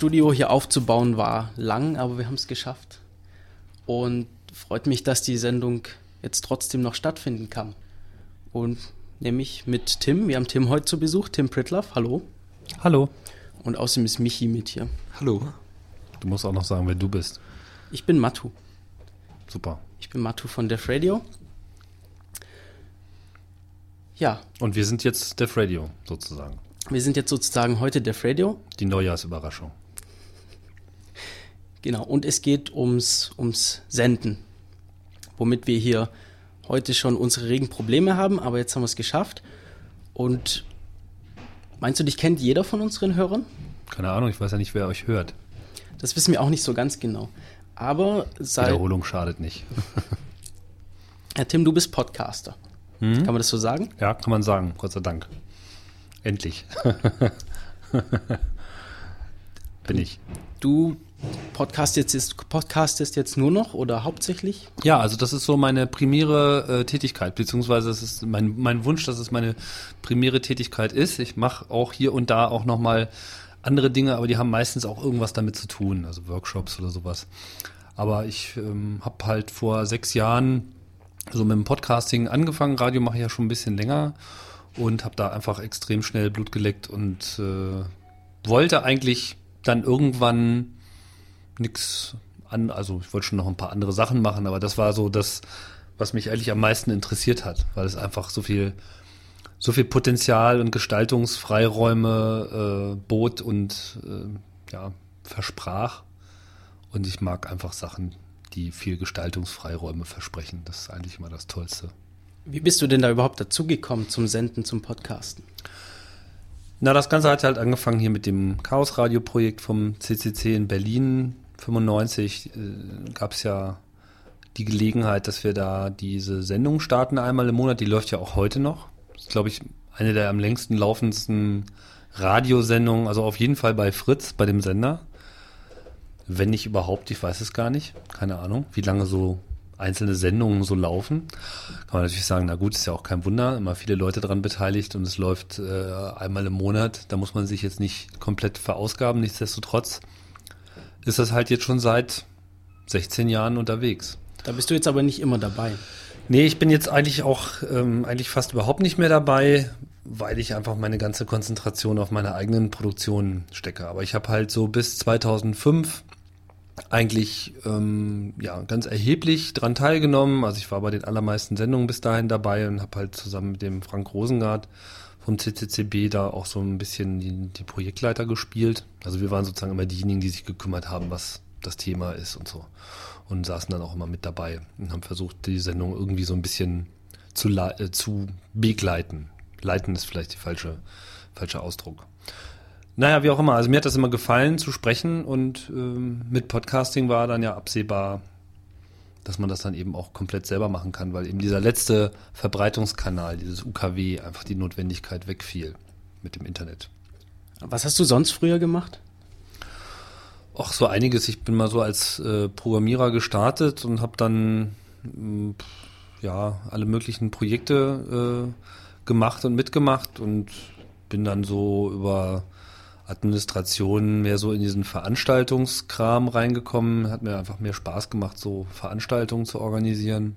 Studio hier aufzubauen, war lang, aber wir haben es geschafft. Und freut mich, dass die Sendung jetzt trotzdem noch stattfinden kann. Und nämlich mit Tim. Wir haben Tim heute zu Besuch, Tim Pritloff. Hallo. Hallo. Und außerdem ist Michi mit hier. Hallo. Du musst auch noch sagen, wer du bist. Ich bin Matu. Super. Ich bin Matu von Def Radio. Ja, Und wir sind jetzt Def Radio sozusagen. wir sind jetzt sozusagen heute Def Radio. Die Neujahrsüberraschung. Genau, und es geht ums, ums Senden, womit wir hier heute schon unsere regen Probleme haben, aber jetzt haben wir es geschafft. Und meinst du, dich kennt jeder von unseren Hörern? Keine Ahnung, ich weiß ja nicht, wer euch hört. Das wissen wir auch nicht so ganz genau. Aber sei, Wiederholung schadet nicht. Herr Tim, du bist Podcaster. Kann man das so sagen? Ja, kann man sagen, Gott sei Dank. Endlich. Bin ich. Du podcastest jetzt, podcastest jetzt nur noch oder hauptsächlich? Ja, also das ist so meine primäre äh, Tätigkeit, beziehungsweise das ist mein, mein Wunsch, dass es meine primäre Tätigkeit ist. Ich mache auch hier und da auch nochmal andere Dinge, aber die haben meistens auch irgendwas damit zu tun, also Workshops oder sowas. Aber ich ähm, habe halt vor sechs Jahren so mit dem Podcasting angefangen. Radio mache ich ja schon ein bisschen länger und habe da einfach extrem schnell Blut geleckt und äh, wollte eigentlich dann irgendwann nix an, also ich wollte schon noch ein paar andere Sachen machen, aber das war so das, was mich eigentlich am meisten interessiert hat, weil es einfach so viel, so viel Potenzial und Gestaltungsfreiräume äh, bot und äh, ja, versprach. Und ich mag einfach Sachen, die viel Gestaltungsfreiräume versprechen. Das ist eigentlich immer das Tollste. Wie bist du denn da überhaupt dazugekommen zum Senden, zum Podcasten? Na, das Ganze hat halt angefangen hier mit dem Chaos-Radio-Projekt vom CCC in Berlin. 95 äh, gab es ja die Gelegenheit, dass wir da diese Sendung starten einmal im Monat. Die läuft ja auch heute noch. Das ist, glaube ich, eine der am längsten laufendsten Radiosendungen. Also auf jeden Fall bei Fritz, bei dem Sender. Wenn nicht überhaupt, ich weiß es gar nicht. Keine Ahnung, wie lange so einzelne Sendungen so laufen. Kann man natürlich sagen, na gut, ist ja auch kein Wunder, immer viele Leute dran beteiligt und es läuft äh, einmal im Monat. Da muss man sich jetzt nicht komplett verausgaben. Nichtsdestotrotz ist das halt jetzt schon seit 16 Jahren unterwegs. Da bist du jetzt aber nicht immer dabei. Nee, ich bin jetzt eigentlich auch ähm, eigentlich fast überhaupt nicht mehr dabei, weil ich einfach meine ganze Konzentration auf meine eigenen Produktionen stecke. Aber ich habe halt so bis 2005 eigentlich ähm, ja ganz erheblich dran teilgenommen. Also ich war bei den allermeisten Sendungen bis dahin dabei und habe halt zusammen mit dem Frank Rosengart vom CCCB da auch so ein bisschen die, die Projektleiter gespielt. Also wir waren sozusagen immer diejenigen, die sich gekümmert haben, was das Thema ist und so. Und saßen dann auch immer mit dabei und haben versucht, die Sendung irgendwie so ein bisschen zu, äh, zu begleiten. Leiten ist vielleicht der falsche, falsche Ausdruck. Naja, wie auch immer. Also mir hat das immer gefallen zu sprechen und ähm, mit Podcasting war dann ja absehbar, dass man das dann eben auch komplett selber machen kann, weil eben dieser letzte Verbreitungskanal, dieses UKW, einfach die Notwendigkeit wegfiel mit dem Internet. Was hast du sonst früher gemacht? Auch so einiges. Ich bin mal so als äh, Programmierer gestartet und habe dann mh, ja alle möglichen Projekte äh, gemacht und mitgemacht und bin dann so über Administration mehr so in diesen Veranstaltungskram reingekommen. Hat mir einfach mehr Spaß gemacht, so Veranstaltungen zu organisieren.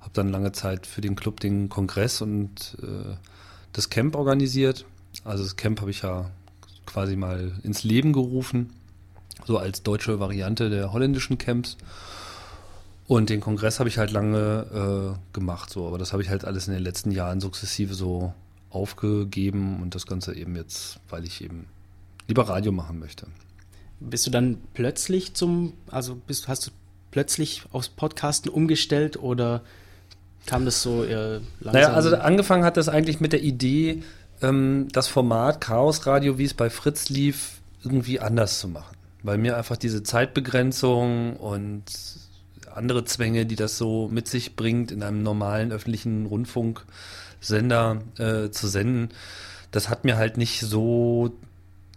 Habe dann lange Zeit für den Club den Kongress und äh, das Camp organisiert. Also das Camp habe ich ja quasi mal ins Leben gerufen, so als deutsche Variante der holländischen Camps. Und den Kongress habe ich halt lange äh, gemacht, so, aber das habe ich halt alles in den letzten Jahren sukzessive so aufgegeben und das Ganze eben jetzt, weil ich eben lieber Radio machen möchte. Bist du dann plötzlich zum, also bist, hast du plötzlich aufs Podcasten umgestellt oder kam das so eher langsam? Naja, also angefangen hat das eigentlich mit der Idee, ähm, das Format Chaos Radio, wie es bei Fritz lief, irgendwie anders zu machen. Weil mir einfach diese Zeitbegrenzung und andere Zwänge, die das so mit sich bringt, in einem normalen öffentlichen Rundfunksender äh, zu senden, das hat mir halt nicht so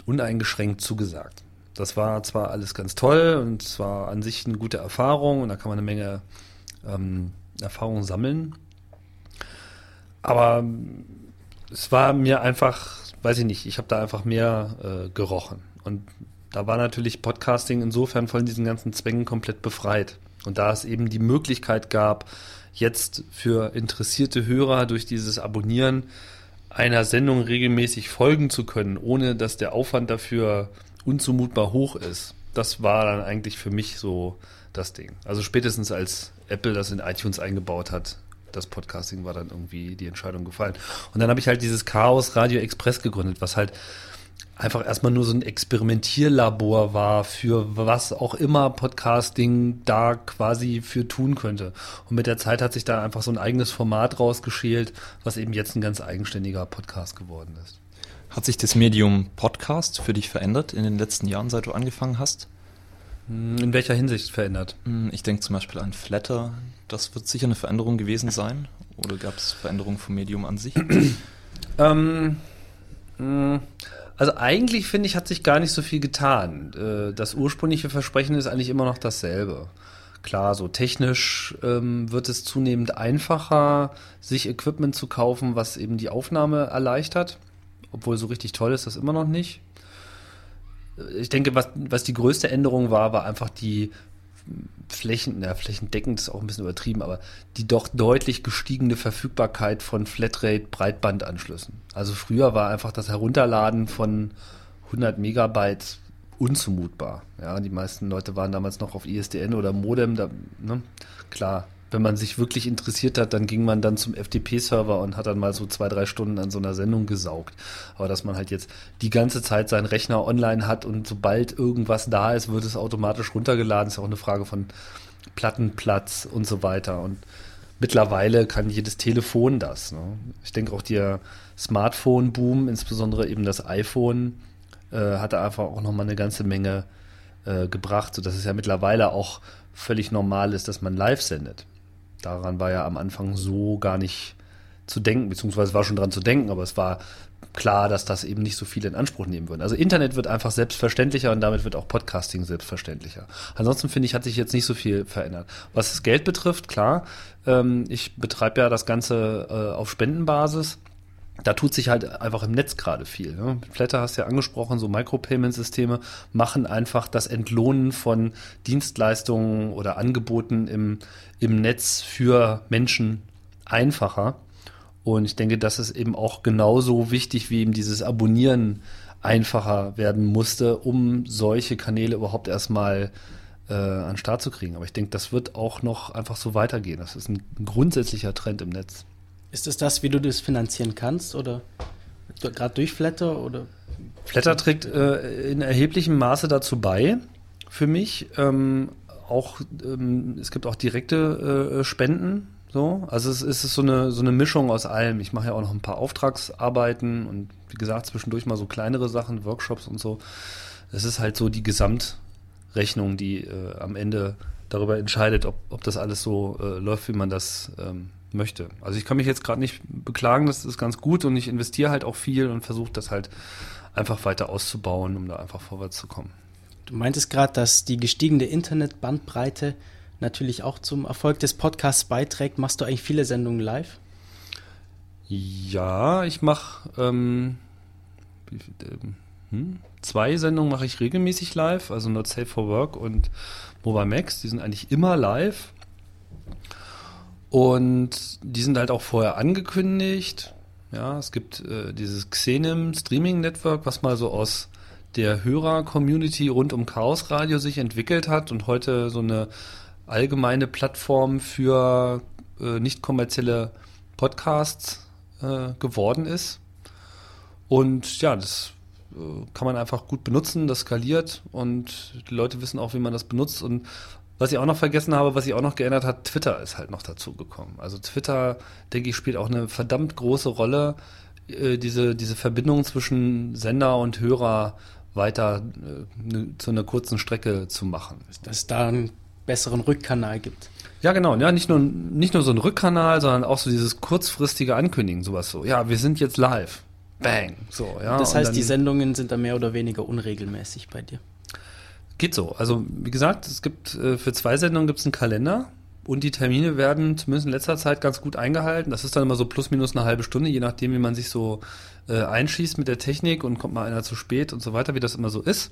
uneingeschränkt zugesagt. Das war zwar alles ganz toll und es war an sich eine gute Erfahrung und da kann man eine Menge ähm, Erfahrung sammeln. Aber es war mir einfach, weiß ich nicht, ich habe da einfach mehr äh, gerochen. Und da war natürlich Podcasting insofern von diesen ganzen Zwängen komplett befreit. Und da es eben die Möglichkeit gab, jetzt für interessierte Hörer durch dieses Abonnieren einer Sendung regelmäßig folgen zu können, ohne dass der Aufwand dafür unzumutbar hoch ist. Das war dann eigentlich für mich so das Ding. Also spätestens als Apple das in iTunes eingebaut hat, das Podcasting war dann irgendwie die Entscheidung gefallen. Und dann habe ich halt dieses Chaos Radio Express gegründet, was halt einfach erstmal nur so ein Experimentierlabor war für was auch immer Podcasting da quasi für tun könnte. Und mit der Zeit hat sich da einfach so ein eigenes Format rausgeschält, was eben jetzt ein ganz eigenständiger Podcast geworden ist. Hat sich das Medium Podcast für dich verändert in den letzten Jahren, seit du angefangen hast? In welcher Hinsicht verändert? Hm, Ich denke zum Beispiel an Flatter. Das wird sicher eine Veränderung gewesen sein. Oder gab es Veränderungen vom Medium an sich? Ähm, mh, also eigentlich finde ich, hat sich gar nicht so viel getan. Äh, Das ursprüngliche Versprechen ist eigentlich immer noch dasselbe. Klar, so technisch ähm, wird es zunehmend einfacher, sich Equipment zu kaufen, was eben die Aufnahme erleichtert. Obwohl so richtig toll ist das immer noch nicht. Äh, Ich denke, was, was die größte Änderung war, war einfach die Flächen, ja, flächendeckend ist auch ein bisschen übertrieben, aber die doch deutlich gestiegene Verfügbarkeit von Flatrate-Breitbandanschlüssen. Also früher war einfach das Herunterladen von 100 Megabyte unzumutbar. Ja, die meisten Leute waren damals noch auf ISDN oder Modem. Da, ne? Klar, wenn man sich wirklich interessiert hat, dann ging man dann zum FTP-Server und hat dann mal so zwei, drei Stunden an so einer Sendung gesaugt. Aber dass man halt jetzt die ganze Zeit seinen Rechner online hat und sobald irgendwas da ist, wird es automatisch runtergeladen, ist auch eine Frage von Plattenplatz und so weiter. Und mittlerweile kann jedes Telefon das. Ne? Ich denke auch der Smartphone-Boom, insbesondere eben das iPhone, äh, hatte einfach auch nochmal eine ganze Menge äh, gebracht, sodass es ja mittlerweile auch völlig normal ist, dass man live sendet. Daran war ja am Anfang so gar nicht zu denken, beziehungsweise war schon dran zu denken, aber es war klar, dass das eben nicht so viele in Anspruch nehmen würden. Also Internet wird einfach selbstverständlicher und damit wird auch Podcasting selbstverständlicher. Ansonsten finde ich, hat sich jetzt nicht so viel verändert. Was das Geld betrifft, klar, ähm, ich betreibe ja das Ganze äh, auf Spendenbasis da tut sich halt einfach im Netz gerade viel. Ne? Flatter hast ja angesprochen, so Micropayment-Systeme machen einfach das Entlohnen von Dienstleistungen oder Angeboten im, im Netz für Menschen einfacher. Und ich denke, das ist eben auch genauso wichtig, wie eben dieses Abonnieren einfacher werden musste, um solche Kanäle überhaupt erstmal äh, an den Start zu kriegen. Aber ich denke, das wird auch noch einfach so weitergehen. Das ist ein grundsätzlicher Trend im Netz. Ist es das, wie du das finanzieren kannst? Oder gerade durch Flatter? Oder? Flatter trägt äh, in erheblichem Maße dazu bei, für mich. Ähm, auch, ähm, es gibt auch direkte äh, Spenden. So. Also es, ist so eine, so eine Mischung aus allem. Ich mache ja auch noch ein paar Auftragsarbeiten und wie gesagt, zwischendurch mal so kleinere Sachen, Workshops und so. Es ist halt so die Gesamtrechnung, die äh, am Ende darüber entscheidet, ob, ob das alles so äh, läuft, wie man das ähm, möchte. Also ich kann mich jetzt gerade nicht beklagen, das ist ganz gut und ich investiere halt auch viel und versuche das halt einfach weiter auszubauen, um da einfach vorwärts zu kommen. Du meintest gerade, dass die gestiegene Internetbandbreite natürlich auch zum Erfolg des Podcasts beiträgt. Machst du eigentlich viele Sendungen live? Ja, ich mache ähm, ähm, hm? zwei Sendungen mache ich regelmäßig live, also Not Safe for Work und Mobile Max. Die sind eigentlich immer live. Und die sind halt auch vorher angekündigt. Ja, es gibt äh, dieses Xenim Streaming Network, was mal so aus der Hörer-Community rund um Chaos Radio sich entwickelt hat und heute so eine allgemeine Plattform für äh, nicht kommerzielle Podcasts äh, geworden ist. Und ja, das äh, kann man einfach gut benutzen, das skaliert und die Leute wissen auch, wie man das benutzt. Und was ich auch noch vergessen habe, was sich auch noch geändert hat, Twitter ist halt noch dazu gekommen. Also Twitter, denke ich, spielt auch eine verdammt große Rolle, äh, diese, diese Verbindung zwischen Sender und Hörer weiter äh, ne, zu einer kurzen Strecke zu machen. Dass es da einen besseren Rückkanal gibt. Ja, genau. Ja, nicht nur, nicht nur so ein Rückkanal, sondern auch so dieses kurzfristige Ankündigen, sowas so. Ja, wir sind jetzt live. Bang. So, ja. das heißt, dann- die Sendungen sind da mehr oder weniger unregelmäßig bei dir. Geht so. Also, wie gesagt, es gibt äh, für zwei Sendungen gibt es einen Kalender und die Termine werden zumindest in letzter Zeit ganz gut eingehalten. Das ist dann immer so plus minus eine halbe Stunde, je nachdem, wie man sich so äh, einschießt mit der Technik und kommt mal einer zu spät und so weiter, wie das immer so ist.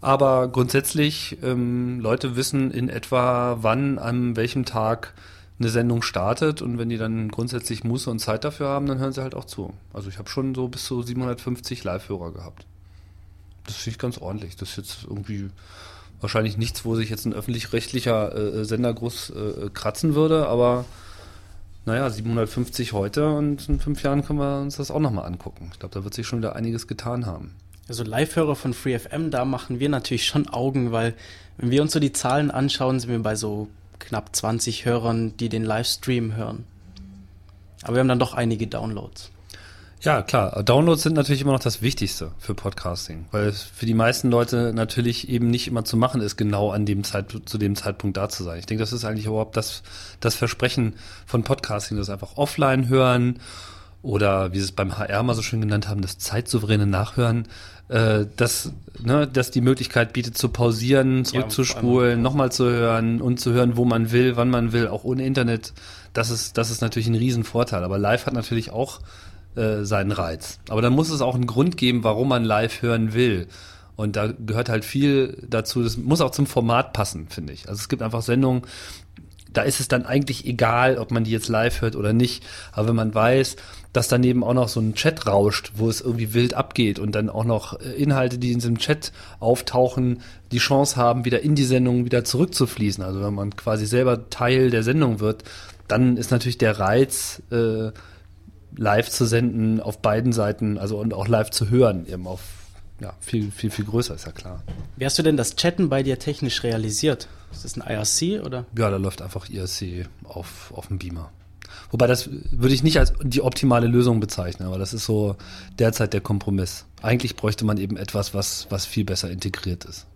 Aber grundsätzlich, ähm, Leute wissen in etwa, wann, an welchem Tag eine Sendung startet und wenn die dann grundsätzlich Muße und Zeit dafür haben, dann hören sie halt auch zu. Also ich habe schon so bis zu 750 Live-Hörer gehabt. Das finde ich ganz ordentlich. Das ist jetzt irgendwie wahrscheinlich nichts, wo sich jetzt ein öffentlich-rechtlicher äh, Sender groß äh, kratzen würde, aber naja, 750 heute und in fünf Jahren können wir uns das auch nochmal angucken. Ich glaube, da wird sich schon wieder einiges getan haben. Also Live-Hörer von FreeFM, da machen wir natürlich schon Augen, weil wenn wir uns so die Zahlen anschauen, sind wir bei so knapp 20 Hörern, die den Livestream hören. Aber wir haben dann doch einige Downloads. Ja, klar. Downloads sind natürlich immer noch das Wichtigste für Podcasting, weil es für die meisten Leute natürlich eben nicht immer zu machen ist, genau an dem Zeit, zu dem Zeitpunkt da zu sein. Ich denke, das ist eigentlich überhaupt das, das Versprechen von Podcasting, das einfach offline hören oder wie sie es beim HR mal so schön genannt haben, das zeitsouveräne Nachhören, äh, das, ne, das die Möglichkeit bietet zu pausieren, zurückzuspulen, nochmal zu hören und zu hören, wo man will, wann man will, auch ohne Internet. Das ist, das ist natürlich ein Riesenvorteil. Aber live hat natürlich auch äh, seinen Reiz. Aber dann muss es auch einen Grund geben, warum man live hören will. Und da gehört halt viel dazu. Das muss auch zum Format passen, finde ich. Also es gibt einfach Sendungen, da ist es dann eigentlich egal, ob man die jetzt live hört oder nicht. Aber wenn man weiß, dass daneben auch noch so ein Chat rauscht, wo es irgendwie wild abgeht und dann auch noch äh, Inhalte, die in diesem Chat auftauchen, die Chance haben, wieder in die Sendung wieder zurückzufließen. Also wenn man quasi selber Teil der Sendung wird, dann ist natürlich der Reiz, äh, live zu senden auf beiden Seiten, also und auch live zu hören, eben auf ja, viel, viel, viel größer, ist ja klar. Wie hast du denn das Chatten bei dir technisch realisiert? Ist das ein IRC oder? Ja, da läuft einfach IRC auf, auf dem Beamer. Wobei das würde ich nicht als die optimale Lösung bezeichnen, aber das ist so derzeit der Kompromiss. Eigentlich bräuchte man eben etwas, was, was viel besser integriert ist.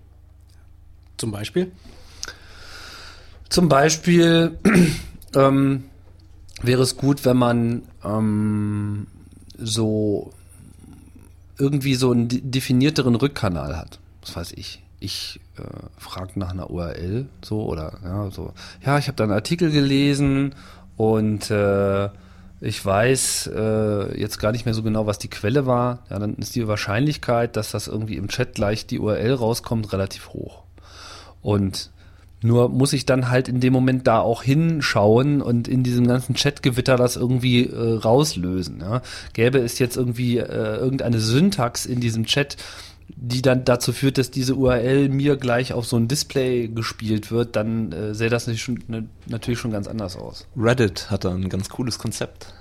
Zum Beispiel? Zum Beispiel ähm, wäre es gut, wenn man ähm, so irgendwie so einen de- definierteren Rückkanal hat. Was weiß ich. Ich äh, frage nach einer URL so oder ja so. Ja, ich habe da einen Artikel gelesen und äh, ich weiß äh, jetzt gar nicht mehr so genau, was die Quelle war. Ja, dann ist die Wahrscheinlichkeit, dass das irgendwie im Chat gleich die URL rauskommt, relativ hoch. Und nur muss ich dann halt in dem Moment da auch hinschauen und in diesem ganzen Chatgewitter das irgendwie äh, rauslösen. Ja. Gäbe es jetzt irgendwie äh, irgendeine Syntax in diesem Chat, die dann dazu führt, dass diese URL mir gleich auf so ein Display gespielt wird, dann äh, sähe das natürlich schon, ne, natürlich schon ganz anders aus. Reddit hat da ein ganz cooles Konzept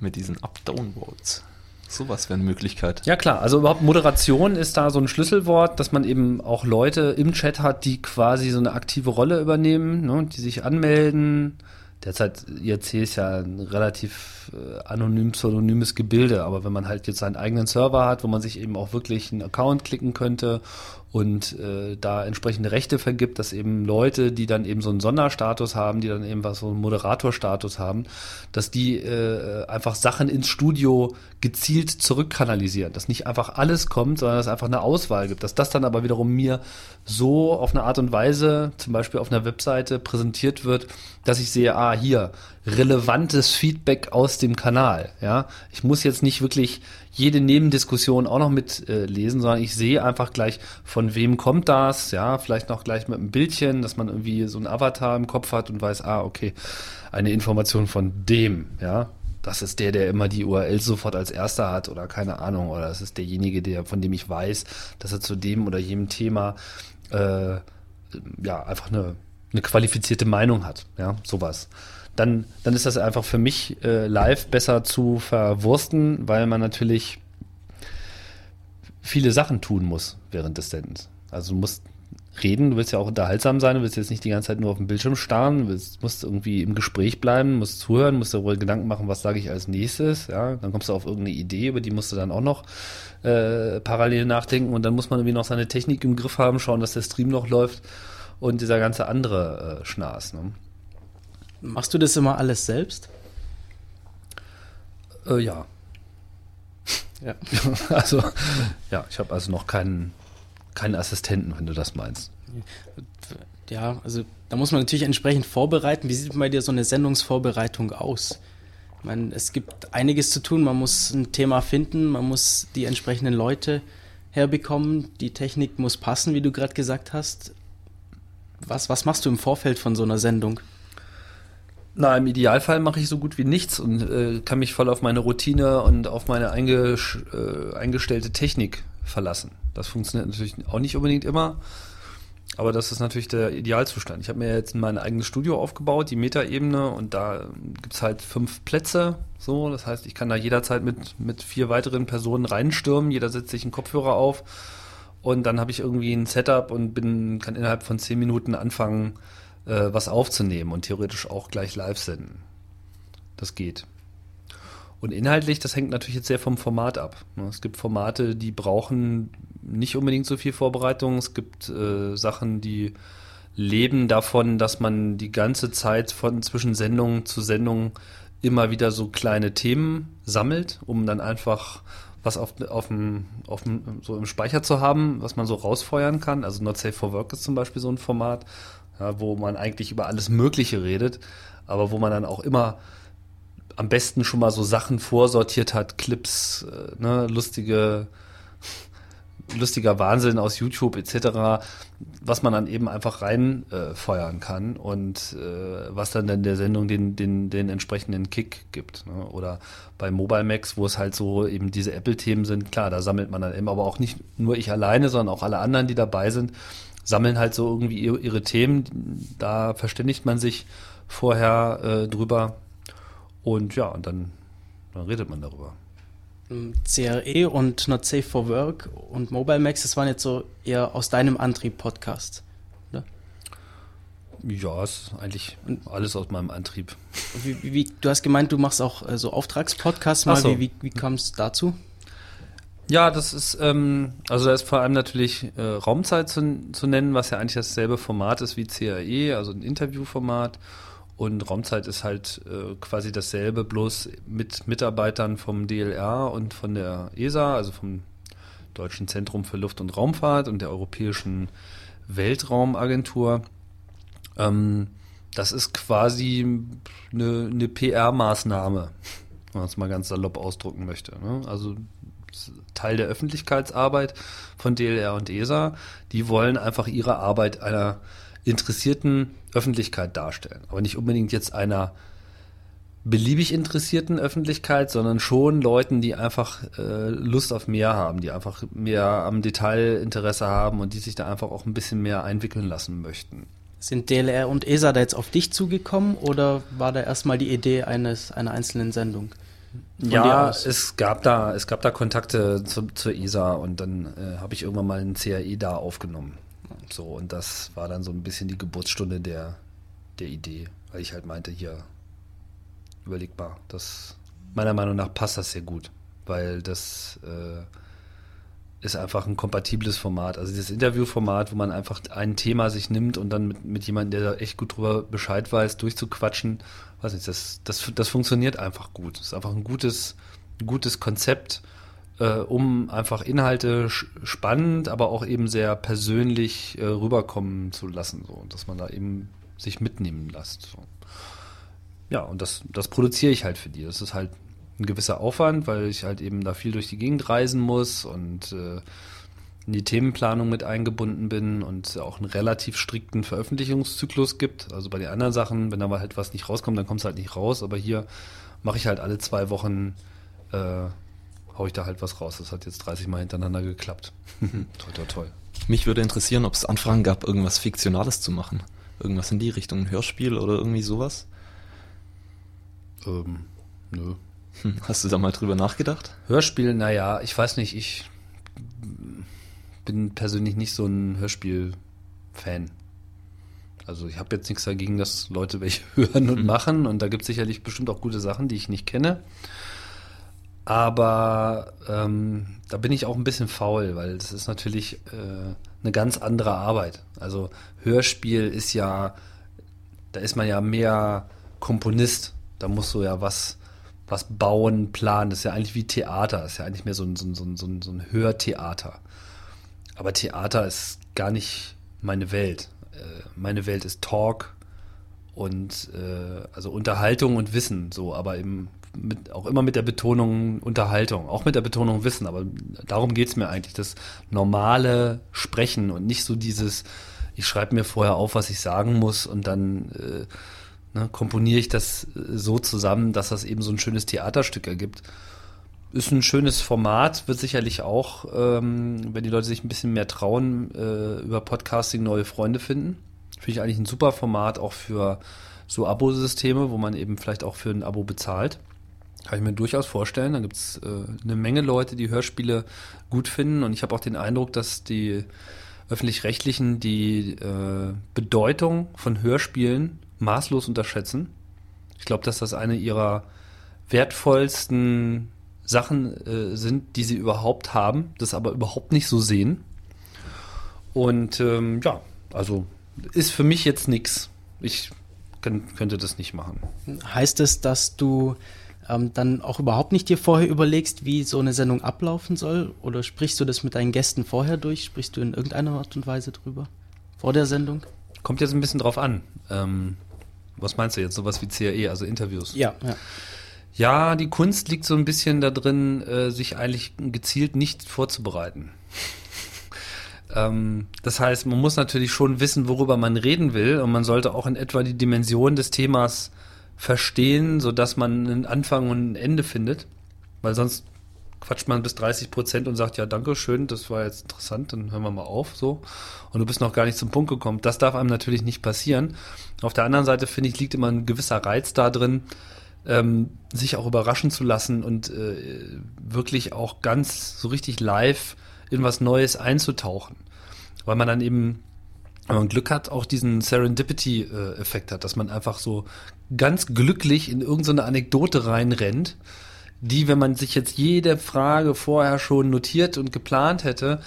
mit diesen Up-Down-Votes. Sowas wäre eine Möglichkeit. Ja klar, also überhaupt Moderation ist da so ein Schlüsselwort, dass man eben auch Leute im Chat hat, die quasi so eine aktive Rolle übernehmen, ne, die sich anmelden. Derzeit IRC ist ja ein relativ äh, anonym pseudonymes Gebilde, aber wenn man halt jetzt seinen eigenen Server hat, wo man sich eben auch wirklich einen Account klicken könnte und äh, da entsprechende Rechte vergibt, dass eben Leute, die dann eben so einen Sonderstatus haben, die dann eben was so einen Moderatorstatus haben, dass die äh, einfach Sachen ins Studio gezielt zurückkanalisieren, dass nicht einfach alles kommt, sondern dass es einfach eine Auswahl gibt, dass das dann aber wiederum mir so auf eine Art und Weise, zum Beispiel auf einer Webseite präsentiert wird, dass ich sehe, ah, hier, relevantes Feedback aus dem Kanal, ja. Ich muss jetzt nicht wirklich jede Nebendiskussion auch noch mitlesen, äh, sondern ich sehe einfach gleich, von wem kommt das, ja, vielleicht noch gleich mit einem Bildchen, dass man irgendwie so ein Avatar im Kopf hat und weiß, ah, okay, eine Information von dem, ja. Das ist der, der immer die URL sofort als erster hat oder keine Ahnung, oder das ist derjenige, der, von dem ich weiß, dass er zu dem oder jenem Thema äh, ja einfach eine, eine qualifizierte Meinung hat, ja, sowas. Dann, dann ist das einfach für mich äh, live besser zu verwursten, weil man natürlich viele Sachen tun muss während des Sendens. Also du musst reden, du willst ja auch unterhaltsam sein, du willst jetzt nicht die ganze Zeit nur auf dem Bildschirm starren, du willst, musst irgendwie im Gespräch bleiben, musst zuhören, musst darüber Gedanken machen, was sage ich als nächstes, ja, dann kommst du auf irgendeine Idee, über die musst du dann auch noch äh, parallel nachdenken und dann muss man irgendwie noch seine Technik im Griff haben, schauen, dass der Stream noch läuft und dieser ganze andere äh, Schnaß. Ne? Machst du das immer alles selbst? Äh, ja. Ja. Also, ja, ich habe also noch keinen, keinen Assistenten, wenn du das meinst. Ja, also da muss man natürlich entsprechend vorbereiten. Wie sieht bei dir so eine Sendungsvorbereitung aus? Ich meine, es gibt einiges zu tun. Man muss ein Thema finden, man muss die entsprechenden Leute herbekommen, die Technik muss passen, wie du gerade gesagt hast. Was, was machst du im Vorfeld von so einer Sendung? Na, im Idealfall mache ich so gut wie nichts und äh, kann mich voll auf meine Routine und auf meine eingesch äh, eingestellte Technik verlassen. Das funktioniert natürlich auch nicht unbedingt immer, aber das ist natürlich der Idealzustand. Ich habe mir jetzt mein eigenes Studio aufgebaut, die Metaebene, und da gibt's halt fünf Plätze. So, das heißt, ich kann da jederzeit mit, mit vier weiteren Personen reinstürmen, jeder setzt sich einen Kopfhörer auf und dann habe ich irgendwie ein Setup und bin, kann innerhalb von zehn Minuten anfangen, äh, was aufzunehmen und theoretisch auch gleich live senden. Das geht. Und inhaltlich, das hängt natürlich jetzt sehr vom Format ab. ne? Es gibt Formate, die brauchen nicht unbedingt so viel Vorbereitung. Es gibt äh, Sachen, die leben davon, dass man die ganze Zeit von zwischen Sendung zu Sendung immer wieder so kleine Themen sammelt, um dann einfach was auf, auf dem, auf dem, so im Speicher zu haben, was man so rausfeuern kann. Also Not Safe for Work ist zum Beispiel so ein Format, ja, wo man eigentlich über alles Mögliche redet, aber wo man dann auch immer am besten schon mal so Sachen vorsortiert hat, Clips, äh, ne, lustige, lustiger Wahnsinn aus YouTube etc., was man dann eben einfach reinfeuern äh, kann und äh, was dann in der Sendung den, den, den entsprechenden Kick gibt. Ne? Oder bei Mobile Max, wo es halt so eben diese Apple-Themen sind, klar, da sammelt man dann eben, aber auch nicht nur ich alleine, sondern auch alle anderen, die dabei sind, sammeln halt so irgendwie ihre, Themen. Da verständigt man sich vorher äh, drüber und ja, und dann, dann redet man darüber. Ähm, CRE und Not Safe for Work und Mobile Max, das waren jetzt so eher aus deinem Antrieb Podcast. Ja, ist eigentlich alles aus meinem Antrieb. Wie, wie, du hast gemeint, du machst auch äh, so Auftragspodcasts mal. So. Wie, wie, wie kam es dazu? Ja, das ist, ähm, also da ist vor allem natürlich äh, Raumzeit zu, zu nennen, was ja eigentlich dasselbe Format ist wie CAE, also ein Interviewformat. Und Raumzeit ist halt äh, quasi dasselbe, bloß mit Mitarbeitern vom DLR und von der ESA, also vom Deutschen Zentrum für Luft- und Raumfahrt und der Europäischen Weltraumagentur. Ähm, das ist quasi eine, eine PR-Maßnahme, wenn man es mal ganz salopp ausdrücken möchte. Ne? Also Teil der Öffentlichkeitsarbeit von DLR und ESA. Die wollen einfach ihre Arbeit einer interessierten Öffentlichkeit darstellen. Aber nicht unbedingt jetzt einer beliebig interessierten Öffentlichkeit, sondern schon Leuten, die einfach äh, Lust auf mehr haben, die einfach mehr am Detail Interesse haben und die sich da einfach auch ein bisschen mehr einwickeln lassen möchten. Sind DLR und ESA da jetzt auf dich zugekommen oder war da erstmal die Idee eines, einer einzelnen Sendung? Ja, es gab da, es gab da Kontakte zu, zur ESA und dann äh, habe ich irgendwann mal ein CAE da aufgenommen. So, und das war dann so ein bisschen die Geburtsstunde der, der Idee, weil ich halt meinte, hier, überlegbar, das meiner Meinung nach passt das sehr gut, weil das äh, ist einfach ein kompatibles Format. Also dieses Interviewformat, wo man einfach ein Thema sich nimmt und dann mit, mit jemandem, der da echt gut drüber Bescheid weiß, durchzuquatschen, weiß nicht, das, das, das funktioniert einfach gut. Das ist einfach ein gutes, gutes Konzept, äh, um einfach Inhalte spannend, aber auch eben sehr persönlich äh, rüberkommen zu lassen, so, dass man da eben sich mitnehmen lässt. So. Ja, und das, das produziere ich halt für die. Das ist halt ein gewisser Aufwand, weil ich halt eben da viel durch die Gegend reisen muss und äh, in die Themenplanung mit eingebunden bin und auch einen relativ strikten Veröffentlichungszyklus gibt. Also bei den anderen Sachen, wenn da mal halt was nicht rauskommt, dann kommt es halt nicht raus. Aber hier mache ich halt alle zwei Wochen, äh, hau ich da halt was raus. Das hat jetzt 30 Mal hintereinander geklappt. toll, toll, toll. Mich würde interessieren, ob es Anfragen gab, irgendwas Fiktionales zu machen. Irgendwas in die Richtung, ein Hörspiel oder irgendwie sowas. Ähm, nö. Hm, Hast du da mal drüber nachgedacht? Hörspiel, naja, ich weiß nicht, ich bin persönlich nicht so ein Hörspiel-Fan. Also ich habe jetzt nichts dagegen, dass Leute welche hören und machen und da gibt es sicherlich bestimmt auch gute Sachen, die ich nicht kenne. Aber ähm, da bin ich auch ein bisschen faul, weil das ist natürlich äh, eine ganz andere Arbeit. Also Hörspiel ist ja, da ist man ja mehr Komponist. Da musst du ja was, was bauen, planen. Das ist ja eigentlich wie Theater. Das ist ja eigentlich mehr so ein, so ein, so ein, so ein, Hörtheater. Aber Theater ist gar nicht meine Welt. Äh, meine Welt ist Talk und äh, also Unterhaltung und Wissen, so, aber eben mit, auch immer mit der Betonung Unterhaltung, auch mit der Betonung Wissen, aber darum geht's mir eigentlich, das normale Sprechen und nicht so dieses, ich schreibe mir vorher auf, was ich sagen muss und dann äh, ne, komponiere ich das äh, so zusammen, dass das eben so ein schönes Theaterstück ergibt. Ist ein schönes Format, wird sicherlich auch, ähm, wenn die Leute sich ein bisschen mehr trauen, äh, über Podcasting neue Freunde finden. Finde ich eigentlich ein super Format auch für so Abosysteme, wo man eben vielleicht auch für ein Abo bezahlt. Kann ich mir durchaus vorstellen. Da gibt es äh, eine Menge Leute, die Hörspiele gut finden. Und ich habe auch den Eindruck, dass die öffentlich-rechtlichen die äh, Bedeutung von Hörspielen maßlos unterschätzen. Ich glaube, dass das eine ihrer wertvollsten Sachen äh, sind, die sie überhaupt haben, das aber überhaupt nicht so sehen. Und ähm, ja, also ist für mich jetzt nichts. Ich kann, könnte das nicht machen. Heißt es, dass du ähm, dann auch überhaupt nicht dir vorher überlegst, wie so eine Sendung ablaufen soll? Oder sprichst du das mit deinen Gästen vorher durch? Sprichst du in irgendeiner Art und Weise drüber? Vor der Sendung? Kommt jetzt ein bisschen drauf an. Ähm, was meinst du jetzt? Sowas wie CAE, also Interviews? Ja, ja. Ja, die Kunst liegt so ein bisschen da drin, äh, sich eigentlich gezielt nicht vorzubereiten. ähm, das heißt, man muss natürlich schon wissen, worüber man reden will und man sollte auch in etwa die Dimension des Themas verstehen, sodass man einen Anfang und ein Ende findet, weil sonst quatscht man bis 30 Prozent und sagt, ja, danke, schön, das war jetzt interessant, dann hören wir mal auf, so. Und du bist noch gar nicht zum Punkt gekommen. Das darf einem natürlich nicht passieren. Auf der anderen Seite, finde ich, liegt immer ein gewisser Reiz da drin, ähm, sich auch überraschen zu lassen und äh, wirklich auch ganz so richtig live in was Neues einzutauchen. Weil man dann eben, wenn man Glück hat, auch diesen Serendipity-Effekt hat, dass man einfach so ganz glücklich in irgendeine Anekdote reinrennt, die, wenn man sich jetzt jede Frage vorher schon notiert und geplant hätte,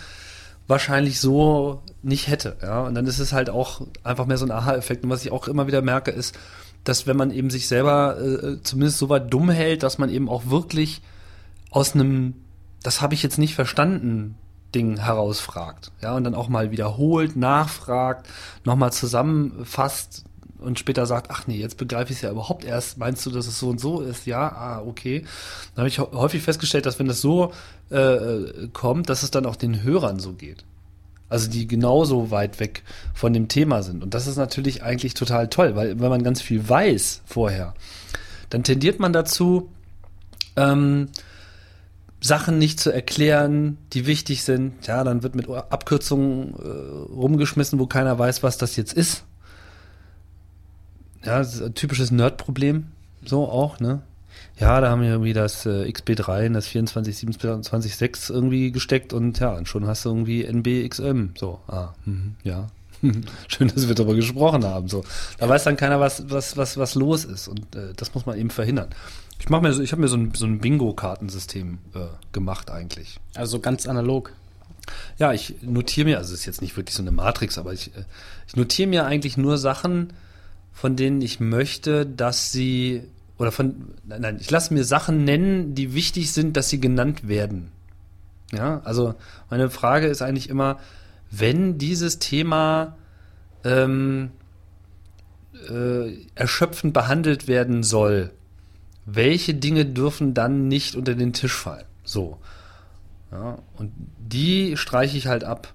wahrscheinlich so nicht hätte. Ja? Und dann ist es halt auch einfach mehr so ein Aha-Effekt. Und was ich auch immer wieder merke, ist, dass wenn man eben sich selber äh, zumindest so weit dumm hält, dass man eben auch wirklich aus einem, das habe ich jetzt nicht verstanden, Ding herausfragt. Ja, und dann auch mal wiederholt, nachfragt, nochmal zusammenfasst und später sagt, ach nee, jetzt begreife ich es ja überhaupt erst. Meinst du, dass es so und so ist? Ja, ah, okay. Dann habe ich hä- häufig festgestellt, dass wenn das so äh, kommt, dass es dann auch den Hörern so geht. Also die genauso weit weg von dem Thema sind. Und das ist natürlich eigentlich total toll, weil wenn man ganz viel weiß vorher, dann tendiert man dazu, ähm, Sachen nicht zu erklären, die wichtig sind. Ja, dann wird mit Abkürzungen äh, rumgeschmissen, wo keiner weiß, was das jetzt ist. Ja, das ist ein typisches Nerd-Problem. So auch, ne? Ja, da haben wir irgendwie das äh, XB3 in das 24.27.6 irgendwie gesteckt und ja, und schon hast du irgendwie NBXM. So, ah, mhm, ja. Schön, dass wir darüber gesprochen haben. So, da weiß dann keiner, was, was, was, was los ist. Und äh, das muss man eben verhindern. Ich mach mir so, ich habe mir so ein, so ein Bingo-Kartensystem äh, gemacht eigentlich. Also ganz analog. Ja, ich notiere mir, also es ist jetzt nicht wirklich so eine Matrix, aber ich, äh, ich notiere mir eigentlich nur Sachen, von denen ich möchte, dass sie oder von nein, ich lasse mir Sachen nennen, die wichtig sind, dass sie genannt werden. Ja, also meine Frage ist eigentlich immer, wenn dieses Thema ähm, äh, erschöpfend behandelt werden soll, welche Dinge dürfen dann nicht unter den Tisch fallen? So. Ja, und die streiche ich halt ab.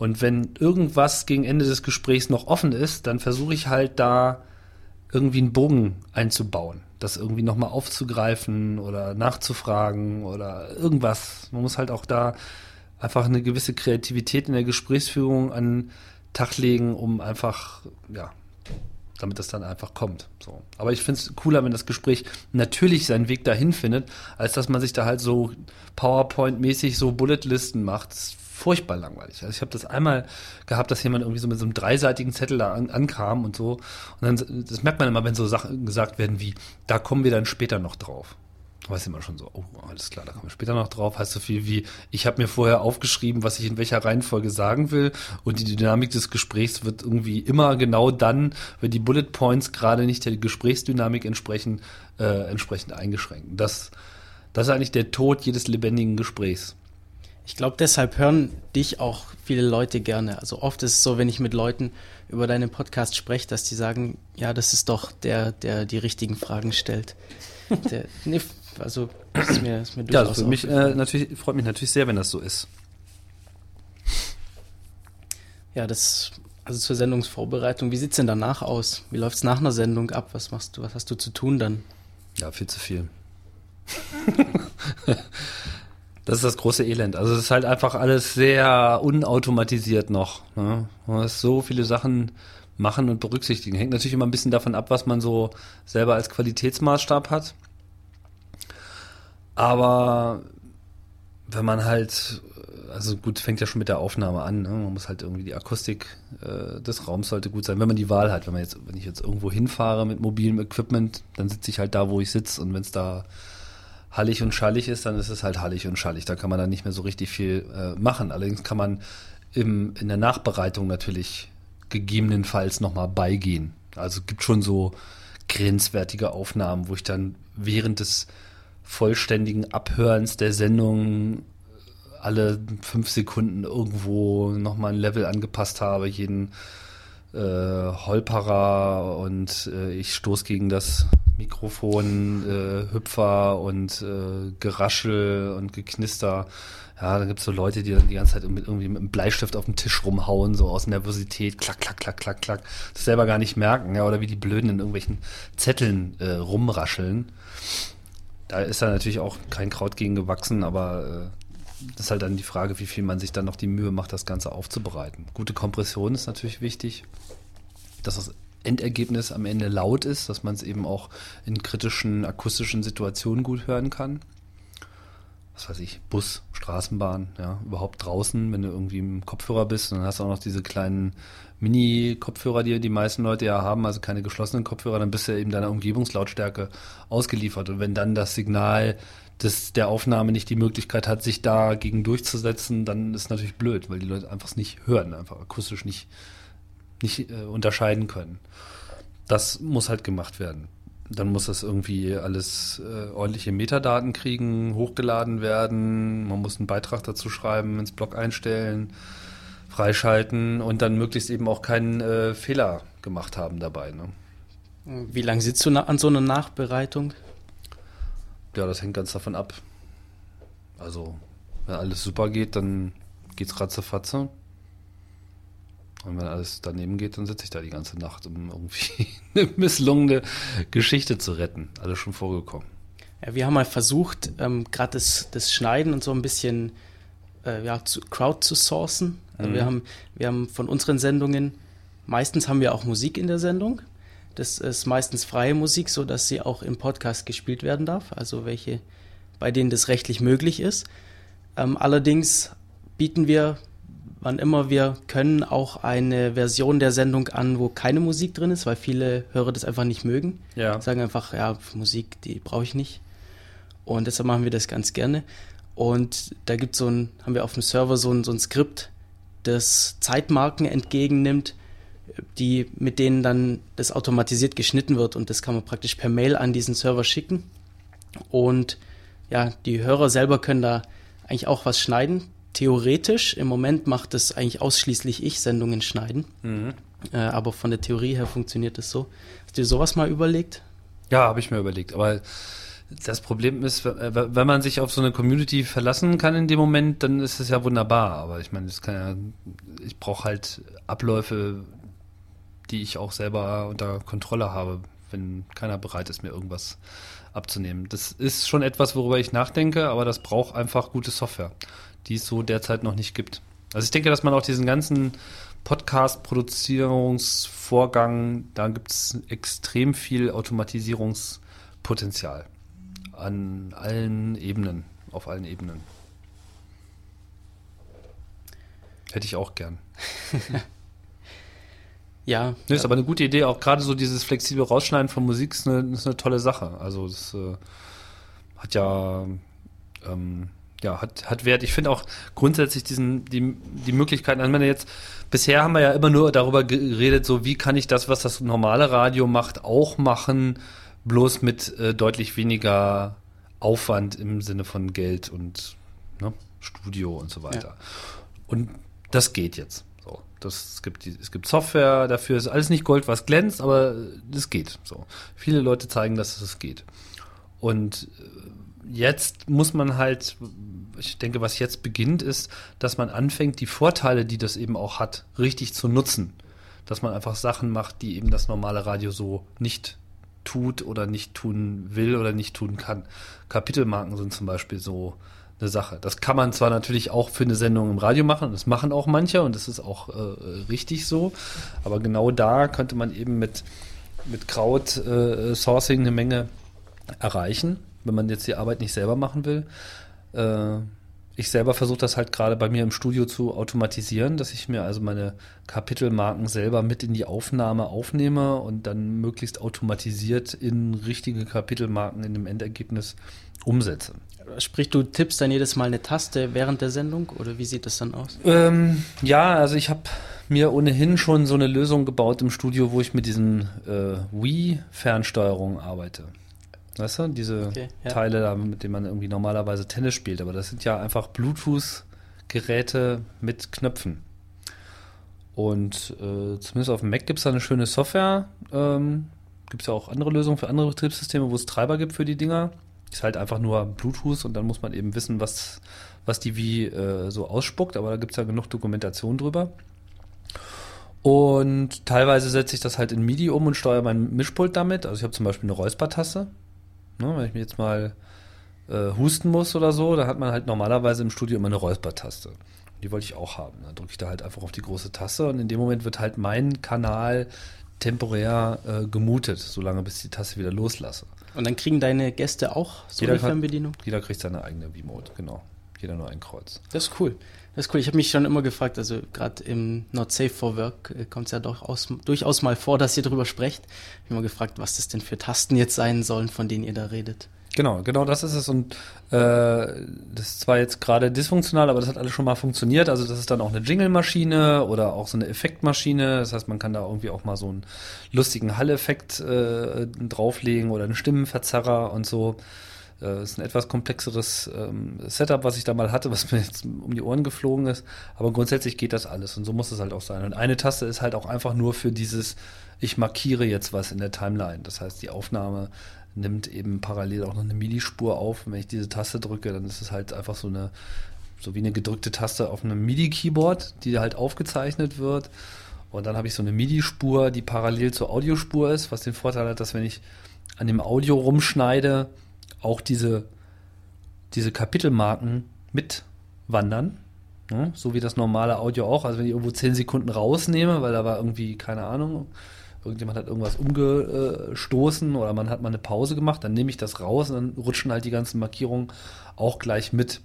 Und wenn irgendwas gegen Ende des Gesprächs noch offen ist, dann versuche ich halt da irgendwie einen Bogen einzubauen, das irgendwie nochmal aufzugreifen oder nachzufragen oder irgendwas. Man muss halt auch da einfach eine gewisse Kreativität in der Gesprächsführung an den Tag legen, um einfach, ja, damit das dann einfach kommt. So. Aber ich finde es cooler, wenn das Gespräch natürlich seinen Weg dahin findet, als dass man sich da halt so PowerPoint-mäßig so Bulletlisten macht. Das furchtbar langweilig. Also ich habe das einmal gehabt, dass jemand irgendwie so mit so einem dreiseitigen Zettel da an, ankam und so. Und dann, das merkt man immer, wenn so Sachen gesagt werden wie, da kommen wir dann später noch drauf. Da weiß immer schon so, oh, alles klar, da kommen wir später noch drauf. Heißt so viel wie, ich habe mir vorher aufgeschrieben, was ich in welcher Reihenfolge sagen will und die Dynamik des Gesprächs wird irgendwie immer genau dann, wenn die Bullet Points gerade nicht der Gesprächsdynamik entsprechen, äh, entsprechend eingeschränkt. Das, das ist eigentlich der Tod jedes lebendigen Gesprächs. Ich glaube, deshalb hören dich auch viele Leute gerne. Also oft ist es so, wenn ich mit Leuten über deinen Podcast spreche, dass die sagen, ja, das ist doch der, der die richtigen Fragen stellt. Der, nee, also das ist mir, ist mir Ja, durchaus für mich äh, natürlich freut mich natürlich sehr, wenn das so ist. Ja, das, also zur Sendungsvorbereitung. Wie sieht's denn danach aus? Wie läuft's nach einer Sendung ab? Was machst du, was hast du zu tun dann? Ja, viel zu viel. das ist das große Elend. Also es ist halt einfach alles sehr unautomatisiert noch. Ne? Man muss so viele Sachen machen und berücksichtigen. Hängt natürlich immer ein bisschen davon ab, was man so selber als Qualitätsmaßstab hat. Aber wenn man halt, also gut, fängt ja schon mit der Aufnahme an. Ne? Man muss halt irgendwie die Akustik äh, des Raums sollte gut sein, wenn man die Wahl hat. Wenn man jetzt, wenn ich jetzt irgendwo hinfahre mit mobilem Equipment, dann sitze ich halt da, wo ich sitze. Und wenn es da hallig und schallig ist, dann ist es halt hallig und schallig. Da kann man dann nicht mehr so richtig viel äh, machen. Allerdings kann man im, in der Nachbereitung natürlich gegebenenfalls nochmal beigehen. Also es gibt schon so grenzwertige Aufnahmen, wo ich dann während des vollständigen Abhörens der Sendung alle fünf Sekunden irgendwo nochmal ein Level angepasst habe, jeden äh, Holperer und äh, ich stoß gegen das Mikrofon, äh, Hüpfer und äh, Geraschel und Geknister. Ja, da gibt's so Leute, die dann die ganze Zeit mit, irgendwie mit einem Bleistift auf dem Tisch rumhauen, so aus Nervosität, klack, klack, klack, klack, klack, das selber gar nicht merken, ja, oder wie die Blöden in irgendwelchen Zetteln äh, rumrascheln. Da ist da natürlich auch kein Kraut gegen gewachsen, aber äh, das ist halt dann die Frage, wie viel man sich dann noch die Mühe macht, das Ganze aufzubereiten. Gute Kompression ist natürlich wichtig, dass das Endergebnis am Ende laut ist, dass man es eben auch in kritischen akustischen Situationen gut hören kann. Was weiß ich, Bus, Straßenbahn, ja, überhaupt draußen, wenn du irgendwie im Kopfhörer bist, und dann hast du auch noch diese kleinen Mini-Kopfhörer, die die meisten Leute ja haben, also keine geschlossenen Kopfhörer, dann bist du eben deiner Umgebungslautstärke ausgeliefert. Und wenn dann das Signal des, der Aufnahme nicht die Möglichkeit hat, sich dagegen durchzusetzen, dann ist natürlich blöd, weil die Leute einfach es nicht hören, einfach akustisch nicht, nicht äh, unterscheiden können. Das muss halt gemacht werden. Dann muss das irgendwie alles äh, ordentliche Metadaten kriegen, hochgeladen werden. Man muss einen Beitrag dazu schreiben, ins Blog einstellen, freischalten und dann möglichst eben auch keinen äh, Fehler gemacht haben dabei. Ne? Wie lange sitzt du an so einer Nachbereitung? Ja, das hängt ganz davon ab. Also, wenn alles super geht, dann geht's ratzefatze. Und wenn alles daneben geht, dann sitze ich da die ganze Nacht, um irgendwie eine misslungene Geschichte zu retten. Alles schon vorgekommen. Ja, wir haben mal versucht, ähm, gerade das, das Schneiden und so ein bisschen äh, ja, zu, Crowd zu sourcen. Also wir, haben, wir haben von unseren Sendungen, meistens haben wir auch Musik in der Sendung. Das ist meistens freie Musik, so dass sie auch im Podcast gespielt werden darf. Also welche, bei denen das rechtlich möglich ist. Ähm, allerdings bieten wir, wann immer wir können, auch eine Version der Sendung an, wo keine Musik drin ist, weil viele Hörer das einfach nicht mögen. Ja. Sagen einfach, ja, Musik, die brauche ich nicht. Und deshalb machen wir das ganz gerne. Und da gibt so ein, haben wir auf dem Server so ein, so ein Skript, das Zeitmarken entgegennimmt, die, mit denen dann das automatisiert geschnitten wird. Und das kann man praktisch per Mail an diesen Server schicken. Und ja, die Hörer selber können da eigentlich auch was schneiden. Theoretisch, im Moment macht es eigentlich ausschließlich ich, Sendungen schneiden. Äh, aber von der Theorie her funktioniert es so. Hast du dir sowas mal überlegt? Ja, habe ich mir überlegt. Aber das Problem ist, wenn man sich auf so eine Community verlassen kann in dem Moment, dann ist es ja wunderbar. Aber ich meine, ja, ich brauche halt Abläufe, die ich auch selber unter Kontrolle habe, wenn keiner bereit ist, mir irgendwas abzunehmen. Das ist schon etwas, worüber ich nachdenke, aber das braucht einfach gute Software, die es so derzeit noch nicht gibt. Also ich denke, dass man auch diesen ganzen Podcast-Produzierungsvorgang, da gibt es extrem viel Automatisierungspotenzial an allen Ebenen, auf allen Ebenen. Hätte ich auch gern. Ja. Nee, ist aber eine gute Idee, auch gerade so dieses flexible Rausschneiden von Musik ist eine, ist eine tolle Sache. Also das äh, hat ja, ähm, ja, hat, hat Wert. Ich finde auch grundsätzlich diesen, die, die Möglichkeiten, also wenn jetzt, bisher haben wir ja immer nur darüber geredet, so wie kann ich das, was das normale Radio macht, auch machen, bloß mit äh, deutlich weniger Aufwand im Sinne von Geld und ne, Studio und so weiter. Und das geht jetzt. So, das, es, gibt die, es gibt Software dafür, ist alles nicht Gold, was glänzt, aber es geht. So. Viele Leute zeigen, dass es geht. Und äh, jetzt muss man halt, ich denke, was jetzt beginnt, ist, dass man anfängt, die Vorteile, die das eben auch hat, richtig zu nutzen. Dass man einfach Sachen macht, die eben das normale Radio so nicht tut oder nicht tun will oder nicht tun kann. Kapitelmarken sind zum Beispiel so eine Sache. Das kann man zwar natürlich auch für eine Sendung im Radio machen, und das machen auch manche und das ist auch äh, richtig so, aber genau da könnte man eben mit, mit Crowd-Sourcing eine Menge erreichen, wenn man jetzt die Arbeit nicht selber machen will. Äh, ich selber versuche das halt gerade bei mir im Studio zu automatisieren, dass ich mir also meine Kapitelmarken selber mit in die Aufnahme aufnehme und dann möglichst automatisiert in richtige Kapitelmarken in dem Endergebnis umsetze. Sprich, du tippst dann jedes Mal eine Taste während der Sendung oder wie sieht das dann aus? Ähm, ja, also ich habe mir ohnehin schon so eine Lösung gebaut im Studio, wo ich mit diesen äh, Wii-Fernsteuerungen arbeite. Weißt du, diese Okay, ja. Teile, da, mit denen man irgendwie normalerweise Tennis spielt, aber das sind ja einfach Bluetooth-Geräte mit Knöpfen. Und äh, zumindest auf dem Mac gibt es da eine schöne Software. Ähm, gibt es ja auch andere Lösungen für andere Betriebssysteme, wo es Treiber gibt für die Dinger. Ist halt einfach nur Bluetooth und dann muss man eben wissen, was, was die wie äh, so ausspuckt, aber da gibt es ja genug Dokumentation drüber. Und teilweise setze ich das halt in MIDI um und steuere mein Mischpult damit. Also ich habe zum Beispiel eine Räuspertaste. Ne, wenn ich mir jetzt mal äh, husten muss oder so, dann hat man halt normalerweise im Studio immer eine Räuspertaste. Die wollte ich auch haben. Dann drücke ich da halt einfach auf die große Taste und in dem Moment wird halt mein Kanal temporär äh, gemutet, solange bis ich die Taste wieder loslasse. Und dann kriegen deine Gäste auch so Jeder eine Fernbedienung? Jeder kriegt seine eigene V-Mode, genau. Jeder nur ein Kreuz. Das ist cool. Das ist cool. Ich habe mich schon immer gefragt, also gerade im Not Safe for Work kommt es ja durchaus, durchaus mal vor, dass ihr drüber sprecht. Ich habe immer gefragt, was das denn für Tasten jetzt sein sollen, von denen ihr da redet. Genau, genau das ist es. Und äh, das ist zwar jetzt gerade dysfunktional, aber das hat alles schon mal funktioniert. Also das ist dann auch eine Jingle-Maschine oder auch so eine Effektmaschine. Das heißt, man kann da irgendwie auch mal so einen lustigen Hall-Effekt äh, drauflegen oder einen Stimmenverzerrer und so. Äh, ist ein etwas komplexeres ähm, Setup, was ich da mal hatte, was mir jetzt um die Ohren geflogen ist. Aber grundsätzlich geht das alles und so muss es halt auch sein. Und eine Taste ist halt auch einfach nur für dieses, ich markiere jetzt was in der Timeline. Das heißt, die Aufnahme nimmt eben parallel auch noch eine MIDI-Spur auf. Und wenn ich diese Taste drücke, dann ist es halt einfach so eine, so wie eine gedrückte Taste auf einem MIDI-Keyboard, die halt aufgezeichnet wird. Und dann habe ich so eine MIDI-Spur, die parallel zur Audiospur ist, was den Vorteil hat, dass wenn ich an dem Audio rumschneide, auch diese, diese Kapitelmarken mitwandern. Ne? So wie das normale Audio auch. Also wenn ich irgendwo 10 Sekunden rausnehme, weil da war irgendwie, keine Ahnung, irgendjemand hat irgendwas umgestoßen oder man hat mal eine Pause gemacht, dann nehme ich das raus und dann rutschen halt die ganzen Markierungen auch gleich mit.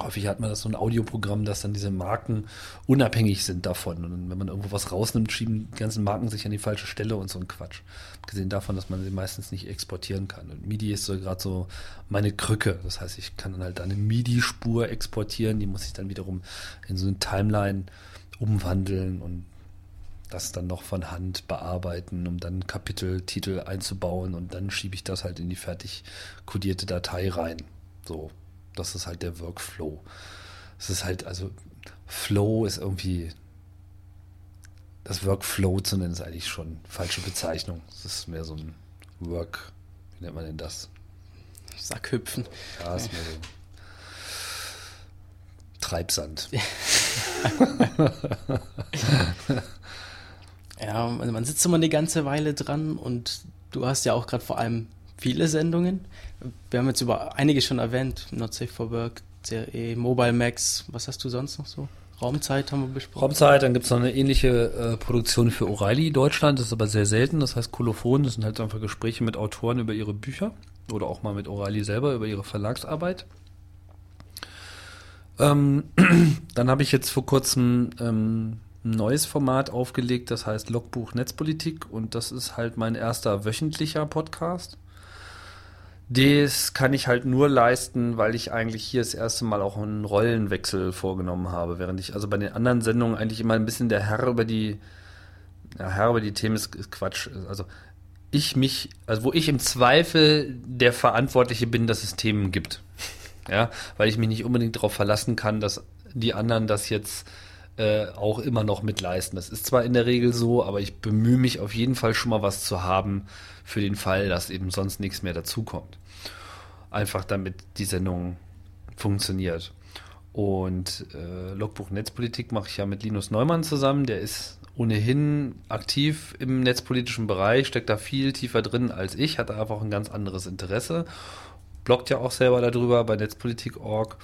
Häufig hat man das so ein Audioprogramm, dass dann diese Marken unabhängig sind davon. Und wenn man irgendwo was rausnimmt, schieben die ganzen Marken sich an die falsche Stelle und so ein Quatsch. Abgesehen davon, dass man sie meistens nicht exportieren kann. Und MIDI ist so gerade so meine Krücke. Das heißt, ich kann dann halt eine MIDI-Spur exportieren, die muss ich dann wiederum in so eine Timeline umwandeln und das dann noch von Hand bearbeiten, um dann Kapiteltitel einzubauen und dann schiebe ich das halt in die fertig kodierte Datei rein. So, das ist halt der Workflow. Es ist halt, also Flow ist irgendwie, das Workflow zu nennen, ist eigentlich schon falsche Bezeichnung. Es ist mehr so ein Work, wie nennt man denn das? Sackhüpfen. Ja, ist mehr so Treibsand. Ja, man man sitzt immer eine ganze Weile dran und du hast ja auch gerade vor allem viele Sendungen. Wir haben jetzt über einige schon erwähnt, Not Safe for Work, CRE, Mobile Max, was hast du sonst noch so? Raumzeit haben wir besprochen. Raumzeit, dann gibt es noch eine ähnliche äh, Produktion für O'Reilly Deutschland, das ist aber sehr selten, das heißt Kolophon, das sind halt einfach Gespräche mit Autoren über ihre Bücher oder auch mal mit O'Reilly selber über ihre Verlagsarbeit. Ähm, dann habe ich jetzt vor kurzem ähm, ein neues Format aufgelegt, das heißt Logbuch Netzpolitik und das ist halt mein erster wöchentlicher Podcast. Das kann ich halt nur leisten, weil ich eigentlich hier das erste Mal auch einen Rollenwechsel vorgenommen habe, während ich also bei den anderen Sendungen eigentlich immer ein bisschen der Herr über die, ja, Herr über die Themen ist, ist Quatsch. Also ich mich, also wo ich im Zweifel der Verantwortliche bin, dass es Themen gibt. Ja, weil ich mich nicht unbedingt darauf verlassen kann, dass die anderen das jetzt äh, auch immer noch mitleisten. Das ist zwar in der Regel so, aber ich bemühe mich auf jeden Fall schon mal was zu haben für den Fall, dass eben sonst nichts mehr dazukommt. Einfach damit die Sendung funktioniert. Und äh, Logbuch Netzpolitik mache ich ja mit Linus Neumann zusammen. Der ist ohnehin aktiv im netzpolitischen Bereich, steckt da viel tiefer drin als ich, hat einfach ein ganz anderes Interesse, bloggt ja auch selber darüber bei Netzpolitik.org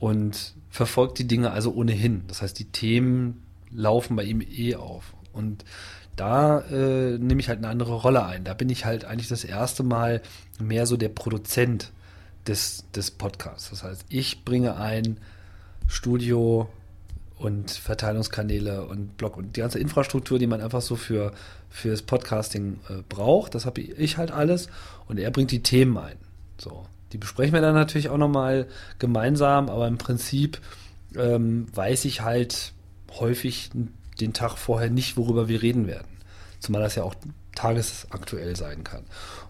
und verfolgt die Dinge also ohnehin. Das heißt, die Themen laufen bei ihm eh auf. Und da äh, nehme ich halt eine andere Rolle ein. Da bin ich halt eigentlich das erste Mal mehr so der Produzent des, des Podcasts. Das heißt, ich bringe ein, Studio und Verteilungskanäle und Blog und die ganze Infrastruktur, die man einfach so für fürs Podcasting äh, braucht. Das habe ich halt alles und er bringt die Themen ein. So, die besprechen wir dann natürlich auch nochmal gemeinsam, aber im Prinzip ähm, weiß ich halt häufig den Tag vorher nicht, worüber wir reden werden. Zumal das ja auch tagesaktuell sein kann.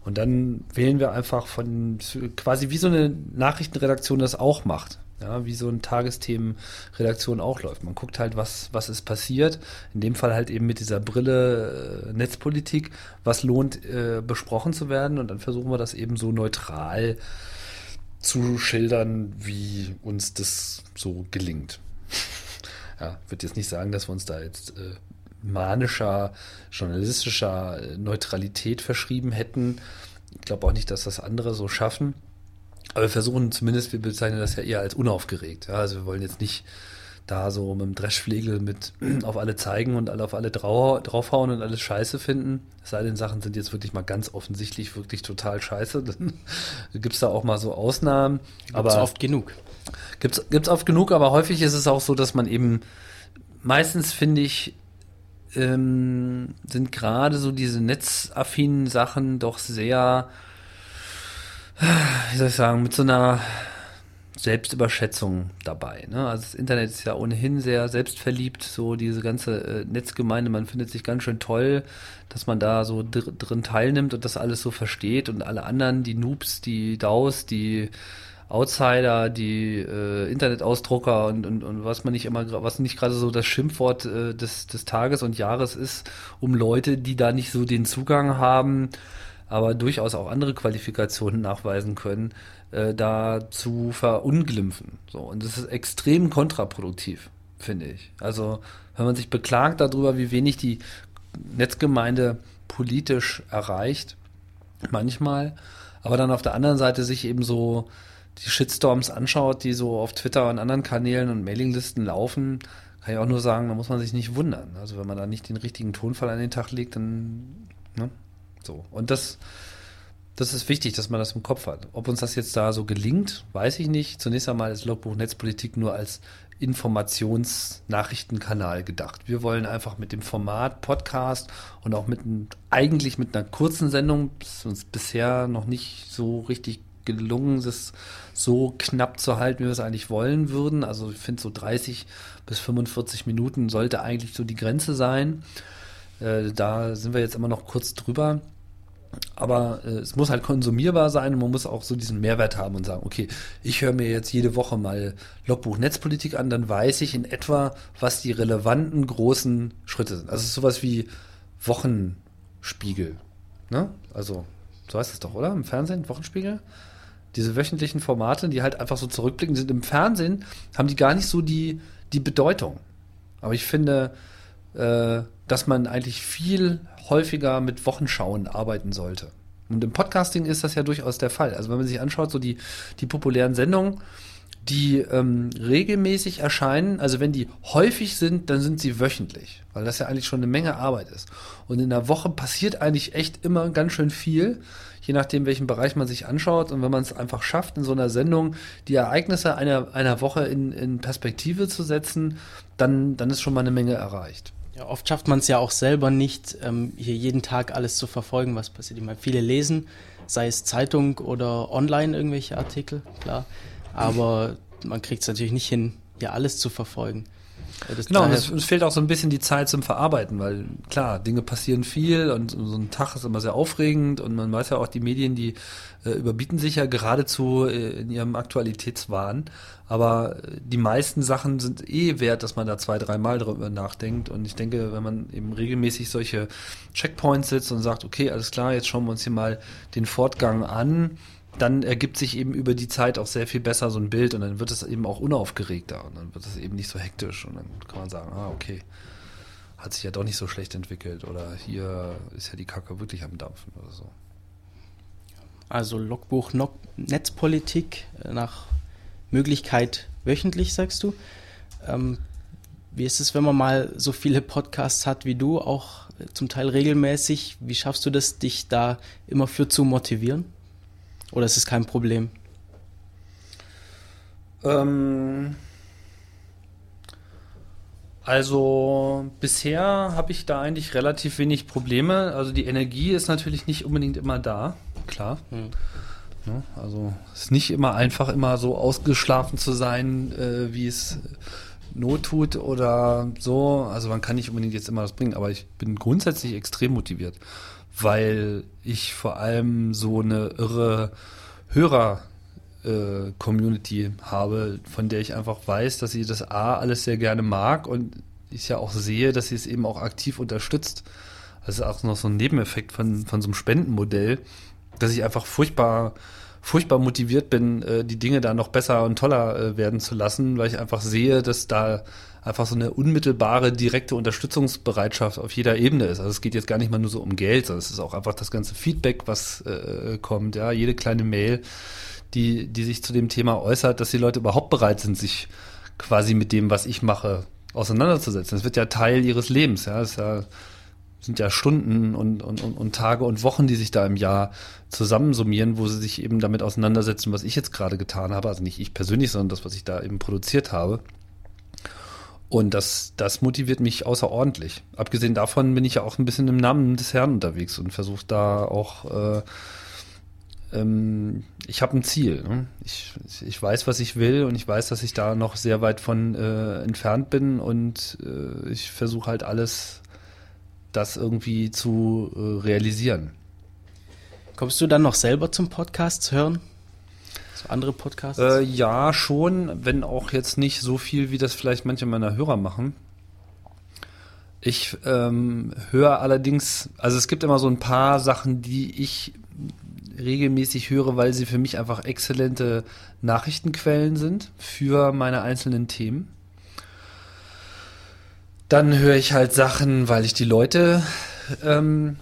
Und dann wählen wir einfach von quasi wie so eine Nachrichtenredaktion das auch macht. Ja, wie so eine Tagesthemenredaktion auch läuft. Man guckt halt, was, was ist passiert. In dem Fall halt eben mit dieser Brille äh, Netzpolitik, was lohnt äh, besprochen zu werden. Und dann versuchen wir das eben so neutral zu schildern, wie uns das so gelingt. ja, würde jetzt nicht sagen, dass wir uns da jetzt äh, manischer, journalistischer äh, Neutralität verschrieben hätten. Ich glaube auch nicht, dass das andere so schaffen. Aber wir versuchen zumindest, wir bezeichnen das ja eher als unaufgeregt. Ja, also wir wollen jetzt nicht da so mit dem Dreschflegel mit auf alle zeigen und alle auf alle drau draufhauen und alles scheiße finden. Es sei denn, Sachen sind jetzt wirklich mal ganz offensichtlich wirklich total scheiße. Dann gibt es da auch mal so Ausnahmen. Gibt's aber oft genug. Gibt's, gibt's oft genug, aber häufig ist es auch so, dass man eben meistens finde ich, ähm, sind gerade so diese netzaffinen Sachen doch sehr, wie soll ich sagen, mit so einer Selbstüberschätzung dabei. Ne? Also das Internet ist ja ohnehin sehr selbstverliebt, so diese ganze äh, Netzgemeinde, man findet sich ganz schön toll, dass man da so dr drin teilnimmt und das alles so versteht und alle anderen, die Noobs, die DAOs, die Outsider, die äh, Internetausdrucker und, und, und was man nicht immer, was nicht gerade so das Schimpfwort äh, des, des Tages und Jahres ist, um Leute, die da nicht so den Zugang haben, aber durchaus auch andere Qualifikationen nachweisen können, äh, da zu verunglimpfen. So, und das ist extrem kontraproduktiv, finde ich. Also, wenn man sich beklagt darüber, wie wenig die Netzgemeinde politisch erreicht, manchmal, aber dann auf der anderen Seite sich eben so die Shitstorms anschaut, die so auf Twitter und anderen Kanälen und Mailinglisten laufen, kann ich auch nur sagen, da muss man sich nicht wundern. Also wenn man da nicht den richtigen Tonfall an den Tag legt, dann ne? So. Und das, das ist wichtig, dass man das im Kopf hat. Ob uns das jetzt da so gelingt, weiß ich nicht. Zunächst einmal ist Logbuch Netzpolitik nur als Informationsnachrichtenkanal gedacht. Wir wollen einfach mit dem Format Podcast und auch mit eigentlich mit einer kurzen Sendung, ist uns bisher noch nicht so richtig gelungen, das so knapp zu halten, wie wir es eigentlich wollen würden. Also ich finde so 30 bis 45 Minuten sollte eigentlich so die Grenze sein. Äh, da sind wir jetzt immer noch kurz drüber. Aber äh, es muss halt konsumierbar sein und man muss auch so diesen Mehrwert haben und sagen, okay, ich höre mir jetzt jede Woche mal Logbuch Netzpolitik an, dann weiß ich in etwa, was die relevanten großen Schritte sind. Also sowas wie Wochenspiegel. Ne? Also, so heißt es doch, oder? Im Fernsehen, Wochenspiegel? Diese wöchentlichen Formate, die halt einfach so zurückblicken, sind im Fernsehen, haben die gar nicht so die, die Bedeutung. Aber ich finde, äh, dass man eigentlich viel häufiger mit Wochenschauen arbeiten sollte. Und im Podcasting ist das ja durchaus der Fall. Also wenn man sich anschaut, so die, die populären Sendungen, die ähm, regelmäßig erscheinen, also wenn die häufig sind, dann sind sie wöchentlich, weil das ja eigentlich schon eine Menge Arbeit ist. Und in der Woche passiert eigentlich echt immer ganz schön viel, je nachdem, welchen Bereich man sich anschaut. Und wenn man es einfach schafft, in so einer Sendung die Ereignisse einer, einer Woche in, in Perspektive zu setzen, dann, dann ist schon mal eine Menge erreicht. Ja, oft schafft man es ja auch selber nicht, ähm, hier jeden Tag alles zu verfolgen, was passiert. Ich meine, viele lesen, sei es Zeitung oder online irgendwelche Artikel, klar. Aber man kriegt es natürlich nicht hin, hier alles zu verfolgen. Das Genau, und es, es fehlt auch so ein bisschen die Zeit zum Verarbeiten, weil klar, Dinge passieren viel und so ein Tag ist immer sehr aufregend und man weiß ja auch, die Medien, die äh, überbieten sich ja geradezu äh, in ihrem Aktualitätswahn. Aber äh, die meisten Sachen sind eh wert, dass man da zwei, dreimal drüber nachdenkt. Und ich denke, wenn man eben regelmäßig solche Checkpoints setzt und sagt, okay, alles klar, jetzt schauen wir uns hier mal den Fortgang an, dann ergibt sich eben über die Zeit auch sehr viel besser so ein Bild und dann wird es eben auch unaufgeregter und dann wird es eben nicht so hektisch und dann kann man sagen, ah, okay, hat sich ja doch nicht so schlecht entwickelt oder hier ist ja die Kacke wirklich am Dampfen oder so. Also Logbuch Netzpolitik nach Möglichkeit wöchentlich, sagst du. Ähm, wie ist es, wenn man mal so viele Podcasts hat wie du, auch zum Teil regelmäßig? Wie schaffst du das, dich da immer für zu motivieren? Oder ist es kein Problem? Ähm, Also bisher habe ich da eigentlich relativ wenig Probleme. Also die Energie ist natürlich nicht unbedingt immer da, klar. Ne? Also es ist nicht immer einfach, immer so ausgeschlafen zu sein, äh, wie es Not tut oder so. Also man kann nicht unbedingt jetzt immer das bringen, aber ich bin grundsätzlich extrem motiviert, weil ich vor allem so eine irre Hörer äh, Community habe, von der ich einfach weiß, dass sie das A alles sehr gerne mag und ich ja auch sehe, dass sie es eben auch aktiv unterstützt. Das ist auch noch so ein Nebeneffekt von, von so einem Spendenmodell, dass ich einfach furchtbar, furchtbar motiviert bin, äh, die Dinge da noch besser und toller äh, werden zu lassen, weil ich einfach sehe, dass da einfach so eine unmittelbare, direkte Unterstützungsbereitschaft auf jeder Ebene ist. Also es geht jetzt gar nicht mal nur so um Geld, sondern es ist auch einfach das ganze Feedback, was äh, kommt, ja, jede kleine Mail, die, die sich zu dem Thema äußert, dass die Leute überhaupt bereit sind, sich quasi mit dem, was ich mache, auseinanderzusetzen. Das wird ja Teil ihres Lebens, ja. Das ist ja, sind ja Stunden und, und, und, und Tage und Wochen, die sich da im Jahr zusammensummieren, wo sie sich eben damit auseinandersetzen, was ich jetzt gerade getan habe. Also nicht ich persönlich, sondern das, was ich da eben produziert habe. Und das, das motiviert mich außerordentlich. Abgesehen davon bin ich ja auch ein bisschen im Namen des Herrn unterwegs und versuche da auch, äh, ähm, ich habe ein Ziel. Ne? Ich, ich weiß, was ich will und ich weiß, dass ich da noch sehr weit von äh, entfernt bin und äh, ich versuche halt alles, das irgendwie zu äh, realisieren. Kommst du dann noch selber zum Podcast hören? So andere Podcasts? Äh, ja, schon, wenn auch jetzt nicht so viel, wie das vielleicht manche meiner Hörer machen. Ich ähm, höre allerdings, also es gibt immer so ein paar Sachen, die ich regelmäßig höre, weil sie für mich einfach exzellente Nachrichtenquellen sind für meine einzelnen Themen. Dann höre ich halt Sachen, weil ich die Leute ähm,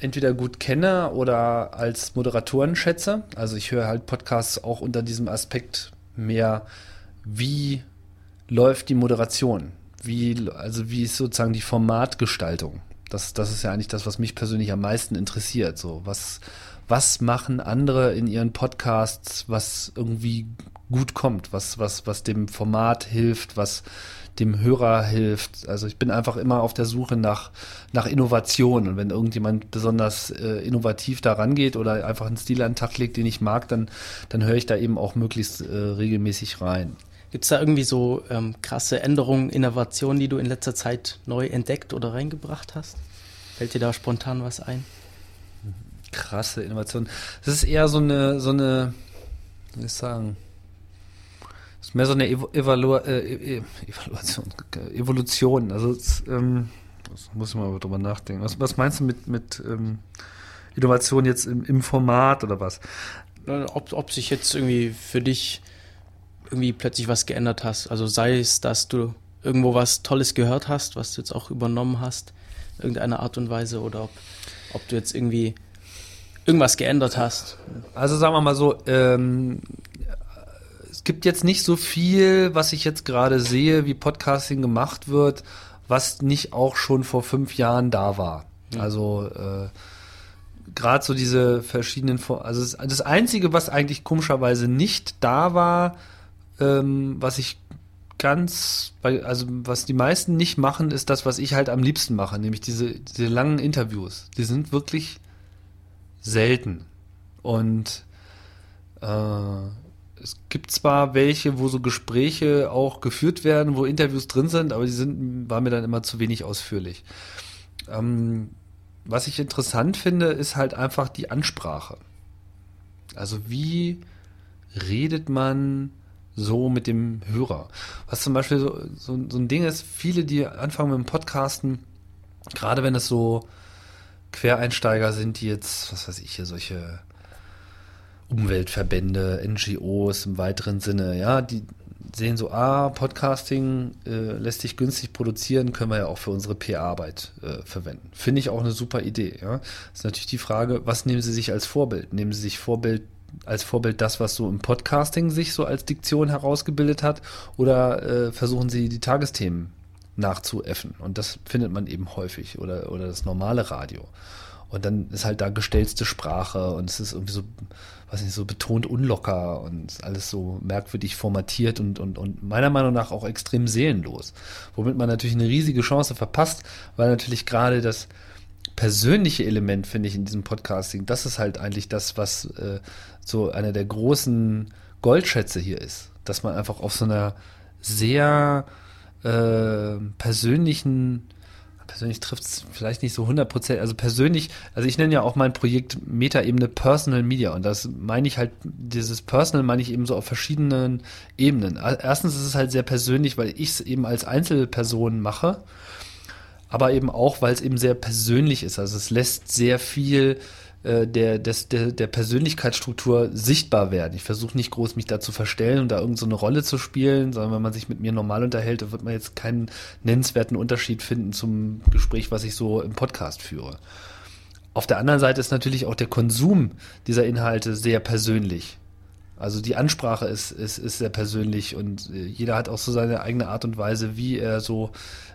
entweder gut kenne oder als Moderatoren schätze. Also ich höre halt Podcasts auch unter diesem Aspekt mehr, wie läuft die Moderation? Wie, also wie ist sozusagen die Formatgestaltung? Das, das ist ja eigentlich das, was mich persönlich am meisten interessiert. So, was, was machen andere in ihren Podcasts, was irgendwie gut kommt, was, was, was dem Format hilft, was dem Hörer hilft. Also ich bin einfach immer auf der Suche nach, nach Innovation. Und wenn irgendjemand besonders äh, innovativ da rangeht oder einfach einen Stil an den Tag legt, den ich mag, dann, dann höre ich da eben auch möglichst äh, regelmäßig rein. Gibt es da irgendwie so ähm, krasse Änderungen, Innovationen, die du in letzter Zeit neu entdeckt oder reingebracht hast? Fällt dir da spontan was ein? Krasse Innovation. Das ist eher so eine, so eine, wie soll ich sagen, ist mehr so eine Evalu äh, Evaluation, Evolution. Also es, ähm, das muss ich mal drüber nachdenken. Was, was meinst du mit, mit ähm, Innovation jetzt im, im Format oder was? Ob, ob sich jetzt irgendwie für dich irgendwie plötzlich was geändert hast. Also sei es, dass du irgendwo was Tolles gehört hast, was du jetzt auch übernommen hast, irgendeiner Art und Weise, oder ob, ob du jetzt irgendwie irgendwas geändert hast. Also sagen wir mal so, ähm, gibt jetzt nicht so viel, was ich jetzt gerade sehe, wie Podcasting gemacht wird, was nicht auch schon vor fünf Jahren da war. Ja. Also äh, gerade so diese verschiedenen, also das, Einzige, was eigentlich komischerweise nicht da war, ähm, was ich ganz, also was die meisten nicht machen, ist das, was ich halt am liebsten mache, nämlich diese, diese langen Interviews. Die sind wirklich selten. Und äh, es gibt zwar welche, wo so Gespräche auch geführt werden, wo Interviews drin sind, aber die sind, war mir dann immer zu wenig ausführlich. Ähm, was ich interessant finde, ist halt einfach die Ansprache. Also wie redet man so mit dem Hörer? Was zum Beispiel so, so, so ein Ding ist, viele, die anfangen mit dem Podcasten, gerade wenn es so Quereinsteiger sind, die jetzt, was weiß ich, hier solche Umweltverbände, NGOs im weiteren Sinne, ja, die sehen so, ah, Podcasting äh, lässt sich günstig produzieren, können wir ja auch für unsere PR-Arbeit äh, verwenden. Finde ich auch eine super Idee, ja. Ist natürlich die Frage, was nehmen Sie sich als Vorbild? Nehmen Sie sich Vorbild als Vorbild das, was so im Podcasting sich so als Diktion herausgebildet hat, oder äh, versuchen Sie die Tagesthemen nachzuäffen? Und das findet man eben häufig oder, oder das normale Radio. Und dann ist halt da gestellte Sprache und es ist irgendwie so, weiß nicht, so betont unlocker und alles so merkwürdig formatiert und, und, und meiner Meinung nach auch extrem seelenlos. Womit man natürlich eine riesige Chance verpasst, weil natürlich gerade das persönliche Element, finde ich, in diesem Podcasting, das ist halt eigentlich das, was äh, so einer der großen Goldschätze hier ist. Dass man einfach auf so einer sehr äh, persönlichen persönlich trifft es vielleicht nicht so 100 Prozent, also persönlich, also ich nenne ja auch mein Projekt Meta-Ebene Personal Media und das meine ich halt, dieses Personal meine ich eben so auf verschiedenen Ebenen. Erstens ist es halt sehr persönlich, weil ich es eben als Einzelperson mache, aber eben auch, weil es eben sehr persönlich ist. Also es lässt sehr viel äh, der, des, der, der Persönlichkeitsstruktur sichtbar werden. Ich versuche nicht groß mich da zu verstellen und da irgendeine so Rolle zu spielen, sondern wenn man sich mit mir normal unterhält, da wird man jetzt keinen nennenswerten Unterschied finden zum Gespräch, was ich so im Podcast führe. Auf der anderen Seite ist natürlich auch der Konsum dieser Inhalte sehr persönlich. Also die Ansprache ist, ist, ist sehr persönlich und äh, jeder hat auch so seine eigene Art und Weise, wie er so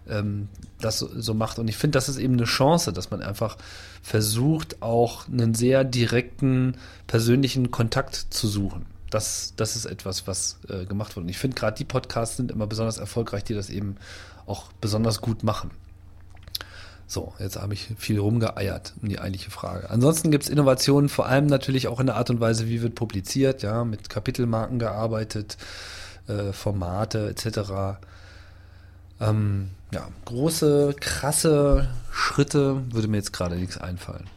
ähm, das so, macht. Und ich finde, das ist eben eine Chance, dass man einfach versucht, auch einen sehr direkten persönlichen Kontakt zu suchen. Das, das ist etwas, was äh, gemacht wird. Und ich finde, gerade die Podcasts sind immer besonders erfolgreich, die das eben auch besonders gut machen. So, jetzt habe ich viel rumgeeiert um die eigentliche Frage. Ansonsten gibt es Innovationen, vor allem natürlich auch in der Art und Weise, wie wird publiziert, ja, mit Kapitelmarken gearbeitet, äh, Formate etc. Ähm, ja, große, krasse Schritte würde mir jetzt gerade nichts einfallen.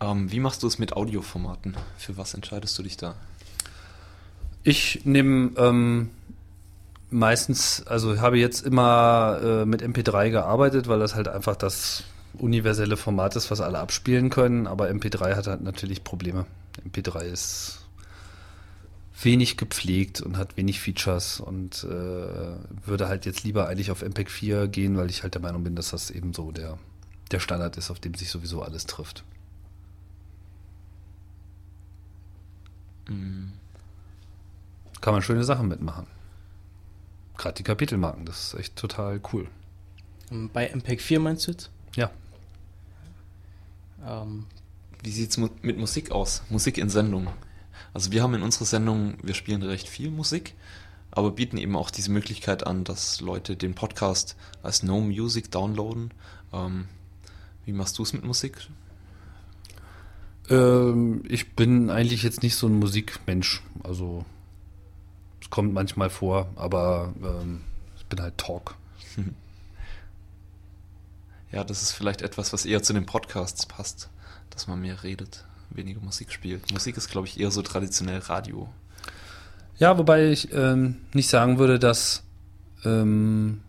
Ähm, wie machst du es mit Audioformaten? Für was entscheidest du dich da? Ich nehme ähm, meistens, also habe jetzt immer äh, mit MP3 gearbeitet, weil das halt einfach das universelle Format ist, was alle abspielen können. Aber MP3 hat halt natürlich Probleme. MP3 ist wenig gepflegt und hat wenig Features und äh, würde halt jetzt lieber eigentlich auf MPEG 4 gehen, weil ich halt der Meinung bin, dass das eben so der, der Standard ist, auf dem sich sowieso alles trifft. Mm. Kann man schöne Sachen mitmachen. Gerade die Kapitelmarken, das ist echt total cool. Bei MPEG 4 meinst du jetzt? Ja. Ähm, Wie sieht's mu mit Musik aus? Musik in Sendung. Also wir haben in unserer Sendung, wir spielen recht viel Musik, aber bieten eben auch diese Möglichkeit an, dass Leute den Podcast als No Music downloaden. Ähm, wie machst du es mit Musik? Ähm, ich bin eigentlich jetzt nicht so ein Musikmensch. Also es kommt manchmal vor, aber ähm, ich bin halt Talk. Ja, das ist vielleicht etwas, was eher zu den Podcasts passt, dass man mehr redet, weniger Musik spielt. Musik ist, glaube ich, eher so traditionell Radio. Ja, wobei ich ähm, nicht sagen würde, dass, ähm,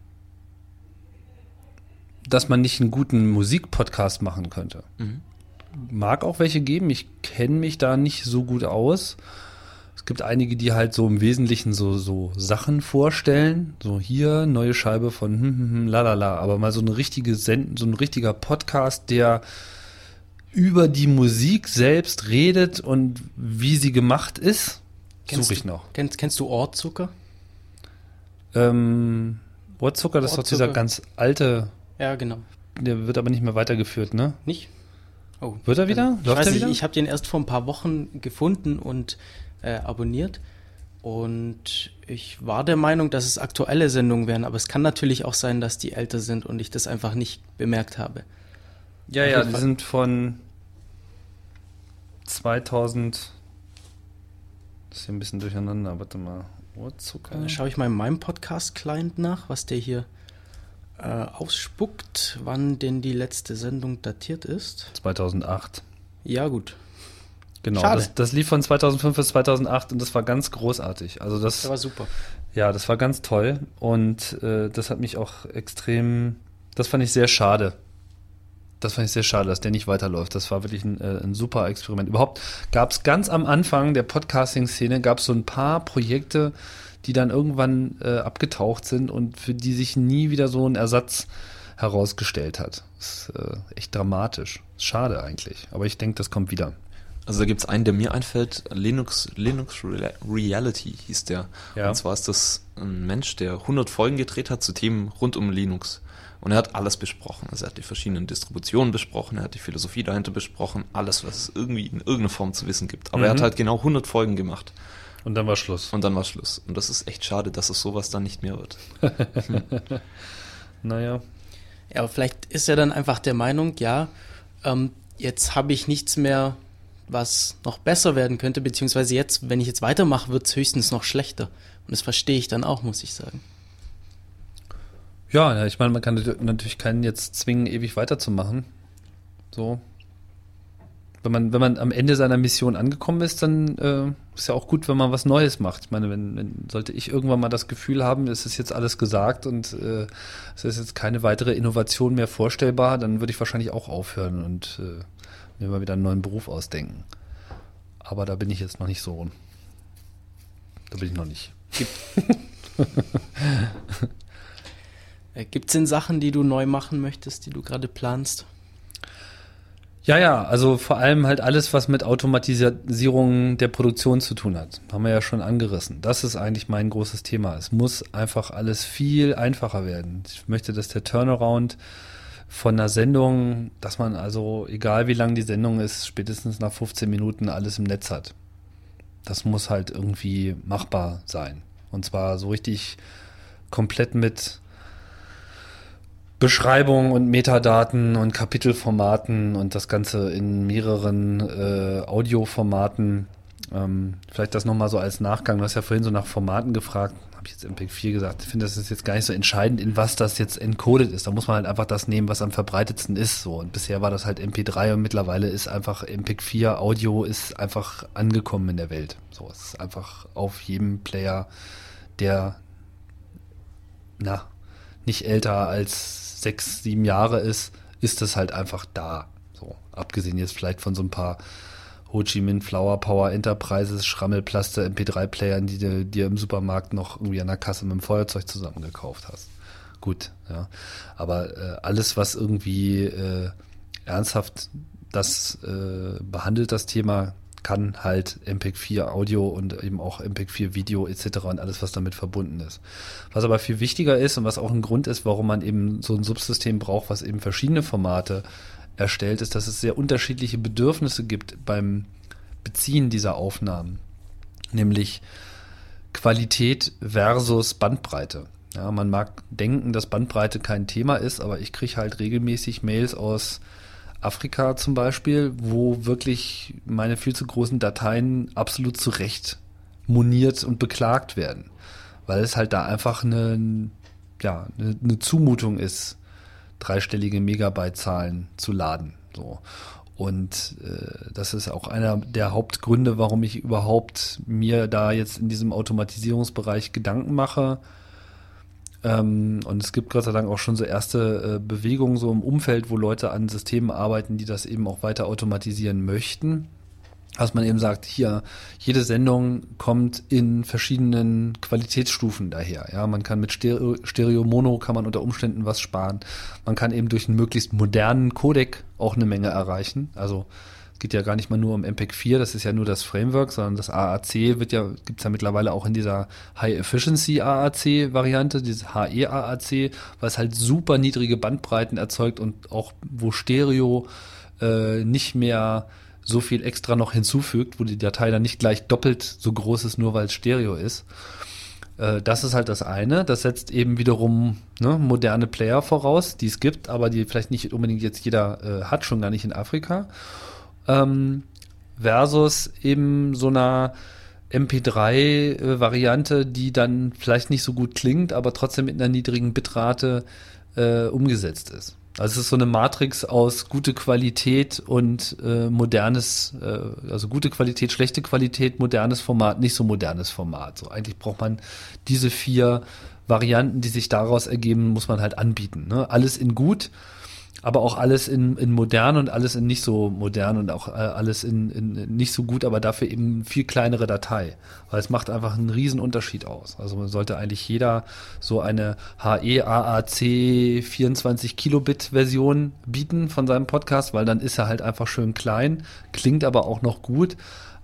dass man nicht einen guten Musikpodcast machen könnte. Mhm. Mag auch welche geben. Ich kenne mich da nicht so gut aus. Es gibt einige, die halt so im Wesentlichen so, so Sachen vorstellen. So hier, neue Scheibe von hm, hm, hm, lalala. Aber mal so eine richtige Send so ein richtiger Podcast, der über die Musik selbst redet und wie sie gemacht ist, suche ich noch. Kennst, kennst du Ohrzucker? Ähm, Ohrzucker, das ist doch dieser Ohrzucker. ganz alte, Ja, genau. der wird aber nicht mehr weitergeführt, ne? Nicht? Oh. Wird er wieder? Ich Läuft weiß er wieder? ich habe den erst vor ein paar Wochen gefunden und äh, abonniert. Und ich war der Meinung, dass es aktuelle Sendungen wären, aber es kann natürlich auch sein, dass die älter sind und ich das einfach nicht bemerkt habe. Ja, ja, die sind von 2000. Das ist hier ein bisschen durcheinander. Warte mal. Ohrzucker. Äh, Schaue ich mal in meinem Podcast-Client nach, was der hier äh, ausspuckt, wann denn die letzte Sendung datiert ist. 2008. Ja, gut. Genau. Schade. Das, das lief von 2005 bis 2008 und das war ganz großartig. Also das, Der war super. ja, das war ganz toll und äh, das hat mich auch extrem. Das fand ich sehr schade. Das fand ich sehr schade, dass der nicht weiterläuft. Das war wirklich ein, äh, ein super Experiment. Überhaupt gab es ganz am Anfang der Podcasting-Szene gab es so ein paar Projekte, die dann irgendwann äh, abgetaucht sind und für die sich nie wieder so ein Ersatz herausgestellt hat. Das ist äh, echt dramatisch. Ist Schade eigentlich. Aber ich denke, das kommt wieder. Also da gibt's einen, der mir einfällt, Linux, Linux Re- Reality hieß der. Ja. Und zwar ist das ein Mensch, der 100 Folgen gedreht hat zu Themen rund um Linux. Und er hat alles besprochen. Also er hat die verschiedenen Distributionen besprochen, er hat die Philosophie dahinter besprochen, alles, was es irgendwie in irgendeiner Form zu wissen gibt. Aber er hat Mhm. halt genau 100 Folgen gemacht. Und dann war Schluss. Und dann war Schluss. Und das ist echt schade, dass es sowas dann nicht mehr wird. Naja. Ja, aber vielleicht ist er dann einfach der Meinung, ja, ähm, jetzt habe ich nichts mehr, was noch besser werden könnte, beziehungsweise jetzt, wenn ich jetzt weitermache, wird es höchstens noch schlechter. Und das verstehe ich dann auch, muss ich sagen. Ja, ja, ich meine, man kann nat- natürlich keinen jetzt zwingen, ewig weiterzumachen. So. Wenn man, wenn man am Ende seiner Mission angekommen ist, dann äh, ist ja auch gut, wenn man was Neues macht. Ich meine, wenn, wenn sollte ich irgendwann mal das Gefühl haben, es ist jetzt alles gesagt und äh, es ist jetzt keine weitere Innovation mehr vorstellbar, dann würde ich wahrscheinlich auch aufhören und äh, mir mal wieder einen neuen Beruf ausdenken. Aber da bin ich jetzt noch nicht so. Da bin ich noch nicht. Gibt es denn Sachen, die du neu machen möchtest, die du gerade planst? Ja, ja, also vor allem halt alles, was mit Automatisierung der Produktion zu tun hat. Haben wir ja schon angerissen. Das ist eigentlich mein großes Thema. Es muss einfach alles viel einfacher werden. Ich möchte, dass der Turnaround von einer Sendung, dass man also, egal wie lang die Sendung ist, spätestens nach 15 Minuten alles im Netz hat. Das muss halt irgendwie machbar sein. Und zwar so richtig komplett mit Beschreibung und Metadaten und Kapitelformaten und das Ganze in mehreren äh, Audioformaten. Ähm, vielleicht das nochmal so als Nachgang. Du hast ja vorhin so nach Formaten gefragt. Habe ich jetzt MPEG-4 gesagt. Ich finde, das ist jetzt gar nicht so entscheidend, in was das jetzt encoded ist. Da muss man halt einfach das nehmen, was am verbreitetsten ist. So. Und bisher war das halt MP3 und mittlerweile ist einfach MPEG-4 Audio ist einfach angekommen in der Welt. So, es ist einfach auf jedem Player, der na, nicht älter als sechs, sieben Jahre ist, ist das halt einfach da. So, abgesehen jetzt vielleicht von so ein paar Ho Chi Minh Flower Power Enterprises, Schrammelplaster MP3-Playern, die du dir im Supermarkt noch irgendwie an der Kasse mit dem Feuerzeug zusammengekauft hast. Gut, ja. Aber äh, alles, was irgendwie äh, ernsthaft das äh, behandelt, das Thema, kann halt MPEG-4 Audio und eben auch MPEG-4 Video etc. und alles, was damit verbunden ist. Was aber viel wichtiger ist und was auch ein Grund ist, warum man eben so ein Subsystem braucht, was eben verschiedene Formate erstellt, ist, dass es sehr unterschiedliche Bedürfnisse gibt beim Beziehen dieser Aufnahmen. Nämlich Qualität versus Bandbreite. Ja, man mag denken, dass Bandbreite kein Thema ist, aber ich kriege halt regelmäßig Mails aus Afrika zum Beispiel, wo wirklich meine viel zu großen Dateien absolut zu Recht moniert und beklagt werden. Weil es halt da einfach eine, ja, eine, Zumutung ist, dreistellige Megabyte-Zahlen zu laden. So. Und äh, das ist auch einer der Hauptgründe, warum ich überhaupt mir da jetzt in diesem Automatisierungsbereich Gedanken mache. Ähm, und es gibt Gott sei Dank auch schon so erste äh, Bewegungen so im Umfeld, wo Leute an Systemen arbeiten, die das eben auch weiter automatisieren möchten. Dass man eben sagt, hier, jede Sendung kommt in verschiedenen Qualitätsstufen daher. Ja, man kann mit Stereo, Stereo Mono kann man unter Umständen was sparen. Man kann eben durch einen möglichst modernen Codec auch eine Menge erreichen. Also geht ja gar nicht mal nur um MPEG 4, das ist ja nur das Framework, sondern das AAC wird ja, gibt's ja mittlerweile auch in dieser High Efficiency AAC Variante, diese HE AAC, was halt super niedrige Bandbreiten erzeugt und auch wo Stereo äh, nicht mehr so viel extra noch hinzufügt, wo die Datei dann nicht gleich doppelt so groß ist, nur weil es Stereo ist. Äh, das ist halt das eine. Das setzt eben wiederum ne, moderne Player voraus, die es gibt, aber die vielleicht nicht unbedingt jetzt jeder äh, hat, schon gar nicht in Afrika. Ähm, versus eben so einer MP3-Variante, die dann vielleicht nicht so gut klingt, aber trotzdem mit einer niedrigen Bitrate äh, umgesetzt ist. Also es ist so eine Matrix aus gute Qualität und äh, modernes, äh, also gute Qualität, schlechte Qualität, modernes Format, nicht so modernes Format. So eigentlich braucht man diese vier Varianten, die sich daraus ergeben, muss man halt anbieten. Ne? Alles in gut aber auch alles in, in modern und alles in nicht so modern und auch äh, alles in, in nicht so gut, aber dafür eben viel kleinere Datei. Weil es macht einfach einen riesen Unterschied aus. Also man sollte eigentlich jeder so eine HE AAC 24 Kilobit Version bieten von seinem Podcast, weil dann ist er halt einfach schön klein, klingt aber auch noch gut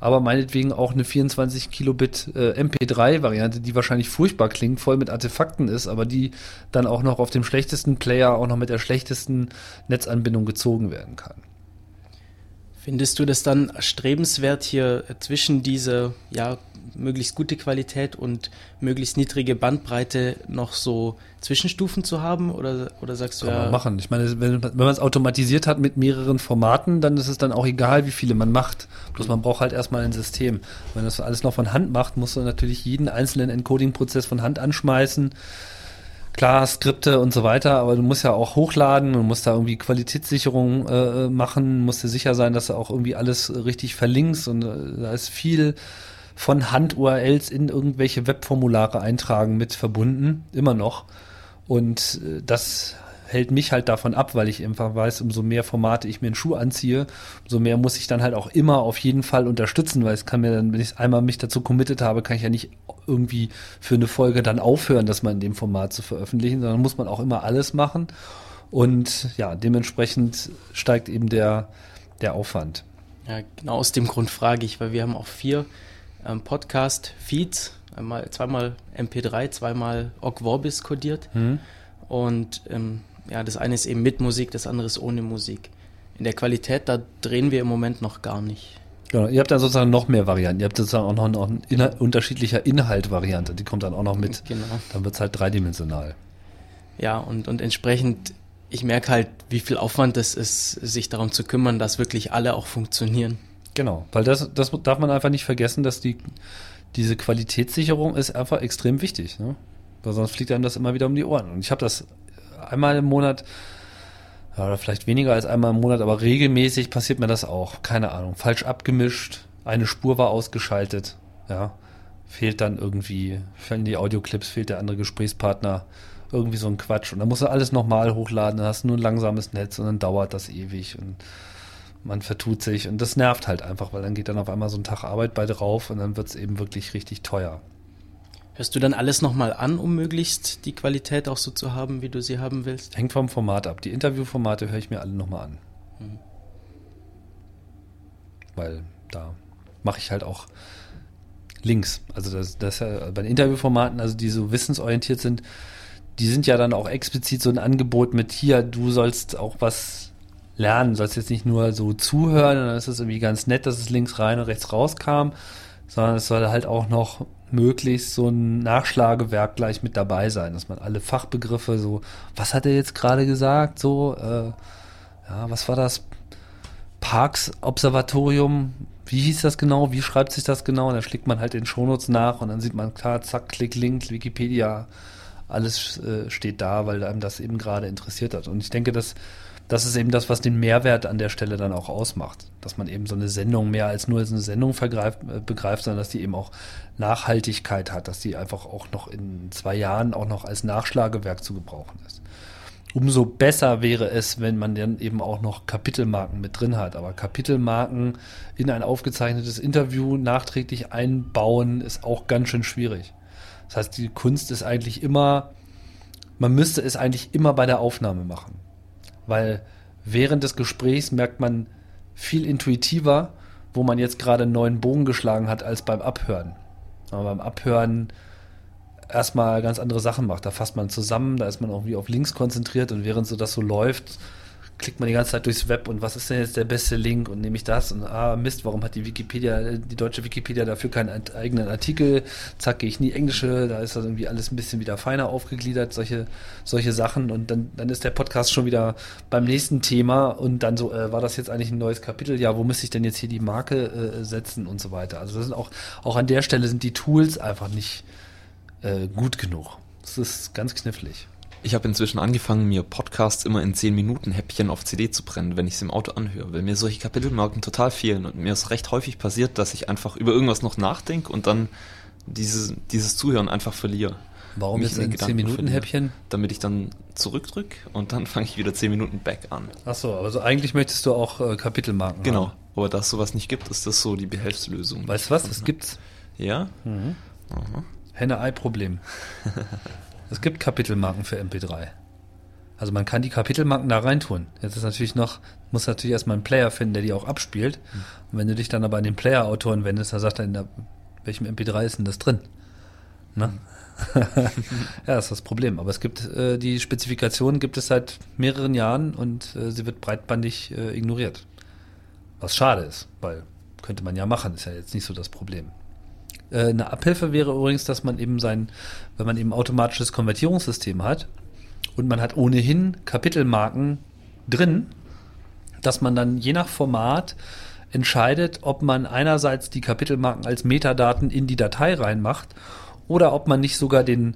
aber meinetwegen auch eine 24 Kilobit äh, MP3-Variante, die wahrscheinlich furchtbar klingt, voll mit Artefakten ist, aber die dann auch noch auf dem schlechtesten Player auch noch mit der schlechtesten Netzanbindung gezogen werden kann. Findest du das dann strebenswert, hier zwischen diese ja, möglichst gute Qualität und möglichst niedrige Bandbreite noch so Zwischenstufen zu haben? Oder, oder sagst du Kann ja. man machen. Ich meine, wenn, wenn man es automatisiert hat mit mehreren Formaten, dann ist es dann auch egal, wie viele man macht. Bloß man braucht halt erstmal ein System. Wenn das alles noch von Hand macht, musst du natürlich jeden einzelnen Encoding-Prozess von Hand anschmeißen. Klar, Skripte und so weiter, aber du musst ja auch hochladen und musst da irgendwie Qualitätssicherung äh, machen, musst dir sicher sein, dass du auch irgendwie alles richtig verlinkst und äh, da ist viel von Hand URLs in irgendwelche Webformulare eintragen mit verbunden, immer noch. Und äh, das hält mich halt davon ab, weil ich einfach weiß, umso mehr Formate ich mir einen Schuh anziehe, umso mehr muss ich dann halt auch immer auf jeden Fall unterstützen, weil es kann mir dann, wenn ich einmal mich dazu committed habe, kann ich ja nicht irgendwie für eine Folge dann aufhören, das mal in dem Format zu veröffentlichen, sondern muss man auch immer alles machen. Und ja, dementsprechend steigt eben der, der Aufwand. Ja, genau aus dem Grund frage ich, weil wir haben auch vier ähm, Podcast-Feeds, einmal, zweimal MP3, zweimal Ogg Vorbis kodiert. Und ähm, ja, das eine ist eben mit Musik, das andere ist ohne Musik. In der Qualität, da drehen wir im Moment noch gar nicht. Genau, ihr habt dann sozusagen noch mehr Varianten. Ihr habt sozusagen auch noch, noch ein inhal unterschiedlicher Inhalt-Variante, die kommt dann auch noch mit. Genau. Dann wird's halt dreidimensional. Ja, und, und entsprechend, ich merke halt, wie viel Aufwand es ist, sich darum zu kümmern, dass wirklich alle auch funktionieren. Genau, weil das, das darf man einfach nicht vergessen, dass die, diese Qualitätssicherung ist einfach extrem wichtig. Ne? Weil sonst fliegt einem das immer wieder um die Ohren. Und ich habe das einmal im Monat, oder vielleicht weniger als einmal im Monat, aber regelmäßig passiert mir das auch. Keine Ahnung. Falsch abgemischt, eine Spur war ausgeschaltet, ja. Fehlt dann irgendwie, fehlen die Audioclips, fehlt der andere Gesprächspartner, irgendwie so ein Quatsch. Und dann musst du alles nochmal hochladen, dann hast du nur ein langsames Netz und dann dauert das ewig und man vertut sich und das nervt halt einfach, weil dann geht dann auf einmal so ein Tag Arbeit bei drauf und dann wird es eben wirklich richtig teuer. Hörst du dann alles nochmal an, um möglichst die Qualität auch so zu haben, wie du sie haben willst? Hängt vom Format ab. Die Interviewformate höre ich mir alle nochmal an. Weil da mache ich halt auch Links. Also das, das ja bei den Interviewformaten, also die so wissensorientiert sind, die sind ja dann auch explizit so ein Angebot mit hier, du sollst auch was lernen, sollst jetzt nicht nur so zuhören, dann ist es irgendwie ganz nett, dass es links rein und rechts rauskam, sondern es soll halt auch noch möglichst so ein Nachschlagewerk gleich mit dabei sein, dass man alle Fachbegriffe so, was hat er jetzt gerade gesagt, so, äh, ja, was war das? Parks Observatorium, wie hieß das genau, wie schreibt sich das genau? Und dann schlägt man halt in Shownotes nach und dann sieht man klar, zack, Klick, Link, Wikipedia, alles äh, steht da, weil einem das eben gerade interessiert hat. Und ich denke, dass das ist eben das, was den Mehrwert an der Stelle dann auch ausmacht. Dass man eben so eine Sendung mehr als nur als eine Sendung vergreift, äh, begreift, sondern dass die eben auch Nachhaltigkeit hat, dass die einfach auch noch in zwei Jahren auch noch als Nachschlagewerk zu gebrauchen ist. Umso besser wäre es, wenn man dann eben auch noch Kapitelmarken mit drin hat. Aber Kapitelmarken in ein aufgezeichnetes Interview nachträglich einbauen, ist auch ganz schön schwierig. Das heißt, die Kunst ist eigentlich immer, man müsste es eigentlich immer bei der Aufnahme machen. Weil während des Gesprächs merkt man viel intuitiver, wo man jetzt gerade einen neuen Bogen geschlagen hat, als beim Abhören. Aber beim Abhören erstmal ganz andere Sachen macht. Da fasst man zusammen, da ist man irgendwie auf Links konzentriert und während so das so läuft, klickt man die ganze Zeit durchs Web und was ist denn jetzt der beste Link und nehme ich das und ah Mist, warum hat die Wikipedia, die deutsche Wikipedia dafür keinen eigenen Artikel? Zack, gehe ich in die englische, da ist das irgendwie alles ein bisschen wieder feiner aufgegliedert, solche, solche Sachen und dann, dann ist der Podcast schon wieder beim nächsten Thema und dann so, äh, war das jetzt eigentlich ein neues Kapitel? Ja, wo müsste ich denn jetzt hier die Marke äh, setzen und so weiter? Also das sind auch, auch an der Stelle sind die Tools einfach nicht äh, gut genug. Das ist ganz knifflig. Ich habe inzwischen angefangen, mir Podcasts immer in 10 Minuten Häppchen auf CD zu brennen, wenn ich sie im Auto anhöre, weil mir solche Kapitelmarken total fehlen und mir ist recht häufig passiert, dass ich einfach über irgendwas noch nachdenke und dann dieses, dieses Zuhören einfach verliere. Warum jetzt in ein Gedanken 10-Minuten-Häppchen? verliere, Damit ich dann zurückdrück und dann fange ich wieder 10 Minuten back an. Achso, also eigentlich möchtest du auch äh, Kapitelmarken Genau. haben. Aber da es sowas nicht gibt, ist das so die Behelfslösung. Weißt du was? Das gibt's. Ja? Henne-Ei-Problem. es gibt Kapitelmarken für MP3. Also man kann die Kapitelmarken da reintun. Jetzt ist natürlich noch, muss natürlich erstmal einen Player finden, der die auch abspielt. Und wenn du dich dann aber an den Player-Autoren wendest, dann sagt er, in der, welchem MP3 ist denn das drin? Ne? ja, das ist das Problem. Aber es gibt äh, die Spezifikation gibt es seit mehreren Jahren und äh, sie wird breitbandig äh, ignoriert. Was schade ist, weil könnte man ja machen, ist ja jetzt nicht so das Problem. Äh, Eine Abhilfe wäre übrigens, dass man eben sein, wenn man eben automatisches Konvertierungssystem hat und man hat ohnehin Kapitelmarken drin, dass man dann je nach Format entscheidet, ob man einerseits die Kapitelmarken als Metadaten in die Datei reinmacht oder ob man nicht sogar den,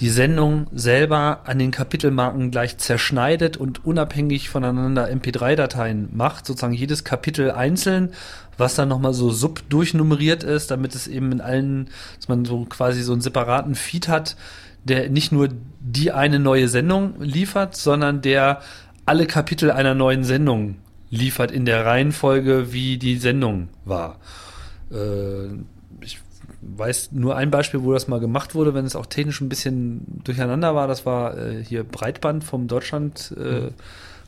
die Sendung selber an den Kapitelmarken gleich zerschneidet und unabhängig voneinander MP3-Dateien macht, sozusagen jedes Kapitel einzeln, was dann nochmal so sub durchnummeriert ist, damit es eben in allen, dass man so quasi so einen separaten Feed hat, der nicht nur die eine neue Sendung liefert, sondern der alle Kapitel einer neuen Sendung liefert in der Reihenfolge, wie die Sendung war. Äh, weiß nur ein Beispiel, wo das mal gemacht wurde, wenn es auch technisch ein bisschen durcheinander war. Das war äh, hier Breitband vom Deutschland äh,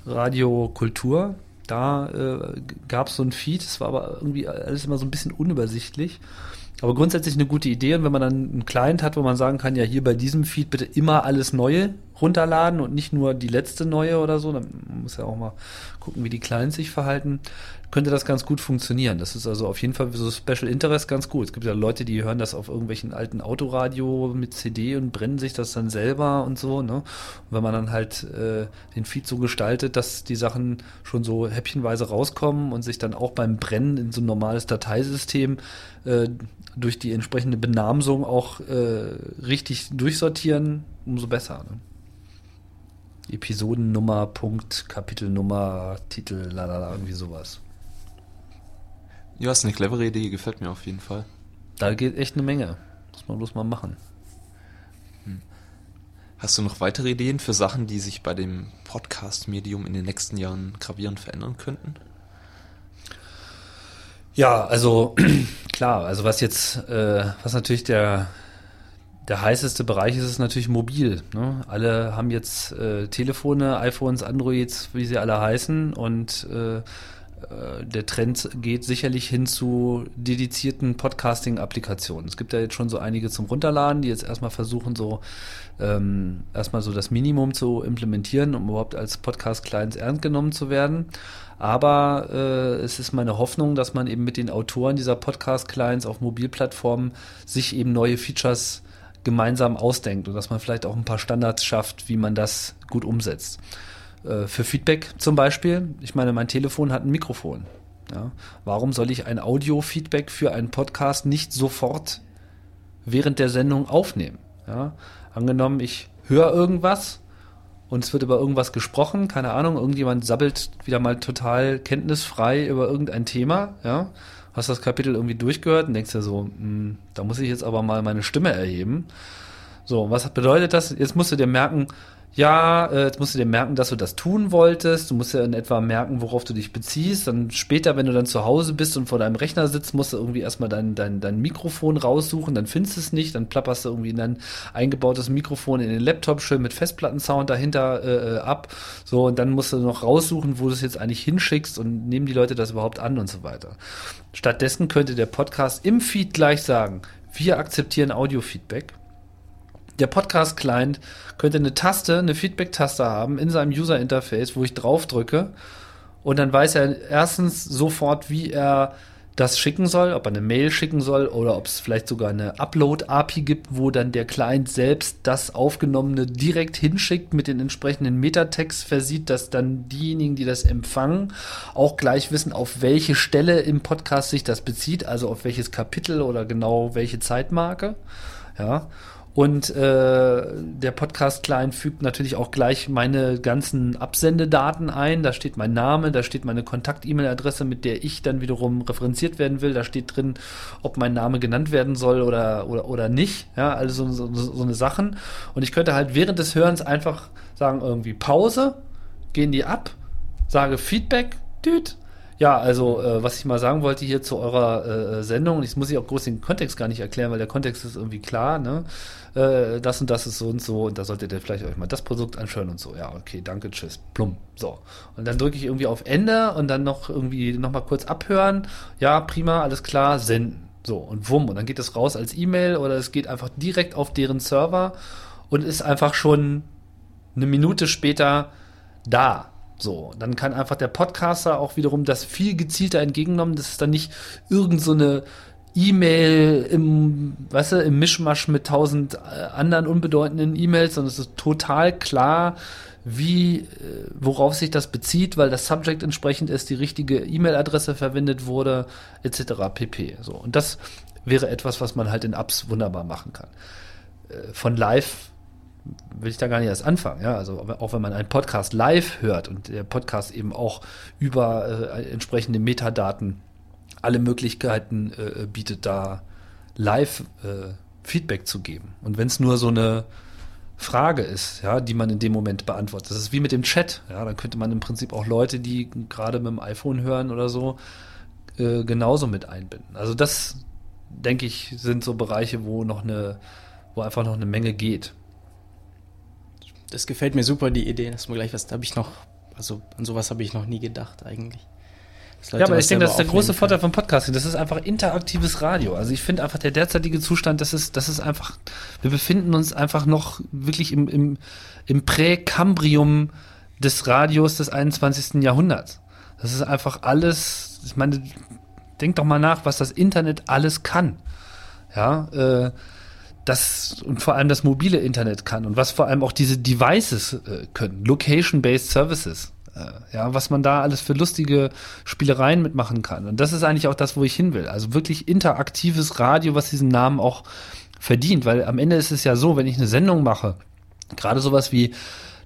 Radio Kultur. Da äh, gab es so ein Feed, es war aber irgendwie alles immer so ein bisschen unübersichtlich. Aber grundsätzlich eine gute Idee. Und wenn man dann einen Client hat, wo man sagen kann, ja, hier bei diesem Feed bitte immer alles Neue runterladen und nicht nur die letzte neue oder so, dann muss ja auch mal gucken, wie die Clients sich verhalten, könnte das ganz gut funktionieren. Das ist also auf jeden Fall so Special Interest ganz gut. Es gibt ja Leute, die hören das auf irgendwelchen alten Autoradio mit CD und brennen sich das dann selber und so. Ne? Und wenn man dann halt äh, den Feed so gestaltet, dass die Sachen schon so häppchenweise rauskommen und sich dann auch beim Brennen in so ein normales Dateisystem äh, durch die entsprechende Benamsung auch äh, richtig durchsortieren, umso besser. Ne? Episodennummer, Punkt, Kapitelnummer, Titel, lalala, irgendwie sowas. Ja, ist eine clevere Idee, gefällt mir auf jeden Fall. Da geht echt eine Menge. Muss man bloß mal machen. Hast du noch weitere Ideen für Sachen, die sich bei dem Podcast-Medium in den nächsten Jahren gravierend verändern könnten? Ja, also klar, also was jetzt, äh, was natürlich der, der heißeste Bereich ist, ist natürlich mobil. Ne? Alle haben jetzt äh, Telefone, iPhones, Androids, wie sie alle heißen und äh, äh, der Trend geht sicherlich hin zu dedizierten Podcasting-Applikationen. Es gibt ja jetzt schon so einige zum Runterladen, die jetzt erstmal versuchen, so ähm, erstmal so das Minimum zu implementieren, um überhaupt als Podcast-Clients ernst genommen zu werden. Aber äh, es ist meine Hoffnung, dass man eben mit den Autoren dieser Podcast-Clients auf Mobilplattformen sich eben neue Features gemeinsam ausdenkt und dass man vielleicht auch ein paar Standards schafft, wie man das gut umsetzt. Äh, für Feedback zum Beispiel, ich meine, mein Telefon hat ein Mikrofon. Ja? Warum soll ich ein Audio-Feedback für einen Podcast nicht sofort während der Sendung aufnehmen? Ja? Angenommen, ich höre irgendwas und es wird über irgendwas gesprochen, keine Ahnung, irgendjemand sabbelt wieder mal total kenntnisfrei über irgendein Thema, ja, hast das Kapitel irgendwie durchgehört und denkst dir so, hm, da muss ich jetzt aber mal meine Stimme erheben. So, was bedeutet das? Jetzt musst du dir merken, ja, äh, jetzt musst du dir merken, dass du das tun wolltest. Du musst ja in etwa merken, worauf du dich beziehst. Dann später, wenn du dann zu Hause bist und vor deinem Rechner sitzt, musst du irgendwie erstmal dein, dein, dein Mikrofon raussuchen, dann findest du es nicht, dann plapperst du irgendwie dein eingebautes Mikrofon in den Laptop schön mit Festplattensound dahinter äh, äh, ab. So, und dann musst du noch raussuchen, wo du es jetzt eigentlich hinschickst und nehmen die Leute das überhaupt an und so weiter. Stattdessen könnte der Podcast im Feed gleich sagen, wir akzeptieren Audio-Feedback der Podcast-Client könnte eine Taste, eine Feedback-Taste haben in seinem User-Interface, wo ich drauf drücke und dann weiß er erstens sofort, wie er das schicken soll, ob er eine Mail schicken soll oder ob es vielleicht sogar eine Upload-API gibt, wo dann der Client selbst das Aufgenommene direkt hinschickt, mit den entsprechenden Metatext versieht, dass dann diejenigen, die das empfangen, auch gleich wissen, auf welche Stelle im Podcast sich das bezieht, also auf welches Kapitel oder genau welche Zeitmarke. Ja. Und äh, der Podcast-Client fügt natürlich auch gleich meine ganzen Absendedaten ein. Da steht mein Name, da steht meine Kontakt-E-Mail-Adresse, mit der ich dann wiederum referenziert werden will. Da steht drin, ob mein Name genannt werden soll oder, oder, oder nicht. Ja, also so, so, so eine Sachen. Und ich könnte halt während des Hörens einfach sagen, irgendwie Pause, gehen die ab, sage Feedback, düt. Ja, also äh, was ich mal sagen wollte hier zu eurer äh, Sendung, ich muss ich auch groß den Kontext gar nicht erklären, weil der Kontext ist irgendwie klar, ne? Äh, das und das ist so und so und da solltet ihr vielleicht euch mal das Produkt anschauen und so. Ja, okay, danke, tschüss, plump. So. Und dann drücke ich irgendwie auf Ende und dann noch irgendwie nochmal kurz abhören. Ja, prima, alles klar, senden. So, und wumm. Und dann geht es raus als E-Mail oder es geht einfach direkt auf deren Server und ist einfach schon eine Minute später da. So, dann kann einfach der Podcaster auch wiederum das viel gezielter entgegennehmen. Das ist dann nicht irgend so E-Mail im, weißt du, im Mischmasch mit tausend äh, anderen unbedeutenden E-Mails, sondern es ist total klar, wie, äh, worauf sich das bezieht, weil das Subject entsprechend ist, die richtige E-Mail-Adresse verwendet wurde, etc. pp. So. Und das wäre etwas, was man halt in Apps wunderbar machen kann. Äh, Von live will ich da gar nicht erst anfangen. Ja, also auch wenn man einen Podcast live hört und der Podcast eben auch über äh, entsprechende Metadaten alle Möglichkeiten äh, bietet, da live äh, Feedback zu geben. Und wenn es nur so eine Frage ist, ja, die man in dem Moment beantwortet. Das ist wie mit dem Chat. Ja, dann könnte man im Prinzip auch Leute, die gerade mit dem iPhone hören oder so, äh, genauso mit einbinden. Also das, denke ich, sind so Bereiche, wo noch eine, wo einfach noch eine Menge geht. Das gefällt mir super, die Idee. Das ist gleich was, da habe ich noch, also an sowas habe ich noch nie gedacht eigentlich. Ja, aber ich denke, das ist der große Vorteil vom Podcasting. Das ist einfach interaktives Radio. Also ich finde einfach der derzeitige Zustand, das ist, das ist einfach, wir befinden uns einfach noch wirklich im, im, im Präkambrium des Radios des 21. Jahrhunderts. Das ist einfach alles, ich meine, denk doch mal nach, was das Internet alles kann. Ja, äh, das und vor allem das mobile Internet kann und was vor allem auch diese Devices äh, können, Location-based Services. Äh, ja, was man da alles für lustige Spielereien mitmachen kann. Und das ist eigentlich auch das, wo ich hin will. Also wirklich interaktives Radio, was diesen Namen auch verdient, weil am Ende ist es ja so, wenn ich eine Sendung mache, gerade sowas wie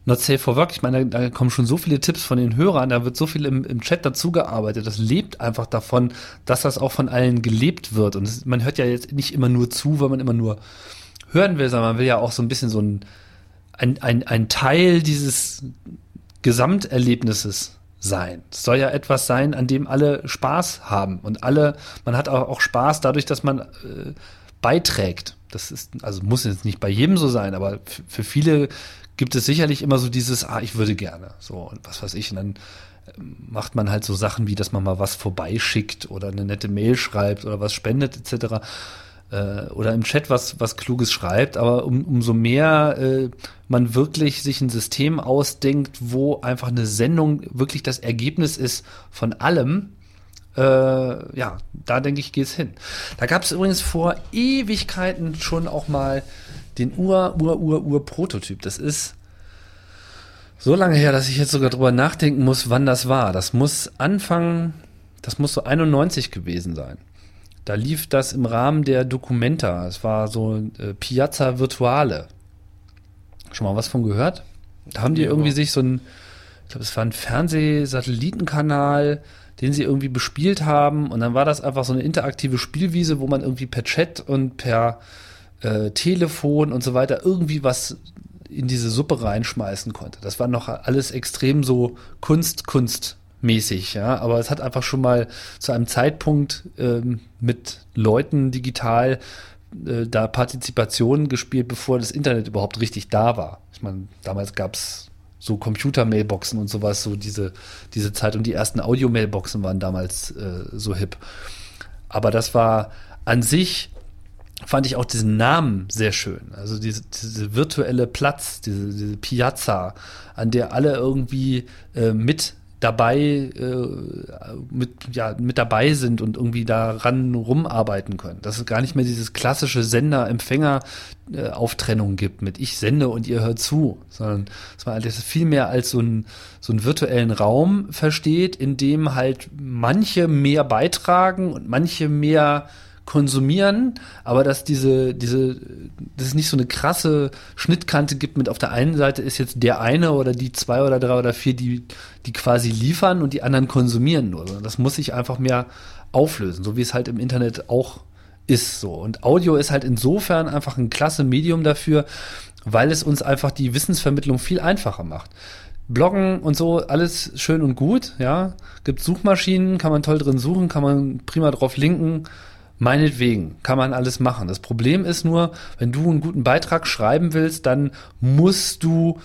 Not Safe for Work, ich meine, da, da kommen schon so viele Tipps von den Hörern, da wird so viel im, im Chat dazu gearbeitet, das lebt einfach davon, dass das auch von allen gelebt wird. Und es, man hört ja jetzt nicht immer nur zu, weil man immer nur hören will, sondern man will ja auch so ein bisschen so ein, ein, ein, ein Teil dieses Gesamterlebnisses sein. Es soll ja etwas sein, an dem alle Spaß haben und alle, man hat auch, Spaß dadurch, dass man äh, beiträgt. Das ist, also muss jetzt nicht bei jedem so sein, aber für viele gibt es sicherlich immer so dieses, ah, ich würde gerne, so und was weiß ich, und dann ähm, macht man halt so Sachen wie, dass man mal was vorbeischickt oder eine nette Mail schreibt oder was spendet etc. Äh, oder im Chat was, was Kluges schreibt, aber um, umso mehr äh, man wirklich sich ein System ausdenkt, wo einfach eine Sendung wirklich das Ergebnis ist von allem, äh, ja, da denke ich, geht's hin. Da gab es übrigens vor Ewigkeiten schon auch mal den Ur, Ur, Ur, Ur Prototyp. Das ist so lange her, dass ich jetzt sogar drüber nachdenken muss, wann das war. Das muss Anfang, das muss so 91 gewesen sein. Da lief das im Rahmen der Documenta. Es war so äh, Piazza Virtuale. Schon mal was von gehört? Da haben die Ja, irgendwie aber- sich so ein, ich glaube, es war ein Fernsehsatellitenkanal, den sie irgendwie bespielt haben. Und dann war das einfach so eine interaktive Spielwiese, wo man irgendwie per Chat und per äh, Telefon und so weiter irgendwie was in diese Suppe reinschmeißen konnte. Das war noch alles extrem so Kunst, Kunstmäßig, ja. Aber es hat einfach schon mal zu einem Zeitpunkt ähm, mit Leuten digital äh, da Partizipation gespielt, bevor das Internet überhaupt richtig da war. Ich meine, damals gab's so Computer-Mailboxen und sowas, so diese, diese Zeit und die ersten Audio-Mailboxen waren damals äh, so hip. Aber das war an sich, fand ich auch diesen Namen sehr schön. Also diese, diese virtuelle Platz, diese, diese Piazza, an der alle irgendwie äh, mit dabei äh, mit ja mit dabei sind und irgendwie daran rumarbeiten können. Dass es gar nicht mehr dieses klassische Sender-Empfänger äh, Auftrennung gibt mit ich sende und ihr hört zu, sondern dass man das viel mehr als so einen so einen virtuellen Raum versteht, in dem halt manche mehr beitragen und manche mehr konsumieren, aber dass diese, diese, dass es nicht so eine krasse Schnittkante gibt mit auf der einen Seite ist jetzt der eine oder die zwei oder drei oder vier, die, die quasi liefern und die anderen konsumieren nur. Das muss sich einfach mehr auflösen, so wie es halt im Internet auch ist so. Und Audio ist halt insofern einfach ein klasse Medium dafür, weil es uns einfach die Wissensvermittlung viel einfacher macht. Bloggen und so, alles schön und gut, ja. Gibt Suchmaschinen, kann man toll drin suchen, kann man prima drauf linken. Meinetwegen kann man alles machen. Das Problem ist nur, wenn du einen guten Beitrag schreiben willst, dann musst du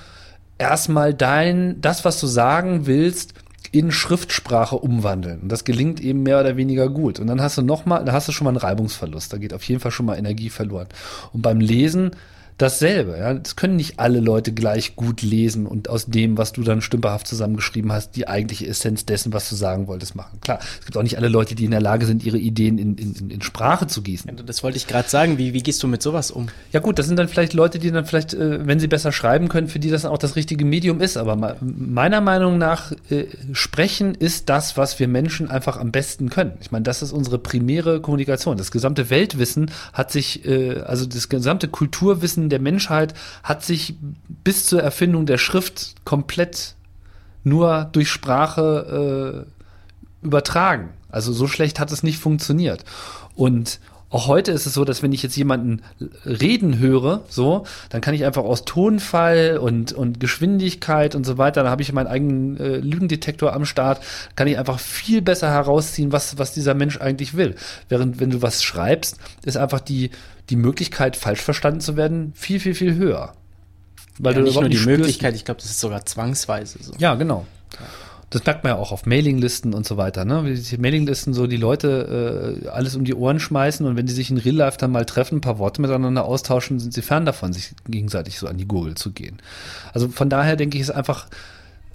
erstmal dein, das, was du sagen willst, in Schriftsprache umwandeln. Und das gelingt eben mehr oder weniger gut. Und dann hast du noch mal, da hast du schon mal einen Reibungsverlust. Da geht auf jeden Fall schon mal Energie verloren. Und beim Lesen dasselbe. Ja? Das können nicht alle Leute gleich gut lesen und aus dem, was du dann stümperhaft zusammengeschrieben hast, die eigentliche Essenz dessen, was du sagen wolltest, machen. Klar, es gibt auch nicht alle Leute, die in der Lage sind, ihre Ideen in, in, in Sprache zu gießen. Das wollte ich gerade sagen. Wie, wie gehst du mit sowas um? Ja gut, das sind dann vielleicht Leute, die dann vielleicht, äh, wenn sie besser schreiben können, für die das auch das richtige Medium ist. Aber me- meiner Meinung nach, äh, sprechen ist das, was wir Menschen einfach am besten können. Ich meine, das ist unsere primäre Kommunikation. Das gesamte Weltwissen hat sich, äh, also das gesamte Kulturwissen der Menschheit hat sich bis zur Erfindung der Schrift komplett nur durch Sprache äh, übertragen. Also so schlecht hat es nicht funktioniert. Und auch heute ist es so, dass wenn ich jetzt jemanden reden höre, so, dann kann ich einfach aus Tonfall und, und Geschwindigkeit und so weiter, da habe ich meinen eigenen äh, Lügendetektor am Start, kann ich einfach viel besser herausziehen, was, was dieser Mensch eigentlich will. Während wenn du was schreibst, ist einfach die, die Möglichkeit, falsch verstanden zu werden, viel, viel, viel höher. Weil Ja, nicht nur überhaupt die spürst- Möglichkeit, ich glaube, das ist sogar zwangsweise so. ja, genau. Das merkt man ja auch auf Mailinglisten und so weiter, ne? Wie die Mailinglisten so die Leute äh, alles um die Ohren schmeißen und wenn die sich in Real Life dann mal treffen, ein paar Worte miteinander austauschen, sind sie fern davon, sich gegenseitig so an die Gurgel zu gehen. Also von daher denke ich, ist einfach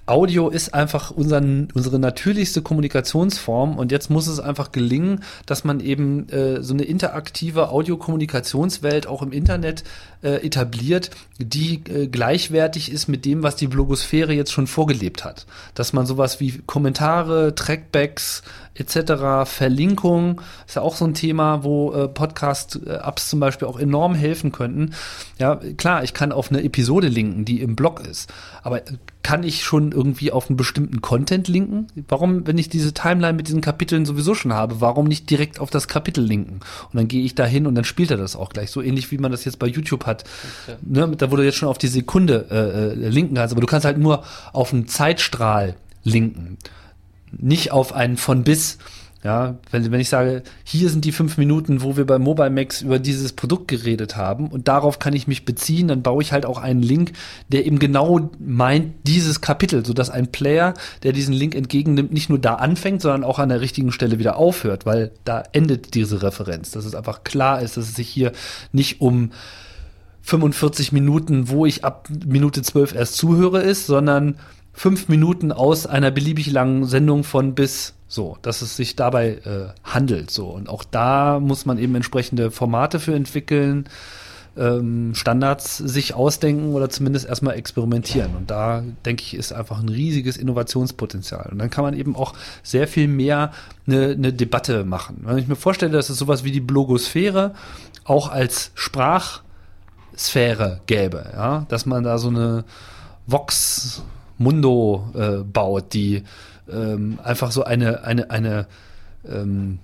Audio ist einfach unseren, unsere natürlichste Kommunikationsform und jetzt muss es einfach gelingen, dass man eben äh, so eine interaktive Audiokommunikationswelt auch im Internet äh, etabliert, die äh, gleichwertig ist mit dem, was die Blogosphäre jetzt schon vorgelebt hat. Dass man sowas wie Kommentare, Trackbacks etc., Verlinkung, ist ja auch so ein Thema, wo äh, Podcast-Apps zum Beispiel auch enorm helfen könnten. Ja, klar, ich kann auf eine Episode linken, die im Blog ist, aber kann ich schon irgendwie auf einen bestimmten Content linken? Warum, wenn ich diese Timeline mit diesen Kapiteln sowieso schon habe, warum nicht direkt auf das Kapitel linken? Und dann gehe ich da hin und dann spielt er das auch gleich. So ähnlich wie man das jetzt bei YouTube hat. Ne, da wurde jetzt schon auf die Sekunde äh, äh, linken kannst, aber du kannst halt nur auf einen Zeitstrahl linken. Nicht auf einen von bis. Ja, wenn, wenn ich sage, hier sind die fünf Minuten, wo wir bei Mobile Max über dieses Produkt geredet haben und darauf kann ich mich beziehen, dann baue ich halt auch einen Link, der eben genau meint dieses Kapitel, sodass ein Player, der diesen Link entgegennimmt, nicht nur da anfängt, sondern auch an der richtigen Stelle wieder aufhört, weil da endet diese Referenz, dass es einfach klar ist, dass es sich hier nicht um 45 Minuten, wo ich ab Minute 12 erst zuhöre, ist, sondern fünf Minuten aus einer beliebig langen Sendung von bis so, dass es sich dabei äh, handelt. So. Und auch da muss man eben entsprechende Formate für entwickeln, ähm, Standards sich ausdenken oder zumindest erstmal experimentieren. Und da, denke ich, ist einfach ein riesiges Innovationspotenzial. Und dann kann man eben auch sehr viel mehr eine, eine Debatte machen. Wenn ich mir vorstelle, dass es sowas wie die Blogosphäre auch als Sprachsphäre gäbe, ja, dass man da so eine Vox Mundo äh, baut, die ähm, einfach so eine, eine, eine ähm,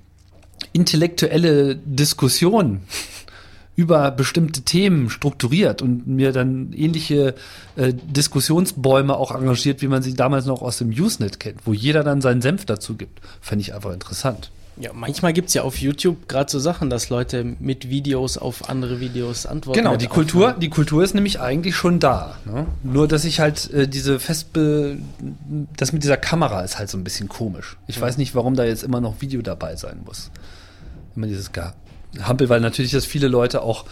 intellektuelle Diskussion über bestimmte Themen strukturiert und mir dann ähnliche äh, Diskussionsbäume auch engagiert, wie man sie damals noch aus dem Usenet kennt, wo jeder dann seinen Senf dazu gibt. Fände ich einfach interessant. Ja, manchmal gibt es ja auf YouTube gerade so Sachen, dass Leute mit Videos auf andere Videos antworten. Genau, die Kultur, die Kultur ist nämlich eigentlich schon da. Ne? Nur, dass ich halt äh, diese festbe, das mit dieser Kamera ist halt so ein bisschen komisch. Ich weiß nicht, warum da jetzt immer noch Video dabei sein muss. Immer dieses Gehampel, weil natürlich das viele Leute auch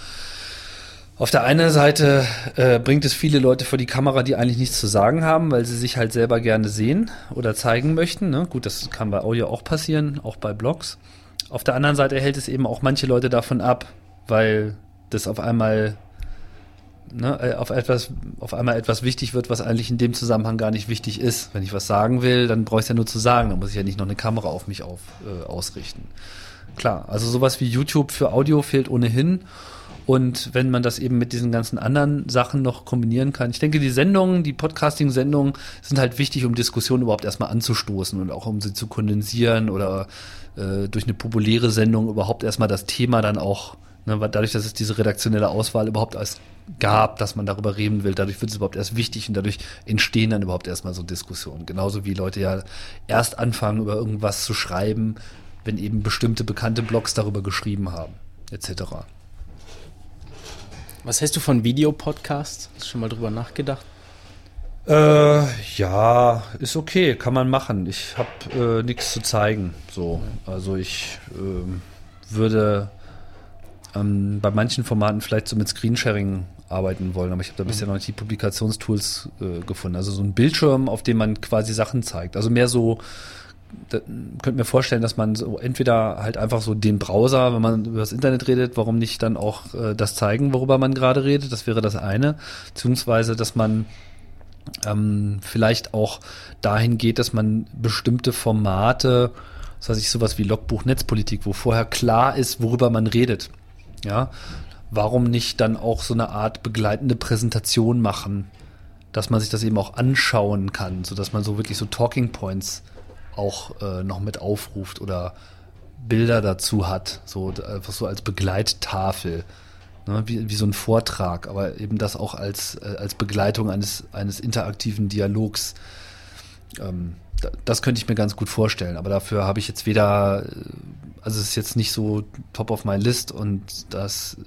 auf der einen Seite äh, bringt es viele Leute vor die Kamera, die eigentlich nichts zu sagen haben, weil sie sich halt selber gerne sehen oder zeigen möchten. Ne? Gut, das kann bei Audio auch passieren, auch bei Blogs. Auf der anderen Seite hält es eben auch manche Leute davon ab, weil das auf einmal ne, äh, auf etwas, auf einmal etwas wichtig wird, was eigentlich in dem Zusammenhang gar nicht wichtig ist. Wenn ich was sagen will, dann brauche ich ja nur zu sagen, dann muss ich ja nicht noch eine Kamera auf mich auf, äh, ausrichten. Klar, also sowas wie YouTube für Audio fehlt ohnehin. Und wenn man das eben mit diesen ganzen anderen Sachen noch kombinieren kann. Ich denke, die Sendungen, die Podcasting-Sendungen sind halt wichtig, um Diskussionen überhaupt erstmal anzustoßen und auch um sie zu kondensieren oder äh, durch eine populäre Sendung überhaupt erstmal das Thema dann auch, ne, dadurch, dass es diese redaktionelle Auswahl überhaupt erst gab, dass man darüber reden will, dadurch wird es überhaupt erst wichtig und dadurch entstehen dann überhaupt erstmal so Diskussionen. Genauso wie Leute ja erst anfangen, über irgendwas zu schreiben, wenn eben bestimmte bekannte Blogs darüber geschrieben haben, etc. Was hältst du von Videopodcasts? Hast du schon mal drüber nachgedacht? Äh, ja, ist okay, kann man machen. Ich habe äh, nichts zu zeigen. So, also ich ähm, würde ähm, bei manchen Formaten vielleicht so mit Screensharing arbeiten wollen, aber ich habe da bisher noch nicht die Publikationstools äh, gefunden. Also so ein Bildschirm, auf dem man quasi Sachen zeigt. Also mehr so, da, könnt mir vorstellen, dass man so entweder halt einfach so den Browser, wenn man über das Internet redet, warum nicht dann auch äh, das zeigen, worüber man gerade redet, das wäre das eine. Beziehungsweise, dass man ähm, vielleicht auch dahin geht, dass man bestimmte Formate, was weiß ich, sowas wie Logbuch Netzpolitik, wo vorher klar ist, worüber man redet. Ja, warum nicht dann auch so eine Art begleitende Präsentation machen, dass man sich das eben auch anschauen kann, so dass man so wirklich so Talking Points auch äh, noch mit aufruft oder Bilder dazu hat, so einfach so als Begleittafel, ne, wie, wie so ein Vortrag, aber eben das auch als, äh, als Begleitung eines, eines interaktiven Dialogs. Ähm, da- das könnte ich mir ganz gut vorstellen, aber dafür habe ich jetzt weder, äh, also es ist jetzt nicht so top of my list und das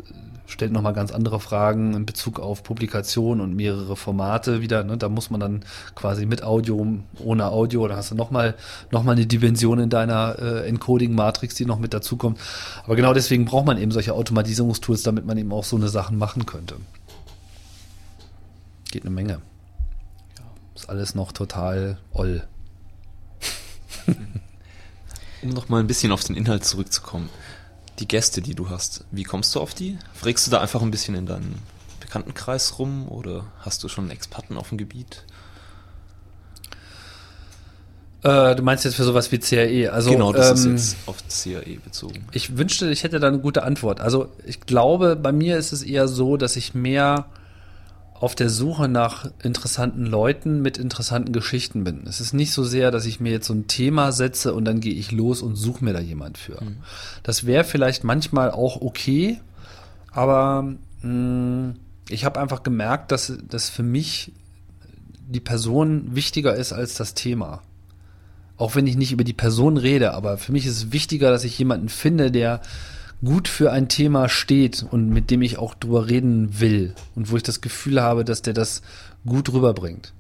stellt nochmal ganz andere Fragen in Bezug auf Publikation und mehrere Formate wieder. Ne? Da muss man dann quasi mit Audio, ohne Audio, da hast du nochmal noch mal eine Dimension in deiner äh, Encoding-Matrix, die noch mit dazukommt. Aber genau deswegen braucht man eben solche Automatisierungstools, damit man eben auch so eine Sachen machen könnte. Geht eine Menge. Ist alles noch total oll. Um noch mal ein bisschen auf den Inhalt zurückzukommen. Die Gäste, die du hast, wie kommst du auf die? Fragst du da einfach ein bisschen in deinen Bekanntenkreis rum oder hast du schon Experten auf dem Gebiet? Äh, du meinst jetzt für sowas wie CRE? Also, genau, das ähm, ist jetzt auf CAE bezogen. Ich wünschte, ich hätte da eine gute Antwort. Also ich glaube, bei mir ist es eher so, dass ich mehr auf der Suche nach interessanten Leuten mit interessanten Geschichten bin. Es ist nicht so sehr, dass ich mir jetzt so ein Thema setze und dann gehe ich los und suche mir da jemand für. Das wäre vielleicht manchmal auch okay, aber mh, ich habe einfach gemerkt, dass das für mich die Person wichtiger ist als das Thema auch wenn ich nicht über die Person rede, aber für mich ist es wichtiger, dass ich jemanden finde, der gut für ein Thema steht und mit dem ich auch drüber reden will und wo ich das Gefühl habe, dass der das gut rüberbringt.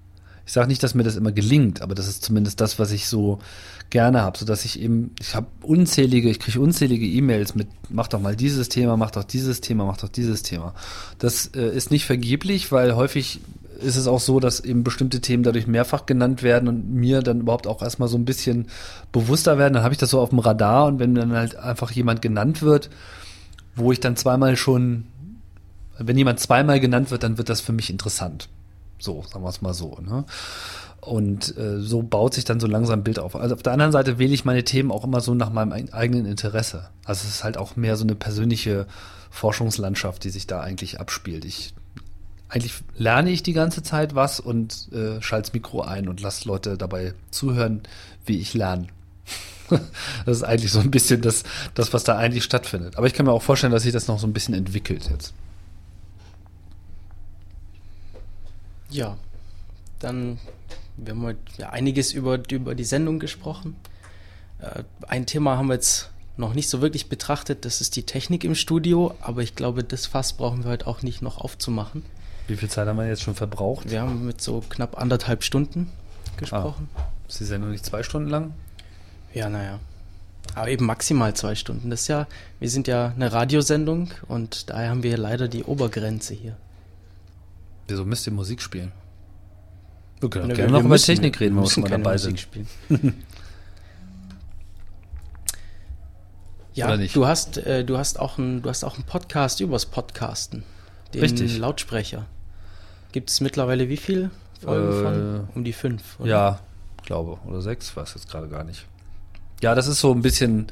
Ich sage nicht, dass mir das immer gelingt, aber das ist zumindest das, was ich so gerne habe, so dass ich eben, ich habe unzählige, ich kriege unzählige E-Mails mit, mach doch mal dieses Thema, mach doch dieses Thema, mach doch dieses Thema. Das äh, ist nicht vergeblich, weil häufig ist es auch so, dass eben bestimmte Themen dadurch mehrfach genannt werden und mir dann überhaupt auch erstmal so ein bisschen bewusster werden. Dann habe ich das so auf dem Radar und wenn dann halt einfach jemand genannt wird, wo ich dann zweimal schon, wenn jemand zweimal genannt wird, dann wird das für mich interessant. So, sagen wir es mal so. Ne? Und äh, so baut sich dann so langsam ein Bild auf. Also auf der anderen Seite wähle ich meine Themen auch immer so nach meinem ein- eigenen Interesse. Also es ist halt auch mehr so eine persönliche Forschungslandschaft, die sich da eigentlich abspielt. Ich eigentlich lerne ich die ganze Zeit was und äh, schalte Mikro ein und lasse Leute dabei zuhören, wie ich lerne. das ist eigentlich so ein bisschen das, das, was da eigentlich stattfindet. Aber ich kann mir auch vorstellen, dass sich das noch so ein bisschen entwickelt jetzt. Ja, dann, wir haben heute ja einiges über, über die Sendung gesprochen. Äh, ein Thema haben wir jetzt noch nicht so wirklich betrachtet, das ist die Technik im Studio, aber ich glaube, das Fass brauchen wir heute auch nicht noch aufzumachen. Wie viel Zeit haben wir jetzt schon verbraucht? Wir haben mit so knapp anderthalb Stunden gesprochen. Ist die Sendung nicht zwei Stunden lang? Ja, naja. Aber eben maximal zwei Stunden. Das ist ja, wir sind ja eine Radiosendung und daher haben wir leider die Obergrenze hier. Wieso müsst ihr Musik spielen? Wir können auch Wir- gerne wir noch über Technik reden, wenn wir müssen keine dabei Musik sind. spielen. ja, du hast, äh, du hast auch einen, du hast auch einen Podcast übers Podcasten. Den Richtig. Lautsprecher. Gibt es mittlerweile wie viel Folgen Äh, von? Um die fünf. oder? Ja, glaube. Oder sechs, weiß jetzt gerade gar nicht. Ja, das ist so ein bisschen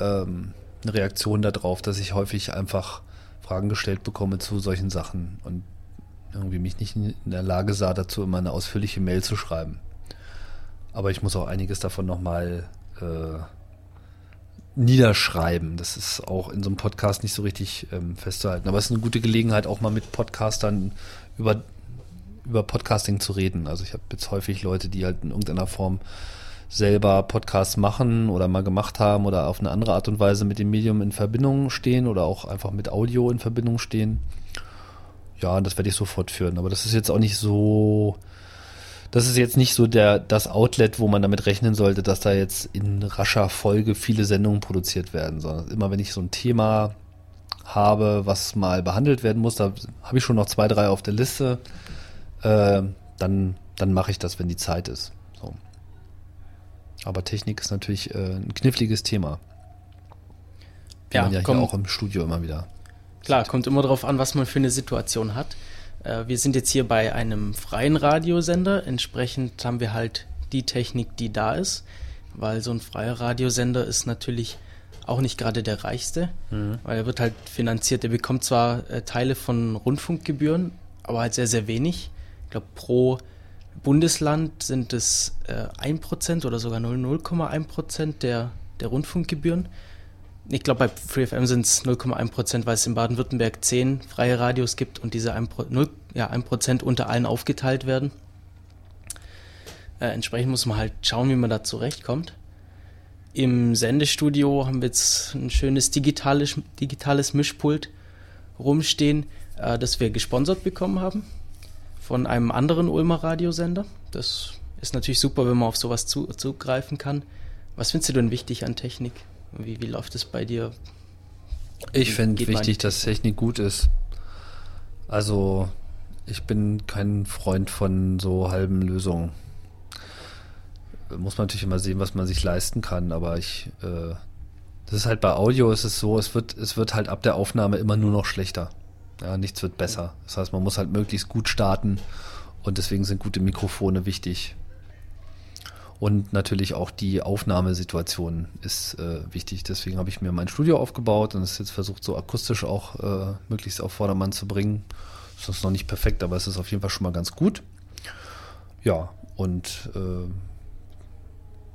ähm, eine Reaktion darauf, dass ich häufig einfach Fragen gestellt bekomme zu solchen Sachen und irgendwie mich nicht in der Lage sah, dazu immer eine ausführliche Mail zu schreiben. Aber ich muss auch einiges davon nochmal äh, niederschreiben. Das ist auch in so einem Podcast nicht so richtig ähm, festzuhalten. Aber es ist eine gute Gelegenheit, auch mal mit Podcastern über, über Podcasting zu reden. Also ich habe jetzt häufig Leute, die halt in irgendeiner Form selber Podcasts machen oder mal gemacht haben oder auf eine andere Art und Weise mit dem Medium in Verbindung stehen oder auch einfach mit Audio in Verbindung stehen. Ja, das werde ich so fortführen. Aber das ist jetzt auch nicht so, das ist jetzt nicht so der, das Outlet, wo man damit rechnen sollte, dass da jetzt in rascher Folge viele Sendungen produziert werden, sondern immer wenn ich so ein Thema habe, was mal behandelt werden muss, da habe ich schon noch zwei, drei auf der Liste, äh, dann, dann mache ich das, wenn die Zeit ist. So. Aber Technik ist natürlich äh, ein kniffliges Thema. Wie Ja, man ja komm. hier auch im Studio immer wieder. Klar, kommt immer darauf an, was man für eine Situation hat. Äh, wir sind jetzt hier bei einem freien Radiosender. Entsprechend haben wir halt die Technik, die da ist, weil so ein freier Radiosender ist natürlich auch nicht gerade der reichste, weil er wird halt finanziert. Er bekommt zwar äh, Teile von Rundfunkgebühren, aber halt sehr, sehr wenig. Ich glaube, pro Bundesland sind es äh, 1% oder sogar 0, 0,1% der, der Rundfunkgebühren. Ich glaube, bei FreeFM sind es 0,1%, weil es in Baden-Württemberg 10 freie Radios gibt und diese 1%, Pro- 0, ja, 1% unter allen aufgeteilt werden. Äh, entsprechend muss man halt schauen, wie man da zurechtkommt. Im Sendestudio haben wir jetzt ein schönes digitales, digitales Mischpult rumstehen, äh, das wir gesponsert bekommen haben von einem anderen Ulmer Radiosender. Das ist natürlich super, wenn man auf sowas zu, zugreifen kann. Was findest du denn wichtig an Technik? Wie, wie läuft es bei dir? Ich finde wichtig, dass Technik gut ist. Also, ich bin kein Freund von so halben Lösungen. Muss man natürlich immer sehen, was man sich leisten kann, aber ich, äh, das ist halt bei Audio ist es so, es wird, es wird halt ab der Aufnahme immer nur noch schlechter. Ja, nichts wird besser. Das heißt, man muss halt möglichst gut starten und deswegen sind gute Mikrofone wichtig. Und natürlich auch die Aufnahmesituation ist äh, wichtig. Deswegen habe ich mir mein Studio aufgebaut und es jetzt versucht, so akustisch auch äh, möglichst auf Vordermann zu bringen. Ist noch nicht perfekt, aber es ist auf jeden Fall schon mal ganz gut. Ja, und äh,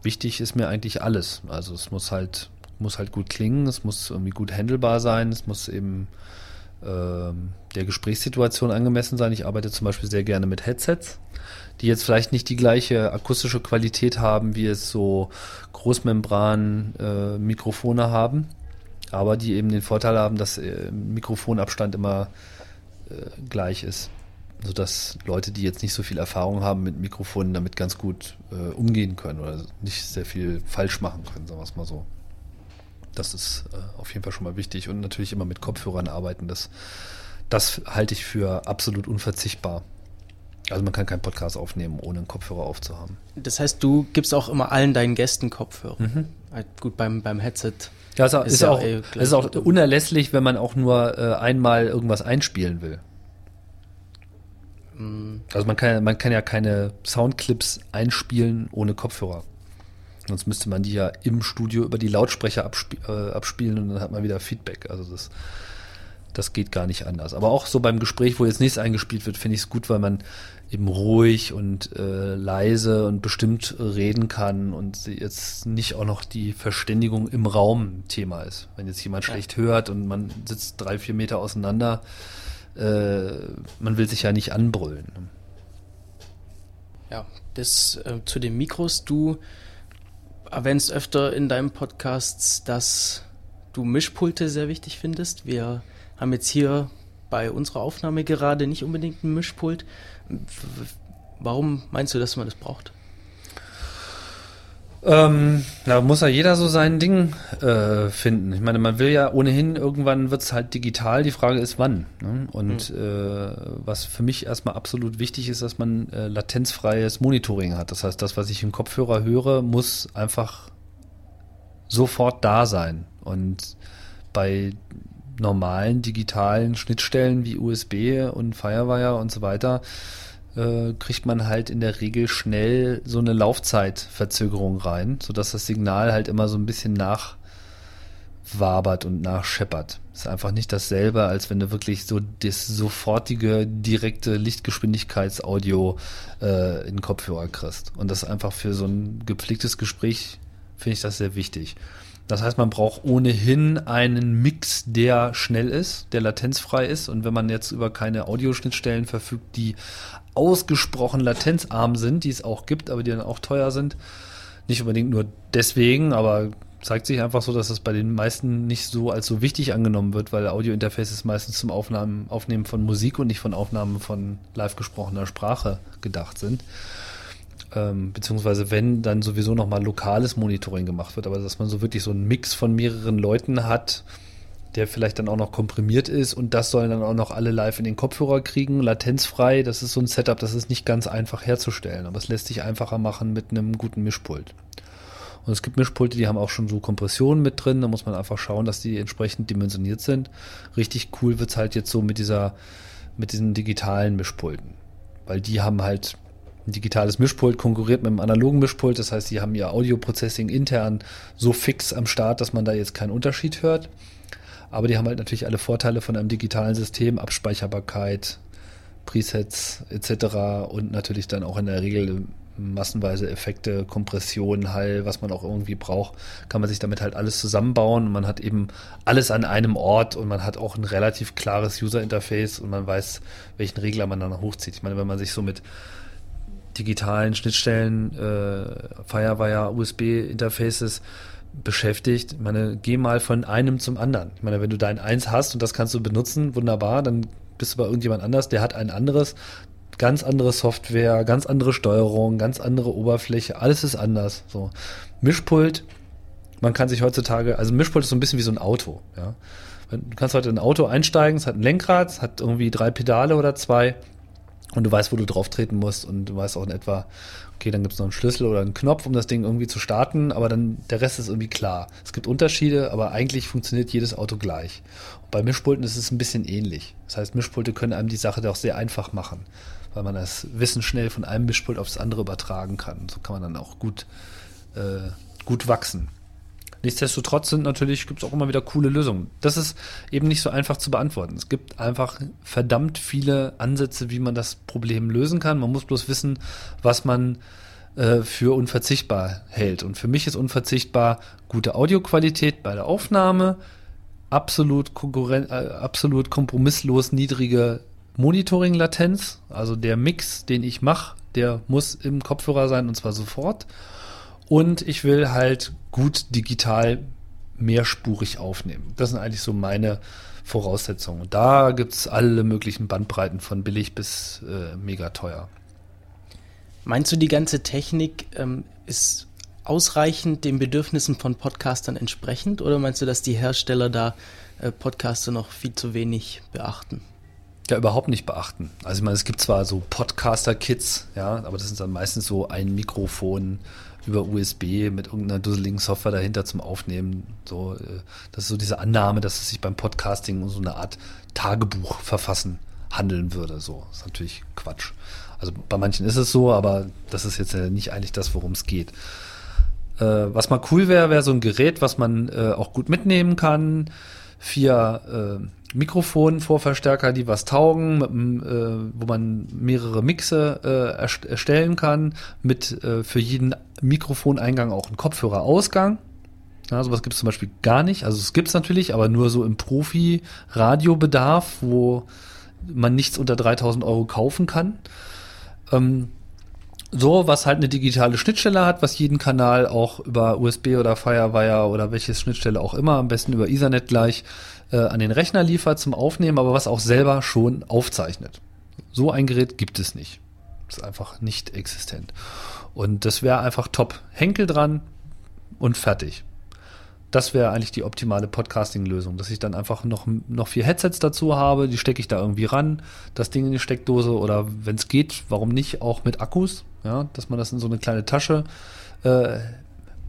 wichtig ist mir eigentlich alles. Also es muss halt, muss halt gut klingen, es muss irgendwie gut handelbar sein, es muss eben ähm, der Gesprächssituation angemessen sein. Ich arbeite zum Beispiel sehr gerne mit Headsets, die jetzt vielleicht nicht die gleiche akustische Qualität haben, wie es so Großmembran-Mikrofone haben, aber die eben den Vorteil haben, dass äh, Mikrofonabstand immer äh, gleich ist, sodass Leute, die jetzt nicht so viel Erfahrung haben mit Mikrofonen, damit ganz gut äh, umgehen können oder nicht sehr viel falsch machen können, sagen wir es mal so. Das ist äh, auf jeden Fall schon mal wichtig und natürlich immer mit Kopfhörern arbeiten. Das, das halte ich für absolut unverzichtbar. Also man kann keinen Podcast aufnehmen, ohne einen Kopfhörer aufzuhaben. Das heißt, du gibst auch immer allen deinen Gästen Kopfhörer. Halt gut, beim, beim Headset. Ja, ist, auch- Ist ist, ja auch, eh es ist auch unerlässlich, wenn man auch nur äh, einmal irgendwas einspielen will. Also man kann, man kann ja keine Soundclips einspielen ohne Kopfhörer. Sonst müsste man die ja im Studio über die Lautsprecher absp äh, abspielen und dann hat man wieder Feedback. Also das, das geht gar nicht anders. Aber auch so beim Gespräch, wo jetzt nichts eingespielt wird, finde ich es gut, weil man eben ruhig und äh, leise und bestimmt reden kann und jetzt nicht auch noch die Verständigung im Raum Thema ist. Wenn jetzt jemand schlecht hört und man sitzt drei, vier Meter auseinander, äh, man will sich ja nicht anbrüllen. Ja, das äh, zu den Mikros. Du erwähnst öfter in deinem Podcast, dass du Mischpulte sehr wichtig findest. Wir haben jetzt hier bei unserer Aufnahme gerade nicht unbedingt ein Mischpult. Warum meinst du, dass man das braucht? Ähm, da muss ja jeder so sein Ding äh, finden. Ich meine, man will ja ohnehin, irgendwann wird es halt digital. Die Frage ist, wann. Ne? Und äh, was für mich erstmal absolut wichtig ist, dass man äh, latenzfreies Monitoring hat. Das heißt, das, was ich im Kopfhörer höre, muss einfach sofort da sein. Und bei normalen digitalen Schnittstellen wie USB und Firewire und so weiter äh, kriegt man halt in der Regel schnell so eine Laufzeitverzögerung rein, sodass das Signal halt immer so ein bisschen nach wabert und nachscheppert. Ist einfach nicht dasselbe, als wenn du wirklich so das sofortige, direkte Lichtgeschwindigkeitsaudio äh, in den Kopfhörer kriegst. Und das einfach für so ein gepflegtes Gespräch finde ich das sehr wichtig. Das heißt, man braucht ohnehin einen Mix, der schnell ist, der latenzfrei ist. Und wenn man jetzt über keine Audioschnittstellen verfügt, die ausgesprochen latenzarm sind, die es auch gibt, aber die dann auch teuer sind, nicht unbedingt nur deswegen, aber zeigt sich einfach so, dass es bei den meisten nicht so als so wichtig angenommen wird, weil Audiointerfaces meistens zum Aufnahmen, Aufnehmen von Musik und nicht von Aufnahmen von live gesprochener Sprache gedacht sind ähm, beziehungsweise wenn dann sowieso nochmal lokales Monitoring gemacht wird, aber dass man so wirklich so einen Mix von mehreren Leuten hat, der vielleicht dann auch noch komprimiert ist und das sollen dann auch noch alle live in den Kopfhörer kriegen, latenzfrei. Das ist so ein Setup, das ist nicht ganz einfach herzustellen, aber es lässt sich einfacher machen mit einem guten Mischpult. Und es gibt Mischpulte, die haben auch schon so Kompressionen mit drin. Da muss man einfach schauen, dass die entsprechend dimensioniert sind. Richtig cool wird's halt jetzt so mit dieser, mit diesen digitalen Mischpulten. Weil die haben halt ein digitales Mischpult konkurriert mit einem analogen Mischpult. Das heißt, sie haben ihr Audio-Processing intern so fix am Start, dass man da jetzt keinen Unterschied hört. Aber die haben halt natürlich alle Vorteile von einem digitalen System, Abspeicherbarkeit, Presets etc. und natürlich dann auch in der Regel massenweise Effekte, Kompression, Hall, was man auch irgendwie braucht, kann man sich damit halt alles zusammenbauen und man hat eben alles an einem Ort und man hat auch ein relativ klares User-Interface und man weiß, welchen Regler man dann hochzieht. Ich meine, wenn man sich so mit digitalen Schnittstellen, äh, Firewire, USB-Interfaces beschäftigt. Ich meine, geh mal von einem zum anderen. Ich meine, wenn du dein eins hast und das kannst du benutzen, wunderbar, dann bist du bei irgendjemand anders, der hat ein anderes, ganz andere Software, ganz andere Steuerung, ganz andere Oberfläche, alles ist anders. So. Mischpult, man kann sich heutzutage, also Mischpult ist so ein bisschen wie so ein Auto, ja. Du kannst heute in ein Auto einsteigen, es hat ein Lenkrad, es hat irgendwie drei Pedale oder zwei und du weißt, wo du drauf treten musst und du weißt auch in etwa, okay, dann gibt es noch einen Schlüssel oder einen Knopf, um das Ding irgendwie zu starten, aber dann der Rest ist irgendwie klar. Es gibt Unterschiede, aber eigentlich funktioniert jedes Auto gleich. Und bei Mischpulten ist es ein bisschen ähnlich. Das heißt, Mischpulte können einem die Sache auch sehr einfach machen, weil man das Wissen schnell von einem Mischpult aufs andere übertragen kann. So kann man dann auch gut, äh, gut wachsen. Nichtsdestotrotz sind natürlich, gibt es auch immer wieder coole Lösungen. Das ist eben nicht so einfach zu beantworten. Es gibt einfach verdammt viele Ansätze, wie man das Problem lösen kann. Man muss bloß wissen, was man äh, für unverzichtbar hält. Und für mich ist unverzichtbar gute Audioqualität bei der Aufnahme, absolut, konkurren äh, absolut kompromisslos niedrige Monitoring-Latenz, also der Mix, den ich mache, der muss im Kopfhörer sein und zwar sofort. Und ich will halt gut digital mehrspurig aufnehmen. Das sind eigentlich so meine Voraussetzungen. Und da gibt es alle möglichen Bandbreiten von billig bis äh, mega teuer. Meinst du, die ganze Technik ähm, ist ausreichend den Bedürfnissen von Podcastern entsprechend oder meinst du, dass die Hersteller da äh, Podcaster noch viel zu wenig beachten? Ja, überhaupt nicht beachten. Also ich meine, es gibt zwar so Podcaster-Kits, ja, aber das sind dann meistens so ein Mikrofon, über USB mit irgendeiner dusseligen Software dahinter zum Aufnehmen. So, äh, das ist so diese Annahme, dass es sich beim Podcasting um so eine Art Tagebuch verfassen handeln würde. So, ist natürlich Quatsch. Also bei manchen ist es so, aber das ist jetzt nicht eigentlich das, worum es geht. Äh, was mal cool wäre, wäre so ein Gerät, was man äh, auch gut mitnehmen kann. Vier äh, Mikrofonvorverstärker, die was taugen, mit, äh, wo man mehrere Mixe äh, erstellen kann, mit äh, für jeden Mikrofoneingang auch einen Kopfhörerausgang. Ja, sowas gibt es zum Beispiel gar nicht. Also es gibt es natürlich, aber nur so im Profi-Radiobedarf, wo man nichts unter 3000 Euro kaufen kann. Ähm, so, was halt eine digitale Schnittstelle hat, was jeden Kanal auch über USB oder Firewire oder welches Schnittstelle auch immer, am besten über Ethernet gleich, äh, an den Rechner liefert zum Aufnehmen, aber was auch selber schon aufzeichnet. So ein Gerät gibt es nicht. Ist einfach nicht existent. Und das wäre einfach top. Henkel dran und fertig. Das wäre eigentlich die optimale Podcasting-Lösung, dass ich dann einfach noch, noch vier Headsets dazu habe, die stecke ich da irgendwie ran, das Ding in die Steckdose oder wenn es geht, warum nicht auch mit Akkus, ja, dass man das in so eine kleine Tasche äh,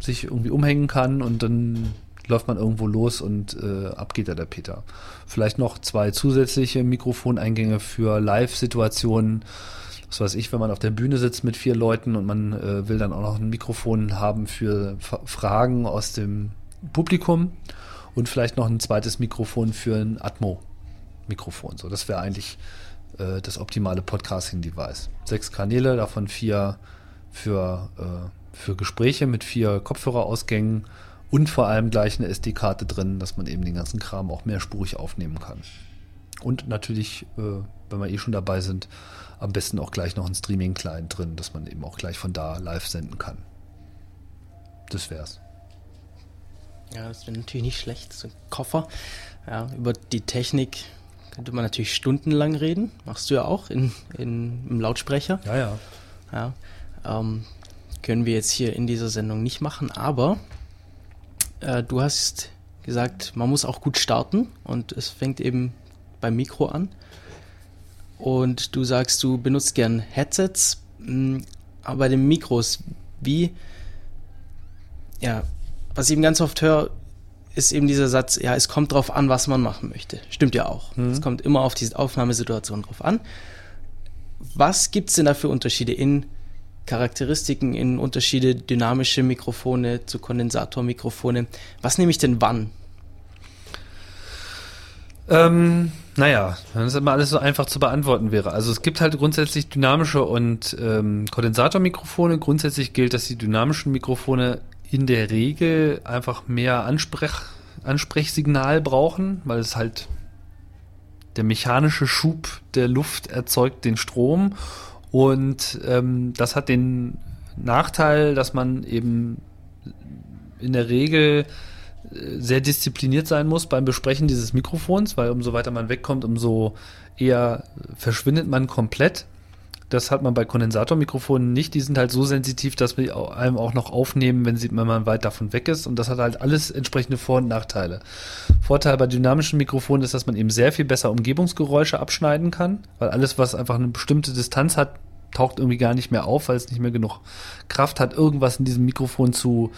sich irgendwie umhängen kann und dann läuft man irgendwo los und äh, ab geht da der Peter. Vielleicht noch zwei zusätzliche Mikrofoneingänge für Live-Situationen. Was weiß ich, wenn man auf der Bühne sitzt mit vier Leuten und man äh, will dann auch noch ein Mikrofon haben für F Fragen aus dem Publikum. und vielleicht noch ein zweites Mikrofon für ein Atmo-Mikrofon. So, das wäre eigentlich äh, das optimale Podcasting-Device. Sechs Kanäle, davon vier für, äh, für Gespräche mit vier Kopfhörerausgängen und vor allem gleich eine SD-Karte drin, dass man eben den ganzen Kram auch mehrspurig aufnehmen kann. Und natürlich, äh, wenn wir eh schon dabei sind, am besten auch gleich noch ein Streaming-Client drin, dass man eben auch gleich von da live senden kann. Das wär's. Ja, das wäre natürlich nicht schlecht. So ein Koffer. Ja, über die Technik könnte man natürlich stundenlang reden. Machst du ja auch in, in, im Lautsprecher. Ja, ja. Ja, ähm, können wir jetzt hier in dieser Sendung nicht machen, aber äh, du hast gesagt, man muss auch gut starten und es fängt eben beim Mikro an. Und du sagst, du benutzt gern Headsets, mh, aber bei den Mikros, wie, ja, was ich eben ganz oft höre, ist eben dieser Satz, ja, es kommt drauf an, was man machen möchte. Stimmt ja auch. Es kommt immer auf diese Aufnahmesituation drauf an. Was gibt es denn da für Unterschiede in Charakteristiken, in Unterschiede dynamische Mikrofone zu Kondensatormikrofone? Was nehme ich denn wann? Ähm, naja, wenn das immer alles so einfach zu beantworten wäre. Also es gibt halt grundsätzlich dynamische und ähm, Kondensatormikrofone. Grundsätzlich gilt, dass die dynamischen Mikrofone in der Regel einfach mehr Ansprech, Ansprechsignal brauchen, weil es halt der mechanische Schub der Luft erzeugt den Strom und ähm, das hat den Nachteil, dass man eben in der Regel äh, sehr diszipliniert sein muss beim Besprechen dieses Mikrofons, weil umso weiter man wegkommt, umso eher verschwindet man komplett. Das hat man bei Kondensatormikrofonen nicht. Die sind halt so sensitiv, dass wir einem auch noch aufnehmen, wenn, sie, wenn man weit davon weg ist. Und das hat halt alles entsprechende Vor- und Nachteile. Vorteil bei dynamischen Mikrofonen ist, dass man eben sehr viel besser Umgebungsgeräusche abschneiden kann, weil alles, was einfach eine bestimmte Distanz hat, taucht irgendwie gar nicht mehr auf, weil es nicht mehr genug Kraft hat, irgendwas in diesem Mikrofon zu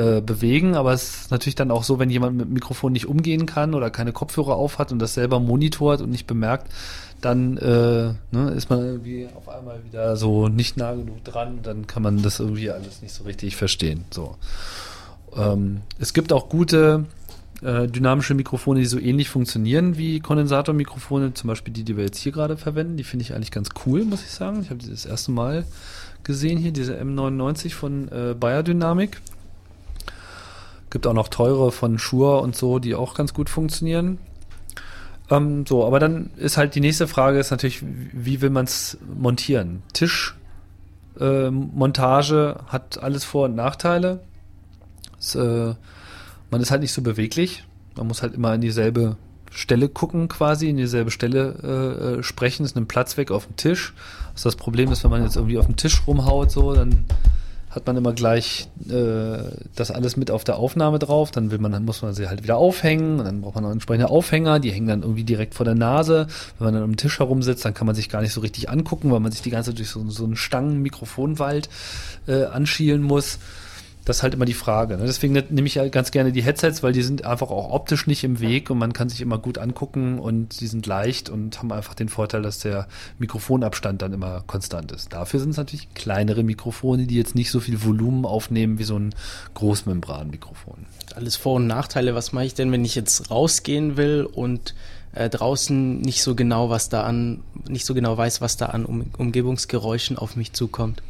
äh, bewegen. Aber es ist natürlich dann auch so, wenn jemand mit dem Mikrofon nicht umgehen kann oder keine Kopfhörer auf hat und das selber monitort und nicht bemerkt, dann äh, ne, ist man irgendwie auf einmal wieder so nicht nah genug dran, dann kann man das irgendwie alles nicht so richtig verstehen. So. Ähm, es gibt auch gute äh, dynamische Mikrofone, die so ähnlich funktionieren wie Kondensatormikrofone, zum Beispiel die, die wir jetzt hier gerade verwenden. Die finde ich eigentlich ganz cool, muss ich sagen. Ich habe die das erste Mal gesehen hier, diese M99 von äh, Bayer Dynamic. Gibt auch noch teure von Shure und so, die auch ganz gut funktionieren. Ähm, so, aber dann ist halt die nächste Frage ist natürlich, wie will man es montieren? Tischmontage äh, Montage hat alles Vor- und Nachteile. Es, äh, man ist halt nicht so beweglich. Man muss halt immer in dieselbe Stelle gucken, quasi, in dieselbe Stelle äh, äh, sprechen. Es nimmt Platz weg auf dem Tisch. Also das Problem ist, wenn man jetzt irgendwie auf dem Tisch rumhaut, so, dann hat man immer gleich äh, das alles mit auf der Aufnahme drauf. Dann will man, dann muss man sie halt wieder aufhängen und dann braucht man noch entsprechende Aufhänger, die hängen dann irgendwie direkt vor der Nase. Wenn man dann am Tisch herumsitzt, dann kann man sich gar nicht so richtig angucken, weil man sich die ganze Zeit durch so, so einen Stangen-Mikrofonwald äh, anschielen muss. Das ist halt immer die Frage. Ne? Deswegen ne- nehme ich halt ganz gerne die Headsets, weil die sind einfach auch optisch nicht im Weg und man kann sich immer gut angucken und die sind leicht und haben einfach den Vorteil, dass der Mikrofonabstand dann immer konstant ist. Dafür sind es natürlich kleinere Mikrofone, die jetzt nicht so viel Volumen aufnehmen wie so ein Großmembranmikrofon. Alles Vor- und Nachteile. Was mache ich denn, wenn ich jetzt rausgehen will und äh, draußen nicht so genau was da an, nicht so genau weiß, was da an um Umgebungsgeräuschen auf mich zukommt?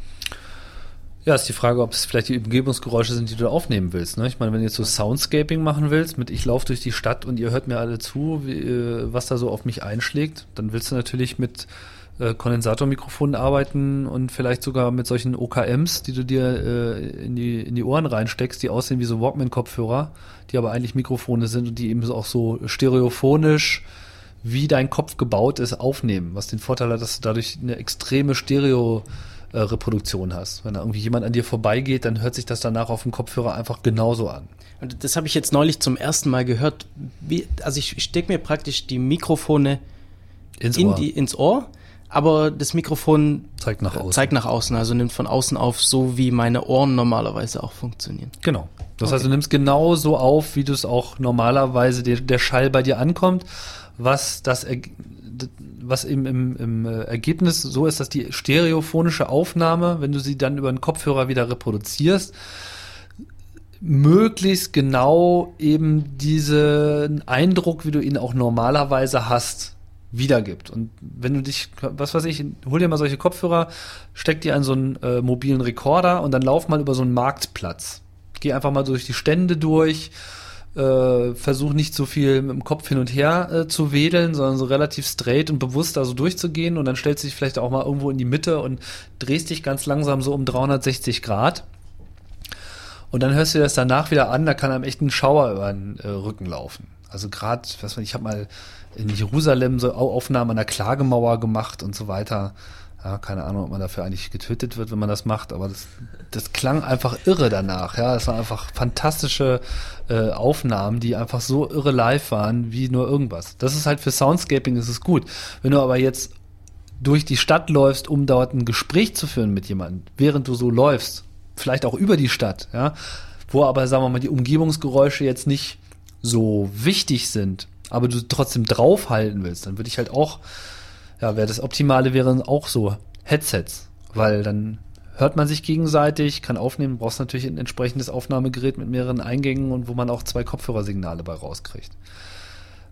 Ja, ist die Frage, ob es vielleicht die Umgebungsgeräusche sind, die du aufnehmen willst. Ne? Ich meine, wenn du jetzt so Soundscaping machen willst, mit ich laufe durch die Stadt und ihr hört mir alle zu, wie, äh, was da so auf mich einschlägt, dann willst du natürlich mit äh, Kondensatormikrofonen arbeiten und vielleicht sogar mit solchen OKMs, die du dir äh, in, die, in die Ohren reinsteckst, die aussehen wie so Walkman-Kopfhörer, die aber eigentlich Mikrofone sind und die eben auch so stereophonisch wie dein Kopf gebaut ist, aufnehmen. Was den Vorteil hat, dass du dadurch eine extreme Stereo- äh, Reproduktion hast. Wenn da irgendwie jemand an dir vorbeigeht, dann hört sich das danach auf dem Kopfhörer einfach genauso an. Und das habe ich jetzt neulich zum ersten Mal gehört. Wie, also ich stecke mir praktisch die Mikrofone Ins in Ohr. die, ins Ohr, aber das Mikrofon Zeigt nach außen. zeigt nach außen, also nimmt von außen auf, so wie meine Ohren normalerweise auch funktionieren. Genau. Das heißt, du nimmst genau so auf, wie du es auch normalerweise der, der Schall bei dir ankommt, was das was im, im, im äh, Ergebnis so ist, dass die stereophonische Aufnahme, wenn du sie dann über den Kopfhörer wieder reproduzierst, möglichst genau eben diesen Eindruck, wie du ihn auch normalerweise hast, wiedergibt. Und wenn du dich, was weiß ich, hol dir mal solche Kopfhörer, steck die an so einen äh, mobilen Rekorder und dann lauf mal über so einen Marktplatz. Geh einfach mal durch die Stände durch, äh, versuch nicht so viel mit dem Kopf hin und her äh, zu wedeln, sondern so relativ straight und bewusst da so durchzugehen und dann stellst du dich vielleicht auch mal irgendwo in die Mitte und drehst dich ganz langsam so um 360 Grad. Und dann hörst du dir das danach wieder an, da kann einem echt ein Schauer über den äh, Rücken laufen. Also gerade, was ich, habe mal in Jerusalem so Au- Aufnahmen an der Klagemauer gemacht und so weiter. Ja, keine Ahnung, ob man dafür eigentlich getötet wird, wenn man das macht, aber das, das klang einfach irre danach. Ja, es waren einfach fantastische äh, Aufnahmen, die einfach so irre live waren wie nur irgendwas. Das ist halt für Soundscaping ist es gut. Wenn du aber jetzt durch die Stadt läufst, um dort ein Gespräch zu führen mit jemandem, während du so läufst, vielleicht auch über die Stadt, ja, wo aber, sagen wir mal, die Umgebungsgeräusche jetzt nicht so wichtig sind, aber du trotzdem draufhalten willst, dann würde ich halt auch, ja, wäre das Optimale wären auch so Headsets, weil dann hört man sich gegenseitig, kann aufnehmen, brauchst natürlich ein entsprechendes Aufnahmegerät mit mehreren Eingängen und wo man auch zwei Kopfhörersignale bei rauskriegt.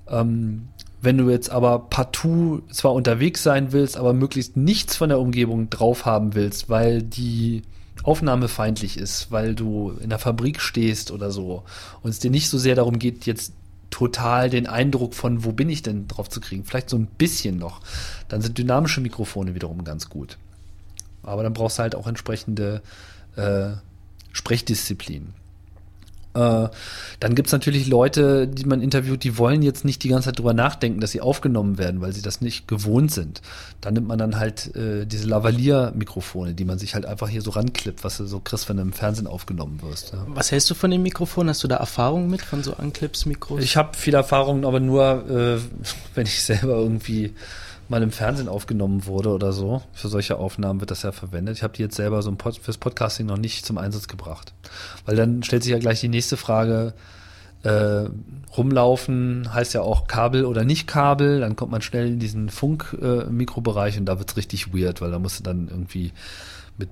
Ähm, wenn du jetzt aber partout zwar unterwegs sein willst, aber möglichst nichts von der Umgebung drauf haben willst, weil die Aufnahme feindlich ist, weil du in der Fabrik stehst oder so und es dir nicht so sehr darum geht, jetzt total den Eindruck von, wo bin ich denn drauf zu kriegen, vielleicht so ein bisschen noch, dann sind dynamische Mikrofone wiederum ganz gut. Aber dann brauchst du halt auch entsprechende äh, Sprechdisziplin. Äh, dann gibt's natürlich Leute, die man interviewt, die wollen jetzt nicht die ganze Zeit drüber nachdenken, dass sie aufgenommen werden, weil sie das nicht gewohnt sind. Da nimmt man dann halt äh, diese Lavalier-Mikrofone, die man sich halt einfach hier so ranklippt, was du so kriegst, wenn du im Fernsehen aufgenommen wirst. Ja. Was hältst du von dem Mikrofon? Hast du da Erfahrung mit von so Anclips-Mikros? Ich habe viel Erfahrung, aber nur, äh, wenn ich selber irgendwie mal im Fernsehen aufgenommen wurde oder so. Für solche Aufnahmen wird das ja verwendet. Ich habe die jetzt selber so Pod fürs Podcasting noch nicht zum Einsatz gebracht. Weil dann stellt sich ja gleich die nächste Frage, äh, rumlaufen heißt ja auch Kabel oder nicht Kabel, dann kommt man schnell in diesen Funk-Mikrobereich und da wird's richtig weird, weil da musst du dann irgendwie mit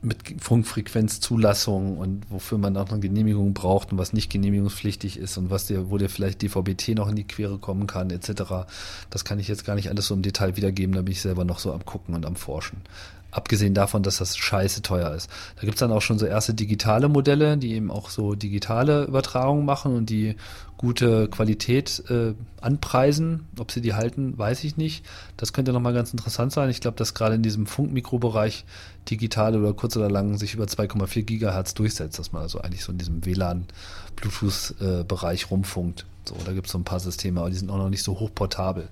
mit Funkfrequenzzulassung und wofür man auch eine Genehmigung braucht und was nicht genehmigungspflichtig ist und was dir, wo dir vielleicht DVB-T noch in die Quere kommen kann, etc. Das kann ich jetzt gar nicht alles so im Detail wiedergeben, da bin ich selber noch so am Gucken und am Forschen. Abgesehen davon, dass das scheiße teuer ist. Da gibt's dann auch schon so erste digitale Modelle, die eben auch so digitale Übertragungen machen und die gute Qualität äh, anpreisen. Ob sie die halten, weiß ich nicht. Das könnte nochmal ganz interessant sein. Ich glaube, dass gerade in diesem Funkmikrobereich digital oder kurz oder lang sich über 2,4 Gigahertz durchsetzt, dass man also eigentlich so in diesem WLAN-Bluetooth-Bereich rumfunkt. So, da gibt's so ein paar Systeme, aber die sind auch noch nicht so hochportabel.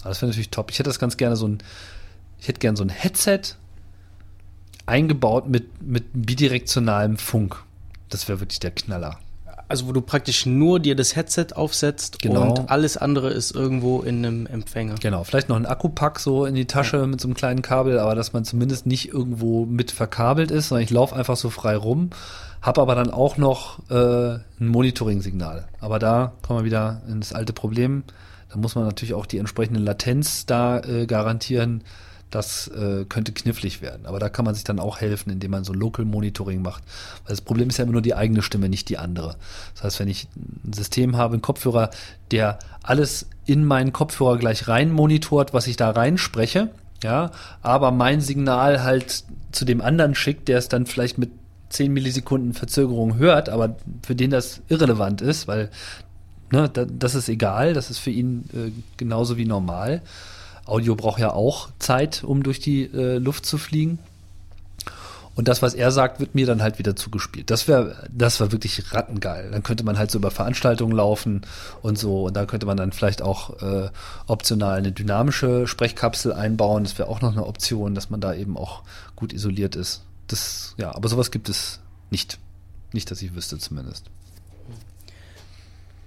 Aber das wäre natürlich top. Ich hätte das ganz gerne so ein, ich hätte gerne so ein Headset eingebaut mit, mit bidirektionalem Funk. Das wäre wirklich der Knaller. Also wo du praktisch nur dir das Headset aufsetzt Genau. und alles andere ist irgendwo in einem Empfänger. Genau, vielleicht noch ein Akkupack so in die Tasche mit so einem kleinen Kabel, aber dass man zumindest nicht irgendwo mit verkabelt ist, sondern ich laufe einfach so frei rum, habe aber dann auch noch äh, ein Monitoring-Signal. Aber da kommen wir wieder ins alte Problem. Da muss man natürlich auch die entsprechende Latenz da äh, garantieren. Das äh, könnte knifflig werden. Aber da kann man sich dann auch helfen, indem man so Local Monitoring macht. Weil das Problem ist ja immer nur die eigene Stimme, nicht die andere. Das heißt, wenn ich ein System habe, einen Kopfhörer, der alles in meinen Kopfhörer gleich rein monitort, was ich da reinspreche, ja, aber mein Signal halt zu dem anderen schickt, der es dann vielleicht mit 10 Millisekunden Verzögerung hört, aber für den das irrelevant ist, weil ne, da, das ist egal, das ist für ihn äh, genauso wie normal. Audio braucht ja auch Zeit, um durch die äh, Luft zu fliegen. Und das, was er sagt, wird mir dann halt wieder zugespielt. Das wäre, das war wirklich rattengeil. Dann könnte man halt so über Veranstaltungen laufen und so. Und da könnte man dann vielleicht auch äh, optional eine dynamische Sprechkapsel einbauen. Das wäre auch noch eine Option, dass man da eben auch gut isoliert ist. Das, ja, aber sowas gibt es nicht. Nicht, dass ich wüsste zumindest.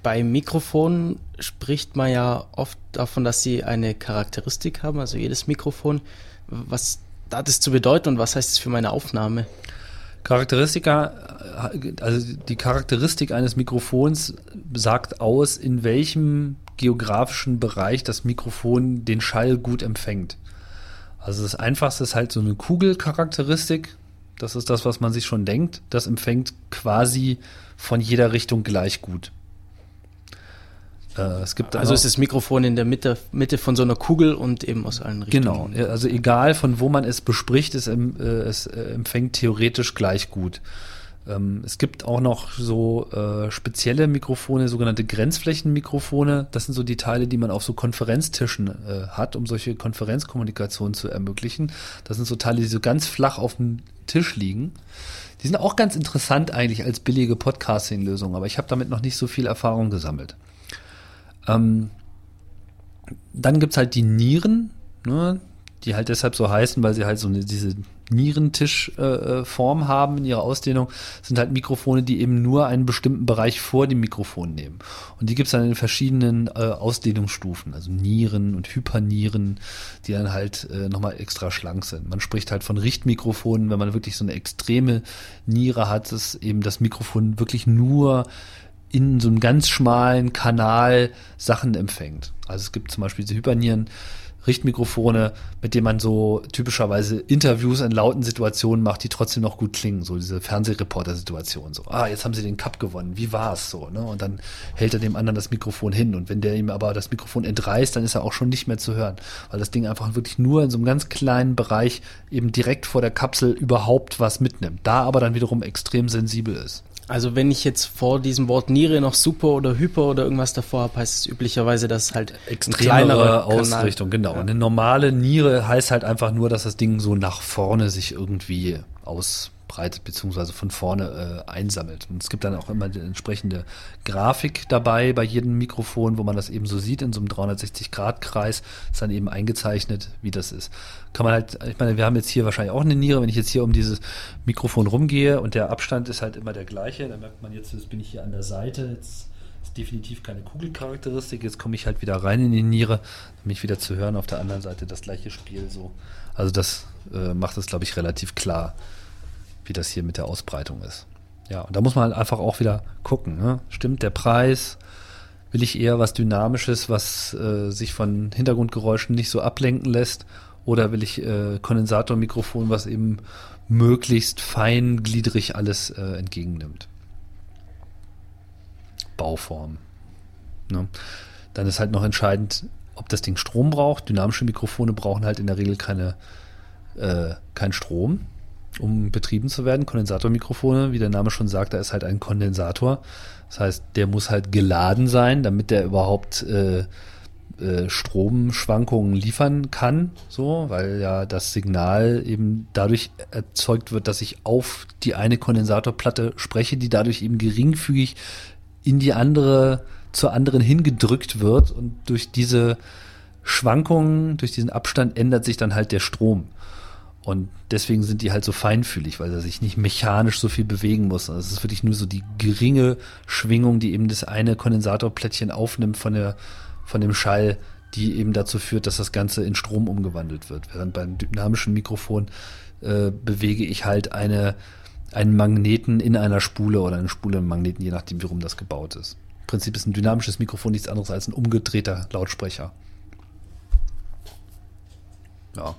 Bei Mikrofonen spricht man ja oft davon, dass sie eine Charakteristik haben, also jedes Mikrofon. Was hat es zu bedeuten und was heißt es für meine Aufnahme? Charakteristika, also die Charakteristik eines Mikrofons sagt aus, in welchem geografischen Bereich das Mikrofon den Schall gut empfängt. Also das einfachste ist halt so eine Kugelcharakteristik. Das ist das, was man sich schon denkt. Das empfängt quasi von jeder Richtung gleich gut. Äh, es gibt Also ist das Mikrofon in der Mitte, Mitte von so einer Kugel und eben aus allen Genau, Richtungen. ja, also egal von wo man es bespricht, es, em- äh, es äh, empfängt theoretisch gleich gut. Ähm, es gibt auch noch so spezielle Mikrofone, sogenannte Grenzflächenmikrofone. Das sind so die Teile, die man auf so Konferenztischen hat, um solche Konferenzkommunikationen zu ermöglichen. Das sind so Teile, die so ganz flach auf dem Tisch liegen. Die sind auch ganz interessant eigentlich als billige Podcasting-Lösung, aber ich habe damit noch nicht so viel Erfahrung gesammelt. Ähm, dann gibt's halt die Nieren, ne, die halt deshalb so heißen, weil sie halt so eine, diese Nierentischform äh, Form haben in ihrer Ausdehnung, sind halt Mikrofone, die eben nur einen bestimmten Bereich vor dem Mikrofon nehmen. Und die gibt's dann in verschiedenen äh, Ausdehnungsstufen, also Nieren und Hypernieren, die dann halt äh, nochmal extra schlank sind. Man spricht halt von Richtmikrofonen, wenn man wirklich so eine extreme Niere hat, dass eben das Mikrofon wirklich nur in so einem ganz schmalen Kanal Sachen empfängt. Also es gibt zum Beispiel diese Hypernieren, Richtmikrofone, mit denen man so typischerweise Interviews in lauten Situationen macht, die trotzdem noch gut klingen. So diese Fernsehreporter-Situation. So, ah, jetzt haben sie den Cup gewonnen. Wie war's so? Ne? Und dann hält er dem anderen das Mikrofon hin. Und wenn der ihm aber das Mikrofon entreißt, dann ist er auch schon nicht mehr zu hören. Weil das Ding einfach wirklich nur in so einem ganz kleinen Bereich eben direkt vor der Kapsel überhaupt was mitnimmt. Da aber dann wiederum extrem sensibel ist. Also wenn ich jetzt vor diesem Wort Niere noch Super oder Hyper oder irgendwas davor habe, heißt es üblicherweise, dass halt extremere kleinerer Kanal- Ausrichtung, genau. Eine normale Niere heißt halt einfach nur, dass das Ding so nach vorne sich irgendwie ausbreitet, beziehungsweise von vorne äh, einsammelt. Und es gibt dann auch immer die entsprechende Grafik dabei bei jedem Mikrofon, wo man das eben so sieht, in so einem 360-Grad-Kreis ist dann eben eingezeichnet, wie das ist. Kann man halt, ich meine, wir haben jetzt hier wahrscheinlich auch eine Niere, wenn ich jetzt hier um dieses Mikrofon rumgehe und der Abstand ist halt immer der gleiche, dann merkt man jetzt, jetzt bin ich hier an der Seite, jetzt ist definitiv keine Kugelcharakteristik. Jetzt komme ich halt wieder rein in die Niere, um mich wieder zu hören. Auf der anderen Seite das gleiche Spiel so. Also das äh, macht es, glaube ich, relativ klar, wie das hier mit der Ausbreitung ist. Ja, und da muss man halt einfach auch wieder gucken. Ne? Stimmt der Preis? Will ich eher was Dynamisches, was äh, sich von Hintergrundgeräuschen nicht so ablenken lässt? Oder will ich äh, Kondensatormikrofon, was eben möglichst feingliedrig alles äh, entgegennimmt? Bauform. Ne? Dann ist halt noch entscheidend, ob das Ding Strom braucht. Dynamische Mikrofone brauchen halt in der Regel keine, äh, keinen Strom, um betrieben zu werden. Kondensatormikrofone, wie der Name schon sagt, da ist halt ein Kondensator. Das heißt, der muss halt geladen sein, damit der überhaupt äh, äh, Stromschwankungen liefern kann, so, weil ja das Signal eben dadurch erzeugt wird, dass ich auf die eine Kondensatorplatte spreche, die dadurch eben geringfügig in die andere, zur anderen hingedrückt wird und durch diese Schwankungen, durch diesen Abstand ändert sich dann halt der Strom. Und deswegen sind die halt so feinfühlig, weil er sich nicht mechanisch so viel bewegen muss. Also es ist wirklich nur so die geringe Schwingung, die eben das eine Kondensatorplättchen aufnimmt von der, von dem Schall, die eben dazu führt, dass das Ganze in Strom umgewandelt wird. Während beim dynamischen Mikrofon äh, bewege ich halt eine, einen Magneten in einer Spule oder eine Spule im Magneten, je nachdem, wie rum das gebaut ist. Im Prinzip ist ein dynamisches Mikrofon nichts anderes als ein umgedrehter Lautsprecher. Ja.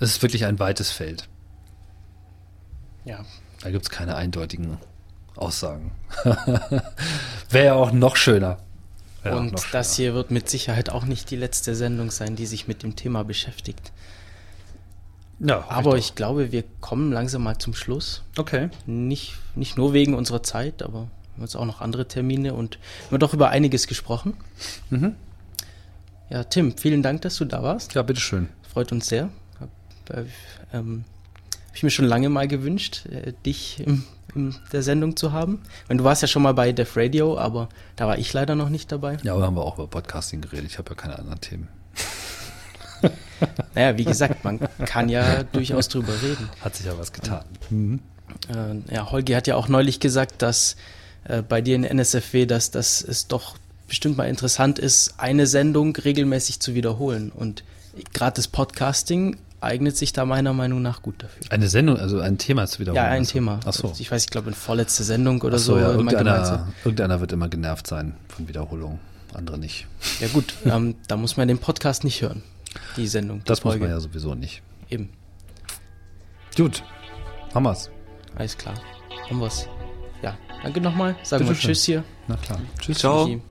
Es ist wirklich ein weites Feld. Ja. Da gibt es keine eindeutigen Aussagen. Wäre ja auch noch schöner. Wär Und noch das schöner. hier wird mit Sicherheit auch nicht die letzte Sendung sein, die sich mit dem Thema beschäftigt. Ja, Aber doch. ich glaube, wir kommen langsam mal zum Schluss. Okay. Nicht, nicht nur wegen unserer Zeit, aber wir haben jetzt auch noch andere Termine und wir haben doch über einiges gesprochen. Mhm. Ja, Tim, vielen Dank, dass du da warst. Ja, bitteschön. Freut uns sehr. Äh, ähm, Habe ich mir schon lange mal gewünscht, äh, dich im, in der Sendung zu haben. Meine, du warst ja schon mal bei Def Radio, aber da war ich leider noch nicht dabei. Ja, aber haben wir auch über Podcasting geredet. Ich habe ja keine anderen Themen. Naja, wie gesagt, man kann ja durchaus drüber reden. Hat sich ja was getan. Mhm. Äh, ja, Holgi hat ja auch neulich gesagt, dass äh, bei dir in NSFW, dass, dass es doch bestimmt mal interessant ist, eine Sendung regelmäßig zu wiederholen. Und gerade das Podcasting eignet sich da meiner Meinung nach gut dafür. Eine Sendung, also ein Thema zu wiederholen. Ja, ein Achso. Thema. Ach so. Ich weiß, ich glaube, in vorletzte Sendung oder Ach so, so. ja, irgendeiner, irgendeiner wird immer genervt sein von Wiederholung, andere nicht. Ja gut, ähm, da muss man den Podcast nicht hören. Die Sendung. Die Das muss Folge. man ja sowieso nicht. Eben. Gut, Haben wir's. Alles klar. Haben wir's. Ja, danke nochmal. Sagen wir Bitteschön. Tschüss hier. Na klar. Tschüss. Ciao. Tschüssi.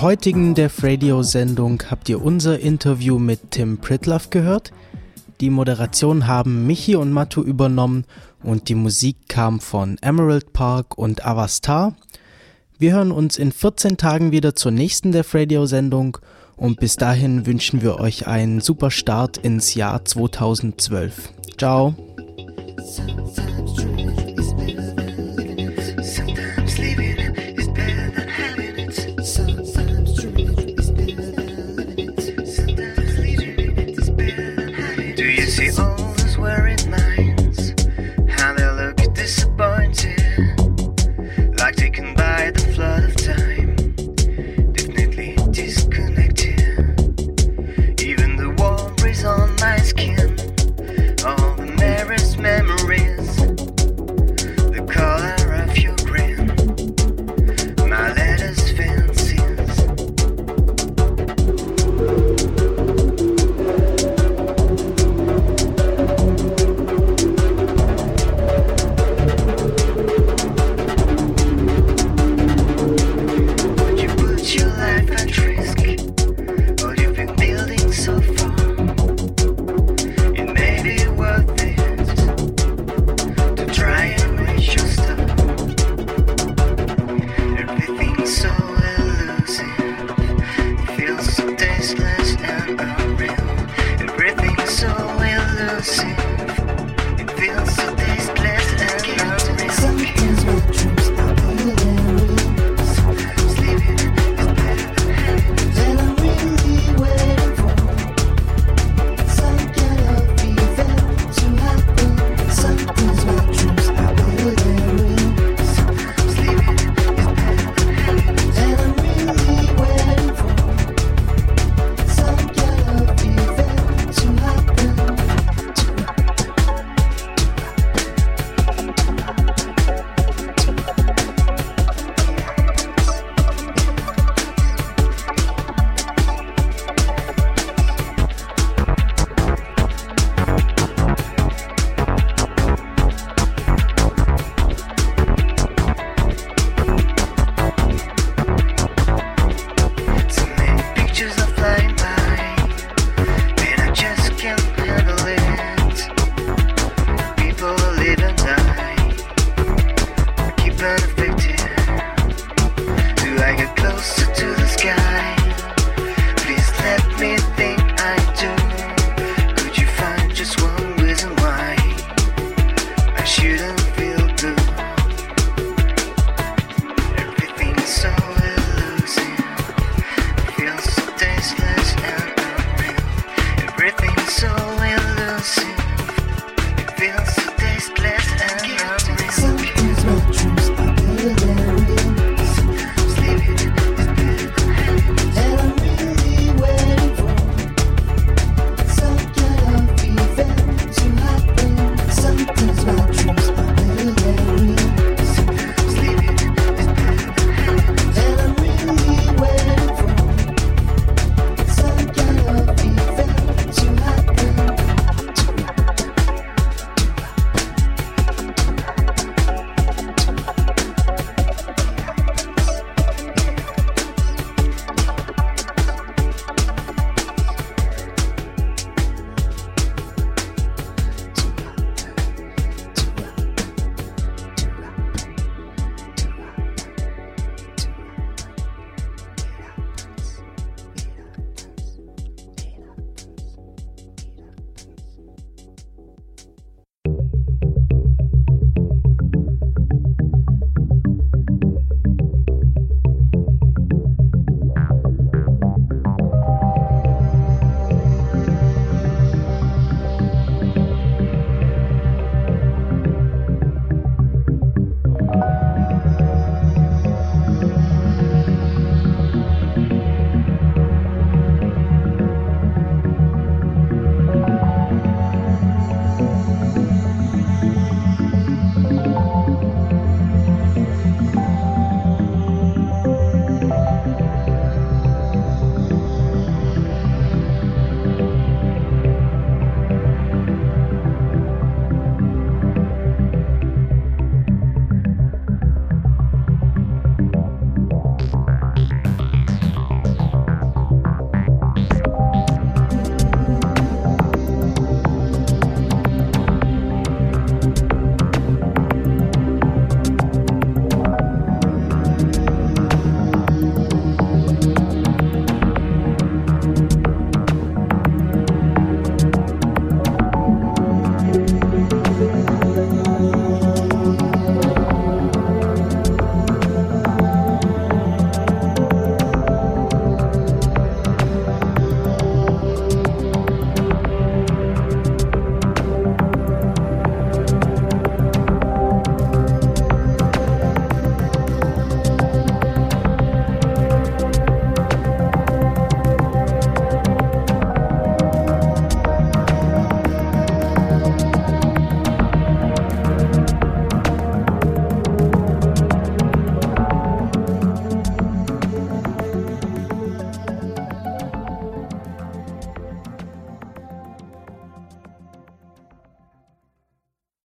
Heutigen Def Radio Sendung habt ihr unser Interview mit Tim Pritloff gehört. Die Moderation haben Michi und Matu übernommen und die Musik kam von Emerald Park und Avastar. Wir hören uns in 14 Tagen wieder zur nächsten Def Radio Sendung und bis dahin wünschen wir euch einen super Start ins Jahr 2012. Ciao.